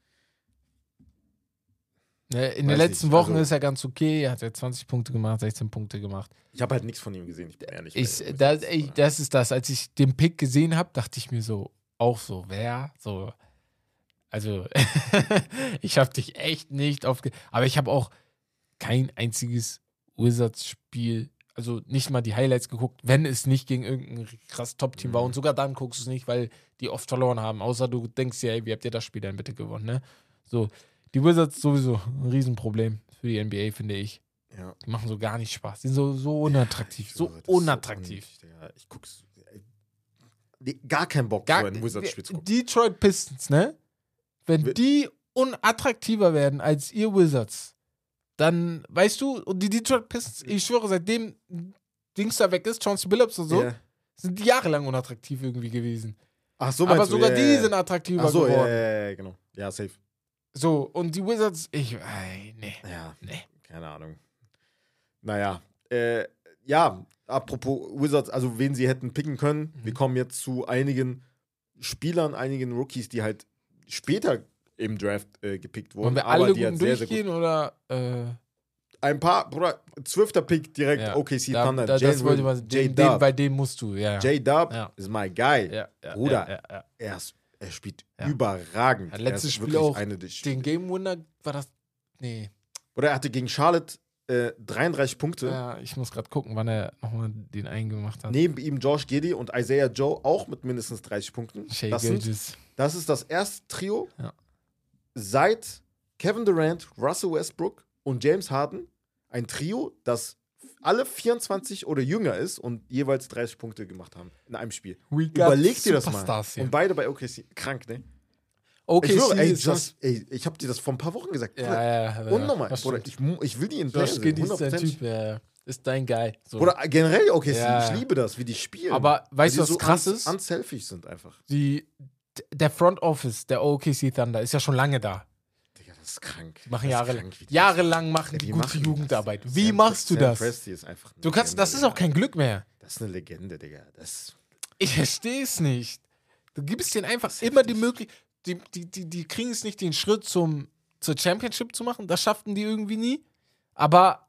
In Weiß den letzten nicht, Wochen also- ist er ganz okay. Er hat ja 20 Punkte gemacht, 16 Punkte gemacht. ich habe halt nichts von ihm gesehen. Ich bin ehrlich. Ich, das, ich, das ist das. Als ich den Pick gesehen habe, dachte ich mir so, auch so, wer? So, also, [laughs] ich habe dich echt nicht aufge... Aber ich habe auch kein einziges Wizards-Spiel, also nicht mal die Highlights geguckt, wenn es nicht gegen irgendein krass Top-Team war. Mhm. Und sogar dann guckst du es nicht, weil die oft verloren haben. Außer du denkst dir, ey, wie habt ihr das Spiel denn bitte gewonnen, ne? So, die Wizards sowieso ein Riesenproblem für die NBA, finde ich. ja. Die machen so gar nicht Spaß. Die sind so, so unattraktiv. Ich So unattraktiv. unnötig, Digga. ich guck's. die, gar keinen Bock, Gar, so ein Wizards-Spiel zu gucken. Detroit Pistons, ne? Wenn Wir- die unattraktiver werden als ihr Wizards, dann, weißt du, und die Detroit Pistons, ich schwöre, seitdem Dings da weg ist, Chauncey Billups und so, Ja. sind die jahrelang unattraktiv irgendwie gewesen. Ach so, Aber sogar Ja, die ja, sind ja. attraktiver Ach so, ja, geworden. ja, ja, genau. Ja, safe. So, und die Wizards, ich, ey, nee, Ja, nee. keine Ahnung. Naja, äh, ja, apropos Wizards, also wen sie hätten picken können. Mhm. Wir kommen jetzt zu einigen Spielern, einigen Rookies, die halt später im Draft äh, gepickt wurden. Wollen wir alle die halt sehr, sehr durchgehen oder, äh, Ein paar, Bruder, zwölfter Pick direkt ja. OKC da, Thunder. da, das Jalen wollte mal, den, den, bei dem musst du, ja. J-Dub Ja. ist my guy. ja, Bruder. Er, ist, er spielt Ja. überragend. Er letztes Spiel wirklich auch eine der Den Game Winner war das, nee. Oder er hatte gegen Charlotte äh, 33 Punkte. Ja, ich muss gerade gucken, wann er nochmal den eingemacht hat. Neben ihm Josh Giddy und Isaiah Joe auch mit mindestens 30 Punkten. Shea Das, sind, das ist das erste Trio Ja. seit Kevin Durant, Russell Westbrook und James Harden. Ein Trio, das alle 24 oder jünger ist und jeweils 30 Punkte gemacht haben in einem Spiel. Überleg dir das mal. Hier. Und beide bei OKC. Krank, ne? Okay, ich schwöre, ey, das, ey, ich habe dir das vor ein paar Wochen gesagt. Ja, ja, ja. Unnormal. das Bruder, ich, ich will die in Josh sehen, ist dein 100%. Typ, ja. Ist dein Guy. So. Oder generell OKC. Ja. Ich liebe das, wie die spielen. Aber weißt du, was krass un- ist? Unselfish sind einfach. Die, der Front Office der OKC Thunder ist ja schon lange da. Das ist krank. Die machen jahrelang. die Jahrelang machen die wie gute machen die Jugendarbeit. das? Wie Sam- machst du Sam das? Presti ist einfach Du kannst, Legende, das ist auch kein Glück mehr. Das ist eine Legende, Digga. Das, Ich verstehe es nicht. Du gibst denen einfach immer die. Möglichkeit. Die, die, die, die kriegen es nicht, den Schritt zum, zur Championship zu machen. Das schafften die irgendwie nie. Aber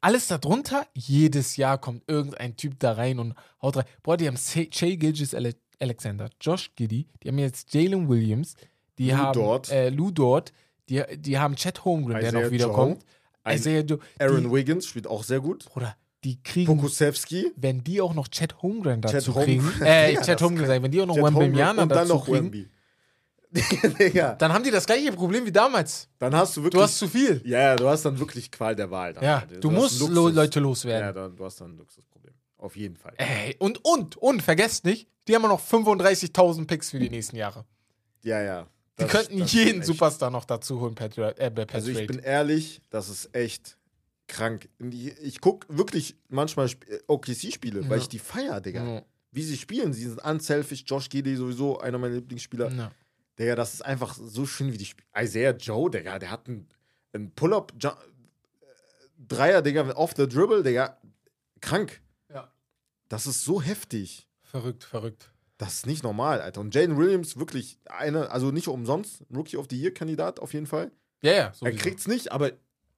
alles darunter, jedes Jahr kommt irgendein Typ da rein und haut rein. Boah, die haben Shea Gilgis Ale Alexander, Josh Giddy, die haben jetzt Jalen Williams, die Lou haben Dort. Äh, Lou Dort, die, die haben Chad Holmgren, der Isaiah noch wiederkommt. Isaiah Joe. Aaron die, Wiggins spielt auch sehr gut. Bruder, die kriegen Pokusevski. wenn die auch noch Chad Holmgren dazu Chad kriegen, [laughs] Holmgren. äh, Ja, Chad Holmgren, sagen, wenn die auch noch Jet Holmgren Wembanyama und dann dazu noch kriegen, Wemby. [laughs] Digga. dann haben die das gleiche Problem wie damals. Dann hast du wirklich. Du hast zu viel. ja, ja, du hast dann wirklich Qual der Wahl. Dann, Ja, Alter. du, hast musst Luxus. Leute Ja, loswerden. dann, du hast dann ein Luxusproblem. Auf jeden Fall. Ey, und, und, und, vergesst nicht, die haben noch 35.000 Picks für die nächsten Jahre. Ja, ja. Die Das- könnten das jeden Superstar noch dazu holen per, Dra- äh, per Also ich Trade. bin ehrlich, das ist echt krank. Ich, ich gucke wirklich manchmal äh, OKC-Spiele, weil Ja. ich die feier, Digga. Ja. Wie sie spielen, sie sind unselfish. Josh Giddy sowieso einer meiner Lieblingsspieler. Ja. Digga, das ist einfach so schön, wie die spielen. Isaiah Joe, Digga, der hat einen, einen Pull-up äh, Dreier, Digga, off the dribble, Digga. Krank. Ja. Das ist so heftig. Verrückt, verrückt. Das ist nicht normal, Alter. Und Jaden Williams, wirklich eine, also nicht umsonst, Rookie of the Year-Kandidat auf jeden Fall. Ja, ja, Er sowieso. kriegt's nicht, aber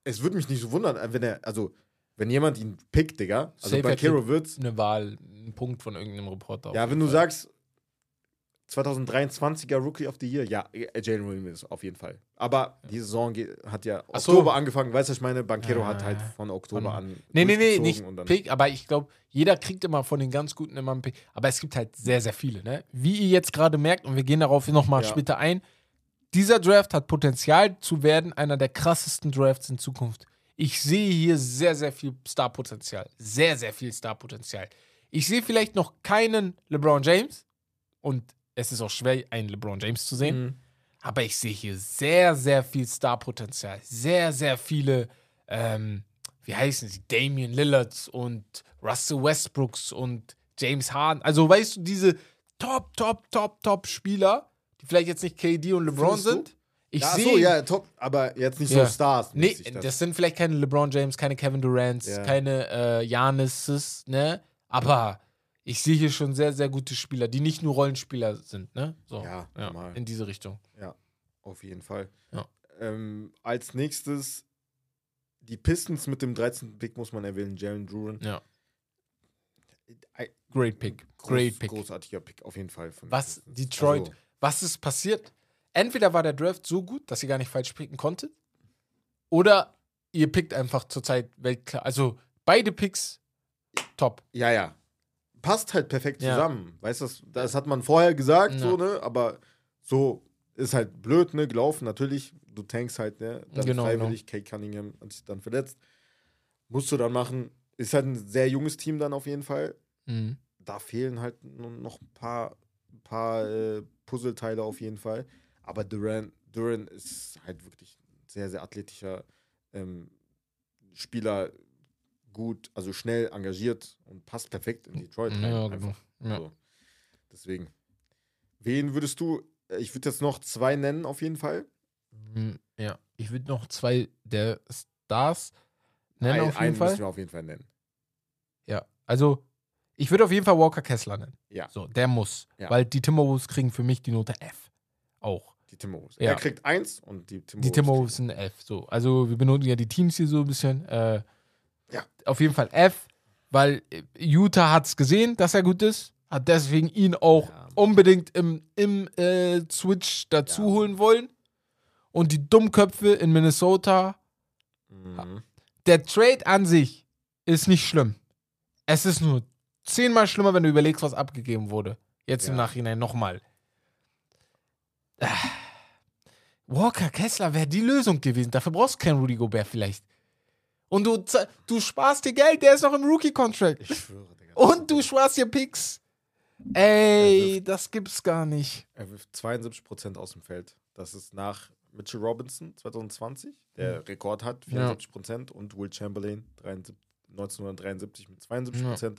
es würde mich nicht so wundern, wenn er, also, wenn jemand ihn pickt, Digga. Also Safe bei Kero wird's. eine Wahl, ein Punkt von irgendeinem Reporter. Ja, wenn du Fall. sagst, 2023er Rookie of the Year, ja, äh, Jalen Williams auf jeden Fall. Aber die Saison hat ja so. Oktober angefangen, weißt du, ich meine? Bankero Ja, hat halt ja. von Oktober an. Nee, nee, nee, nicht Pick, aber ich glaube, jeder kriegt immer von den ganz Guten immer einen Pick. Aber es gibt halt sehr, sehr viele, ne? Wie ihr jetzt gerade merkt, und wir gehen darauf nochmal Ja. später ein, dieser Draft hat Potenzial zu werden, einer der krassesten Drafts in Zukunft. Ich sehe hier sehr, sehr viel Starpotenzial. Sehr, sehr viel Starpotenzial. Ich sehe vielleicht noch keinen LeBron James und es ist auch schwer, einen LeBron James zu sehen. Mhm. Aber ich sehe hier sehr, sehr viel Starpotenzial. Sehr, sehr viele, ähm, wie heißen sie, Damian Lillards und Russell Westbrooks und James Harden. Also weißt du, diese Top, Top, Top, Top Spieler, die vielleicht jetzt nicht KD und LeBron Findest du? sind. Ich Ja, ach sehe. so, ja, top, aber jetzt nicht Ja. so Stars. Nee, das sind vielleicht keine LeBron James, keine Kevin Durants, Ja. keine äh, Giannis's, ne? Aber ich sehe hier schon sehr, sehr gute Spieler, die nicht nur Rollenspieler sind, ne? So, Ja, normal. in diese Richtung. Auf jeden Fall. Ja. Ähm, als nächstes die Pistons mit dem 13. Pick muss man erwähnen, Jalen Duran. Ja. Ein Great Pick. groß- Great Pick. Großartiger Pick, auf jeden Fall. Was. Detroit, Also, was ist passiert? Entweder war der Draft so gut, dass ihr gar nicht falsch picken konntet, oder ihr pickt einfach zurzeit Weltklar. Also beide Picks top. ja, ja. Passt halt perfekt Ja. zusammen. Weißt du, das, das hat man vorher gesagt, Ja. so, ne? Aber so ist halt blöd, ne? Gelaufen, natürlich. Du tankst halt, ne? Dann Genau, freiwillig. Kate Cunningham hat sich dann verletzt. Musst du dann machen. Ist halt ein sehr junges Team dann auf jeden Fall. Mhm. Da fehlen halt noch ein paar ein paar äh, Puzzleteile auf jeden Fall. Aber Duran, Duran ist halt wirklich ein sehr, sehr athletischer ähm, Spieler, gut, also schnell engagiert und passt perfekt in Detroit. rein, Ja, einfach. genau. Ja. So. Deswegen. Wen würdest du, äh, ich würde jetzt noch zwei nennen auf jeden Fall. Mm, Ja, ich würde noch zwei der Stars nennen Ein- auf jeden einen Fall. müssen wir auf jeden Fall nennen. Ja, also ich würde auf jeden Fall Walker Kessler nennen. Ja. So, der muss. Ja. Weil die Timberwolves kriegen für mich die Note F. Auch. Die Timberwolves. Ja. Er kriegt eins und die Timberwolves. Die Timberwolves sind F. So. Also wir benoten ja die Teams hier so ein bisschen. Äh, Ja. Auf jeden Fall F, weil äh, Utah hat es gesehen, dass er gut ist, hat deswegen ihn auch Ja. unbedingt im, im äh, Switch dazu holen wollen. Und die Dummköpfe in Minnesota Mhm. der Trade an sich ist nicht schlimm. Es ist nur zehnmal schlimmer, wenn du überlegst, was abgegeben wurde. Jetzt im Ja. Nachhinein nochmal. Ah. Walker Kessler wäre die Lösung gewesen. Dafür brauchst du keinen Rudy Gobert vielleicht. Und du, du sparst dir Geld, der ist noch im Rookie-Contract. Ich schwöre, Digga. Und du sparst dir Picks. Ey, das gibt's gar nicht. Er wirft 72% aus dem Feld. Das ist nach Mitchell Robinson 2020, der Rekord hat, 74%, und Will Chamberlain 73, 1973 mit 72%.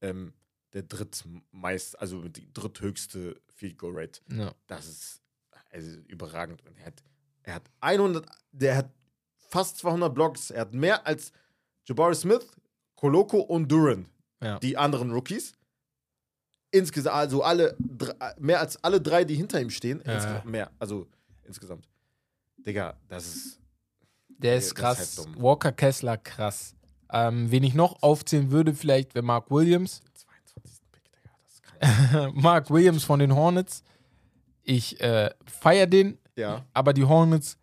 Ähm, der drittmeist, also die dritthöchste Field Goal Rate. Ja. Das ist also überragend. Und er hat, er hat 100, der hat fast 200 Blocks. Er hat mehr als Jabari Smith, Koloko und Duran, Ja. die anderen Rookies. Insgesamt, also alle, mehr als alle drei, die hinter ihm stehen. Ja, mehr, also insgesamt. Digga, das ist. Der ist ist krass. halt dumm. Walker Kessler krass. Ähm, wen ich noch aufzählen würde, vielleicht wäre Mark Williams. der 22. Pick, Digga, das ist. Mark Williams von den Hornets. Ich äh, feiere den, ja, aber die Hornets,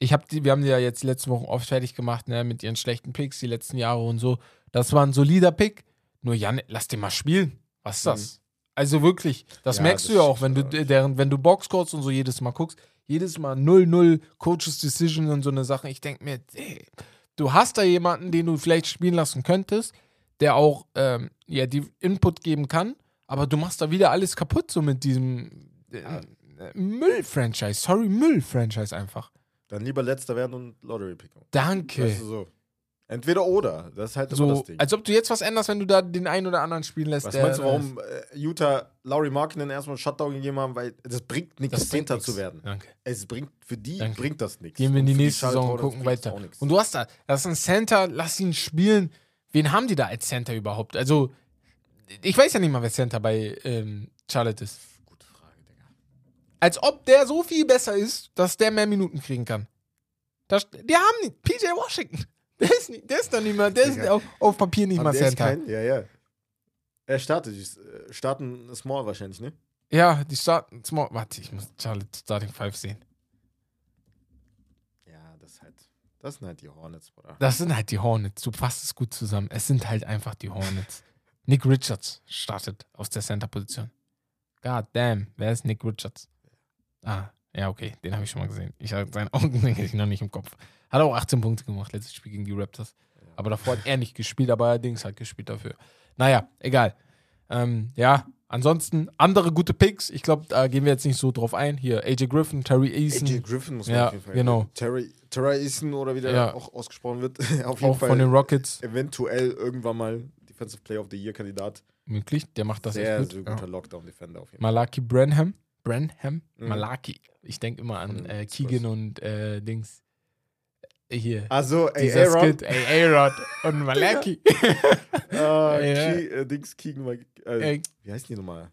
ich habe die, wir haben die ja jetzt die letzten Wochen oft fertig gemacht, ne, mit ihren schlechten Picks die letzten Jahre und so. Das war ein solider Pick. Nur Jan, lass den mal spielen. Was ist das? Also wirklich, das Ja, merkst das du ja auch, wenn du ja. deren, wenn du Boxcodes und so jedes Mal guckst, jedes Mal 0-0 Coaches Decision und so eine Sache. Ich denke mir, ey, du hast da jemanden, den du vielleicht spielen lassen könntest, der auch ähm, ja, die Input geben kann, aber du machst da wieder alles kaputt, so mit diesem äh, äh, Müll-Franchise. Sorry, Müll-Franchise einfach. Dann lieber letzter werden und Lottery picken. Danke. Weißt du so. Entweder oder. Das ist halt immer so, das Ding. als ob du jetzt was änderst, wenn du da den einen oder anderen spielen lässt. Was meinst du, warum äh, Utah Laurie Markkinen erstmal einen Shutdown gegeben haben? Weil das bringt nichts, nix. zu werden. Danke. Es bringt, für die Danke. bringt das nichts. Gehen wir in die nächste Charlotte Saison und gucken weiter. Und du hast da, das ist ein Center, lass ihn spielen. Wen haben die da als Center überhaupt? Also, ich weiß ja nicht mal, wer Center bei ähm, Charlotte ist. Als ob der so viel besser ist, dass der mehr Minuten kriegen kann. Das, die haben nicht. PJ Washington. [laughs] Der ist, nicht, der ist doch nicht mehr, der ist auf, auf Papier nicht Aber mal Center. kein, ja, ja. Er startet, die äh, starten Small wahrscheinlich, ne? ja, die starten. Small, warte, ich muss Charlotte Starting 5 sehen. Ja, das ist halt, das sind halt die Hornets, Bruder. Das sind halt die Hornets. Du fasst es gut zusammen. Es sind halt einfach die Hornets. Nick Richards startet aus der Center-Position. God damn, wer ist Nick Richards? Ah, ja, okay, den habe ich schon mal gesehen. Ich habe seinen Augenblick [laughs] noch nicht im Kopf. Hat auch 18 Punkte gemacht, letztes Spiel gegen die Raptors. Aber davor hat er nicht gespielt, aber allerdings hat gespielt dafür. Naja, egal. Ähm, ja, ansonsten andere gute Picks. Ich glaube, da gehen wir jetzt nicht so drauf ein. Hier, AJ Griffin, Terry Eason. AJ Griffin muss man Ja, auf jeden Fall. genau. Terry, Terry Eason oder wie der Ja. auch ausgesprochen wird. [laughs] auf jeden auch Fall von den Rockets. eventuell irgendwann mal Defensive Player of the Year Kandidat. Möglich, der macht das sehr, echt sehr gut. guter Ja. Lockdown-Defender auf jeden Malaki Branham. Branham? Mhm. Malaki. Ich denke immer an Von äh. Keegan und äh, Dings. Äh, Hier. Also. Ey, A-Rod und [laughs] Malaki. [laughs] Ah, Ja. Ke äh, Dings Keegan, äh, Ey, wie heißt die nochmal?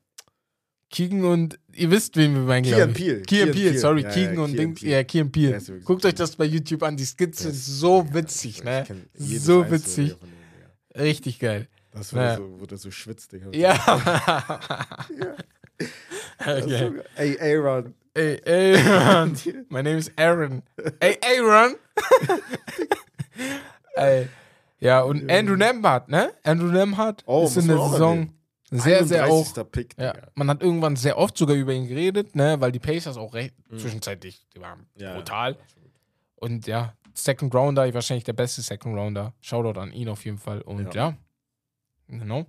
Keegan und ihr wisst, wen wir meinen, glaube ich. Peele. Kian Peele, sorry, Ja, ja, Keegan und Key Dings. Ja, Keegan ist wirklich Guckt euch das bei YouTube an, die sind ist- so ja, witzig, ne? So witzig. Richtig geil. Das, wo, Ja. so, wo der so schwitzt, Digga. Ja. [laughs] So okay. Ey, Aaron. Ey, Aaron. My name is Aaron. Ey, Aaron. Ey. Ja, und Andrew Nemhart, ne? Andrew Nemhart Oh, ist in der Saison sehr, sehr auch 31. Pick, Ja, man hat irgendwann sehr oft sogar über ihn geredet, ne, weil die Pacers auch recht zwischenzeitlich, die waren Mhm. Ja, brutal. ja. Und ja, Second Rounder, wahrscheinlich der beste Second Rounder. Shoutout an ihn auf jeden Fall. Und ja, genau.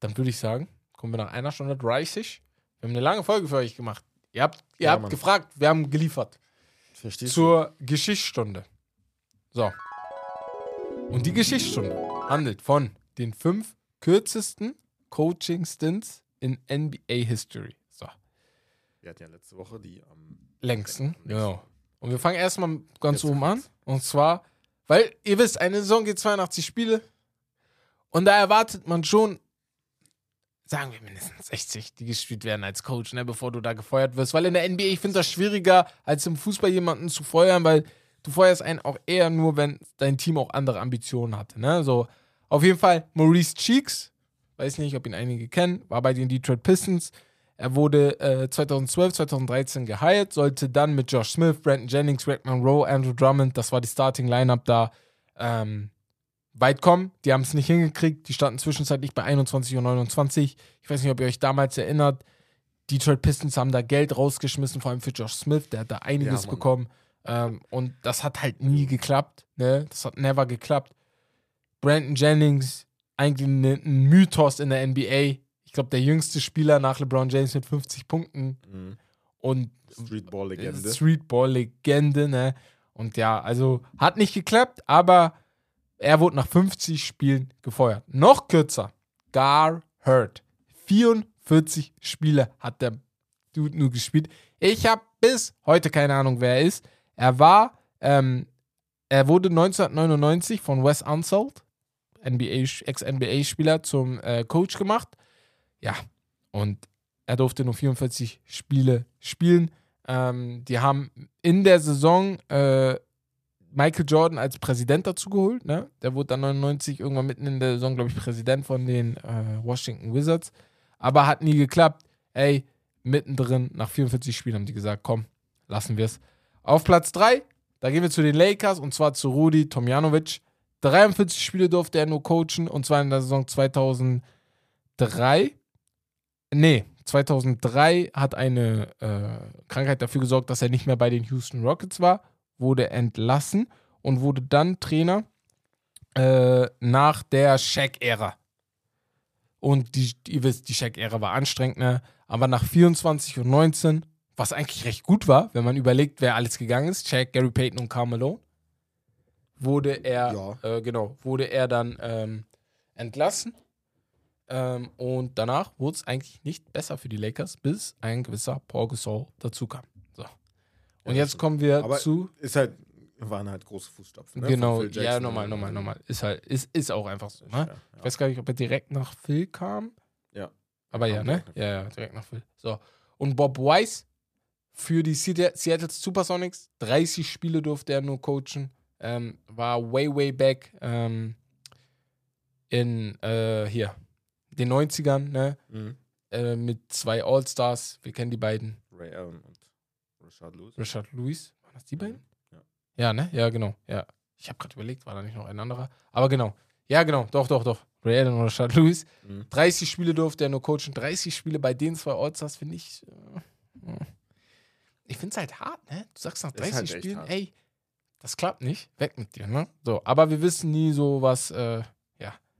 Dann würde ich sagen, kommen wir nach einer Stunde 30. Wir haben eine lange Folge für euch gemacht. Ihr habt, ihr Ja, habt Mann. gefragt, wir haben geliefert. Verstehst du? Zur Geschichtsstunde. So. Und die Geschichtsstunde handelt von den fünf kürzesten Coaching-Stints in NBA-History. So. Wir hatten ja letzte Woche die am. längsten. Genau. Und wir fangen erstmal ganz Jetzt oben an. Und zwar, weil ihr wisst, eine Saison geht 82 Spiele. Und da erwartet man schon, sagen wir mindestens 60, die gespielt werden als Coach, ne, bevor du da gefeuert wirst. Weil in der NBA, ich finde das schwieriger, als im Fußball jemanden zu feuern, weil du feuerst einen auch eher nur, wenn dein Team auch andere Ambitionen hatte. Ne? So, auf jeden Fall Maurice Cheeks, weiß nicht, ob ihn einige kennen, war bei den Detroit Pistons. Er wurde äh, 2012, 2013 geheiert, sollte dann mit Josh Smith, Brandon Jennings, Greg Monroe, Andrew Drummond, das war die Starting Lineup da, ähm, weit kommen. Die haben es nicht hingekriegt. Die standen zwischenzeitlich bei 21 und 29. Ich weiß nicht, ob ihr euch damals erinnert. Detroit Pistons haben da Geld rausgeschmissen, vor allem für Josh Smith. Der hat da einiges Ja, bekommen. Ähm, und das hat halt nie geklappt. Ne? Das hat never geklappt. Brandon Jennings, eigentlich ein Mythos in der NBA. Ich glaube, der jüngste Spieler nach LeBron James mit 50 Punkten. Mhm. Und Streetball-Legende. Streetball-Legende, ne? Und ja, also hat nicht geklappt, aber er wurde nach 50 Spielen gefeuert. Noch kürzer. Gar Hurt. 44 Spiele hat der Dude nur gespielt. Ich habe bis heute keine Ahnung, wer er ist. Er war, ähm, er wurde 1999 von Wes Unseld, NBA, Ex-NBA-Spieler, zum äh, Coach gemacht. Ja, und er durfte nur 44 Spiele spielen. Ähm, die haben in der Saison äh, Michael Jordan als Präsident dazu geholt. Ne? Der wurde dann 99 irgendwann mitten in der Saison, glaube ich, Präsident von den äh, Washington Wizards. Aber hat nie geklappt. Ey, mittendrin, nach 44 Spielen haben die gesagt, komm, lassen wir es. Auf Platz 3, da gehen wir zu den Lakers und zwar zu Rudi Tomjanovic. 43 Spiele durfte er nur coachen und zwar in der Saison 2003. Nee, 2003 hat eine äh, Krankheit dafür gesorgt, dass er nicht mehr bei den Houston Rockets war, wurde entlassen und wurde dann Trainer äh, nach der Shaq-Ära. Und die, ihr wisst, die Shaq-Ära war anstrengend, ne? aber nach 24 und 19, was eigentlich recht gut war, wenn man überlegt, wer alles gegangen ist, Shaq, Gary Payton und Carmelo, wurde er, Ja. äh, genau, wurde er dann ähm, entlassen. Ähm, und danach wurde es eigentlich nicht besser für die Lakers, bis ein gewisser Paul Gasol dazu kam. Und jetzt kommen wir Aber zu. Ist halt, waren halt große Fußstapfen. Ne? genau, ja, nochmal, nochmal, nochmal. Ist halt, ist, ist auch einfach so. Ja, Ne? Ich ja. weiß gar nicht, ob er direkt nach Phil kam. Ja. Aber Er ja, ne? Ja, ja, direkt nach Phil. So. Und Bob Weiss für die Seattle Seattle Supersonics, 30 Spiele durfte er nur coachen. Ähm, war way, way back ähm, in, äh, hier, den 90ern, ne? Mhm. Äh, mit zwei All-Stars. Wir kennen die beiden. Ray Allen und Rashad Lewis. Richard Lewis. Waren das die beiden? Ja. Ja, ne? Ja, genau. Ja. Ich habe gerade überlegt, war da nicht noch ein anderer? Aber genau. Ja, genau. Doch, doch, doch. Ray Allen und Richard Lewis. Mhm. 30 Spiele durfte er nur coachen. 30 Spiele bei den zwei Allstars finde ich. Äh, ich finde es halt hart, ne? Du sagst nach Ist 30 halt Spielen, ey, das klappt nicht. Weg mit dir, ne? So, aber wir wissen nie so was. Äh,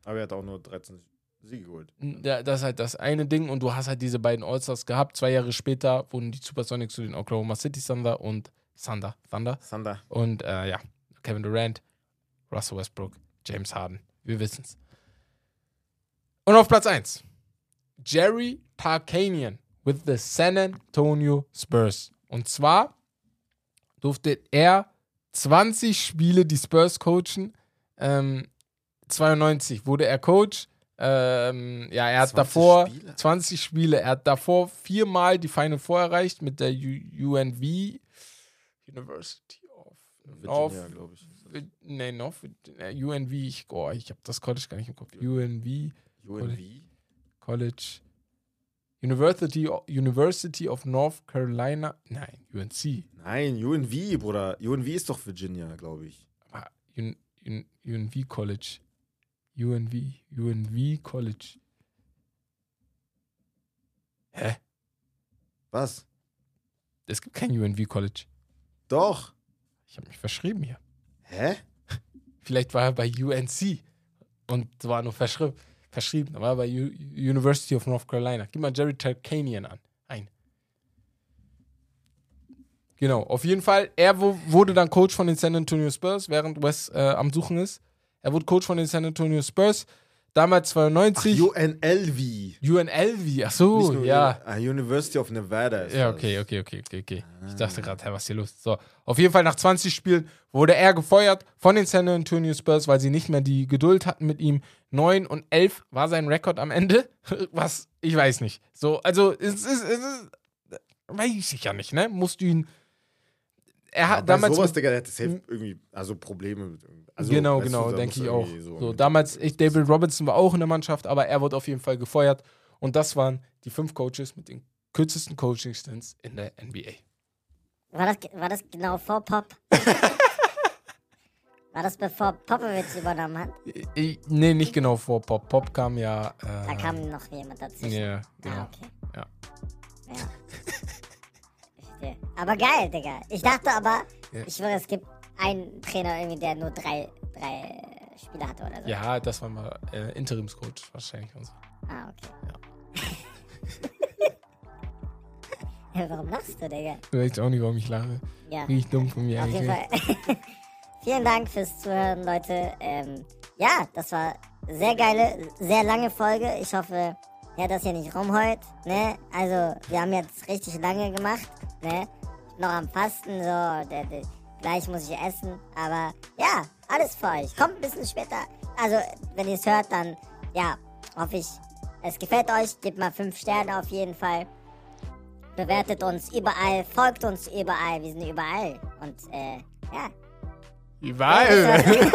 Aber er hat auch nur 13 Siege geholt. ja, das ist halt das eine Ding und du hast halt diese beiden Allstars gehabt. Zwei Jahre später wurden die Supersonics zu den Oklahoma City Thunder und Thunder. Thunder. Sander. Und äh, ja, Kevin Durant, Russell Westbrook, James Harden. Wir wissen's. Und auf Platz 1. Jerry Tarkanian with the San Antonio Spurs. Und zwar durfte er 20 Spiele die Spurs coachen. Ähm, 92 wurde er Coach. Ähm, ja, er hat 20 davor Spiele? 20 Spiele. Er hat davor viermal die Final Four erreicht mit der U UNV University of. Virginia, glaube ich. Nee, North Virginia, UNV. Ich, oh, ich habe das College gar nicht im Kopf. UNV UNV? College. University, University of North Carolina. Nein, UNC. Nein, UNV, Bruder. UNV ist doch Virginia, glaube ich. Aber Un, Un, UNV College. UNV. UNV College. Hä? Was? Es gibt kein UNV College. Doch. Ich habe mich verschrieben hier. Hä? [laughs] Vielleicht war er bei UNC und war nur verschrieben. verschrieben. Da war er bei U University of North Carolina. Gib mal Jerry Tarkanian an. Ein. Genau, auf jeden Fall. Er wurde dann Coach von den San Antonio Spurs, während Wes äh, am Suchen ist. Er wurde Coach von den San Antonio Spurs. Damals 92. UNLV. UNLV, ach so, ja. Ah, University of Nevada. Ist Ja, okay, okay, okay, okay, okay. Ich dachte gerade, was ist hier los? So, auf jeden Fall nach 20 Spielen wurde er gefeuert von den San Antonio Spurs, weil sie nicht mehr die Geduld hatten mit ihm. 9 und 11 war sein Rekord am Ende. [laughs] Was, ich weiß nicht. So, also, es ist, es ist, weiß ich ja nicht, ne? Musst du ihn. Er hat Aber damals. sowas, mit- Digga, der hatte safe irgendwie, also Probleme mit irgendwie. Also, genau, du, genau, denke ich auch. So, mit- damals, ich, David Robinson war auch in der Mannschaft, aber er wurde auf jeden Fall gefeuert. Und das waren die fünf Coaches mit den kürzesten Coaching-Stints in der NBA. War das, war das genau vor Pop? [laughs] war das bevor Popovic übernommen hat? Ich, nee, nicht genau vor Pop. Pop kam ja. Äh, Da kam noch jemand dazwischen. Ja, genau. Ah, okay. Ja. Ja. Aber geil, Digga. Ich dachte aber, Ja. ich schwöre, es gibt einen Trainer irgendwie, der nur drei, drei Spieler hatte oder so. Ja, das war mal äh, Interimscoach wahrscheinlich. Und so. Ah, okay. Ja. [laughs] Warum lachst du, Digga? Ich weiß auch nicht, warum ich lache. Ja. Richtig dumm von mir Auf jeden eigentlich. Fall. [laughs] Vielen Dank fürs Zuhören, Leute. Ähm, ja, das war sehr geile, sehr lange Folge. Ich hoffe, ihr hat das hier nicht rumheult. Ne? Also, wir haben jetzt richtig lange gemacht. Ne? Noch am Fasten, so. Der, der, gleich muss ich essen. Aber ja, alles für euch. Kommt ein bisschen später. Also, wenn ihr es hört, dann ja, hoffe ich, es gefällt euch. Gebt mal 5 Sterne auf jeden Fall. Bewertet uns überall, folgt uns überall, wir sind überall. Und äh, ja, Überall. [laughs]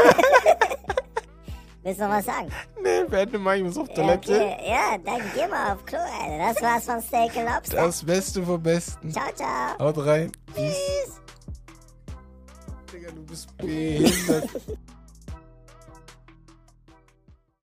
willst du noch was sagen? nee, beende mal, ich muss auf Ja, Toilette. okay. ja, dann geh mal auf Klo, Alter. Das war's von Steak and Lobster. Das Beste vom Besten. Ciao, ciao. Haut rein. Tschüss. Digga, du bist behindert.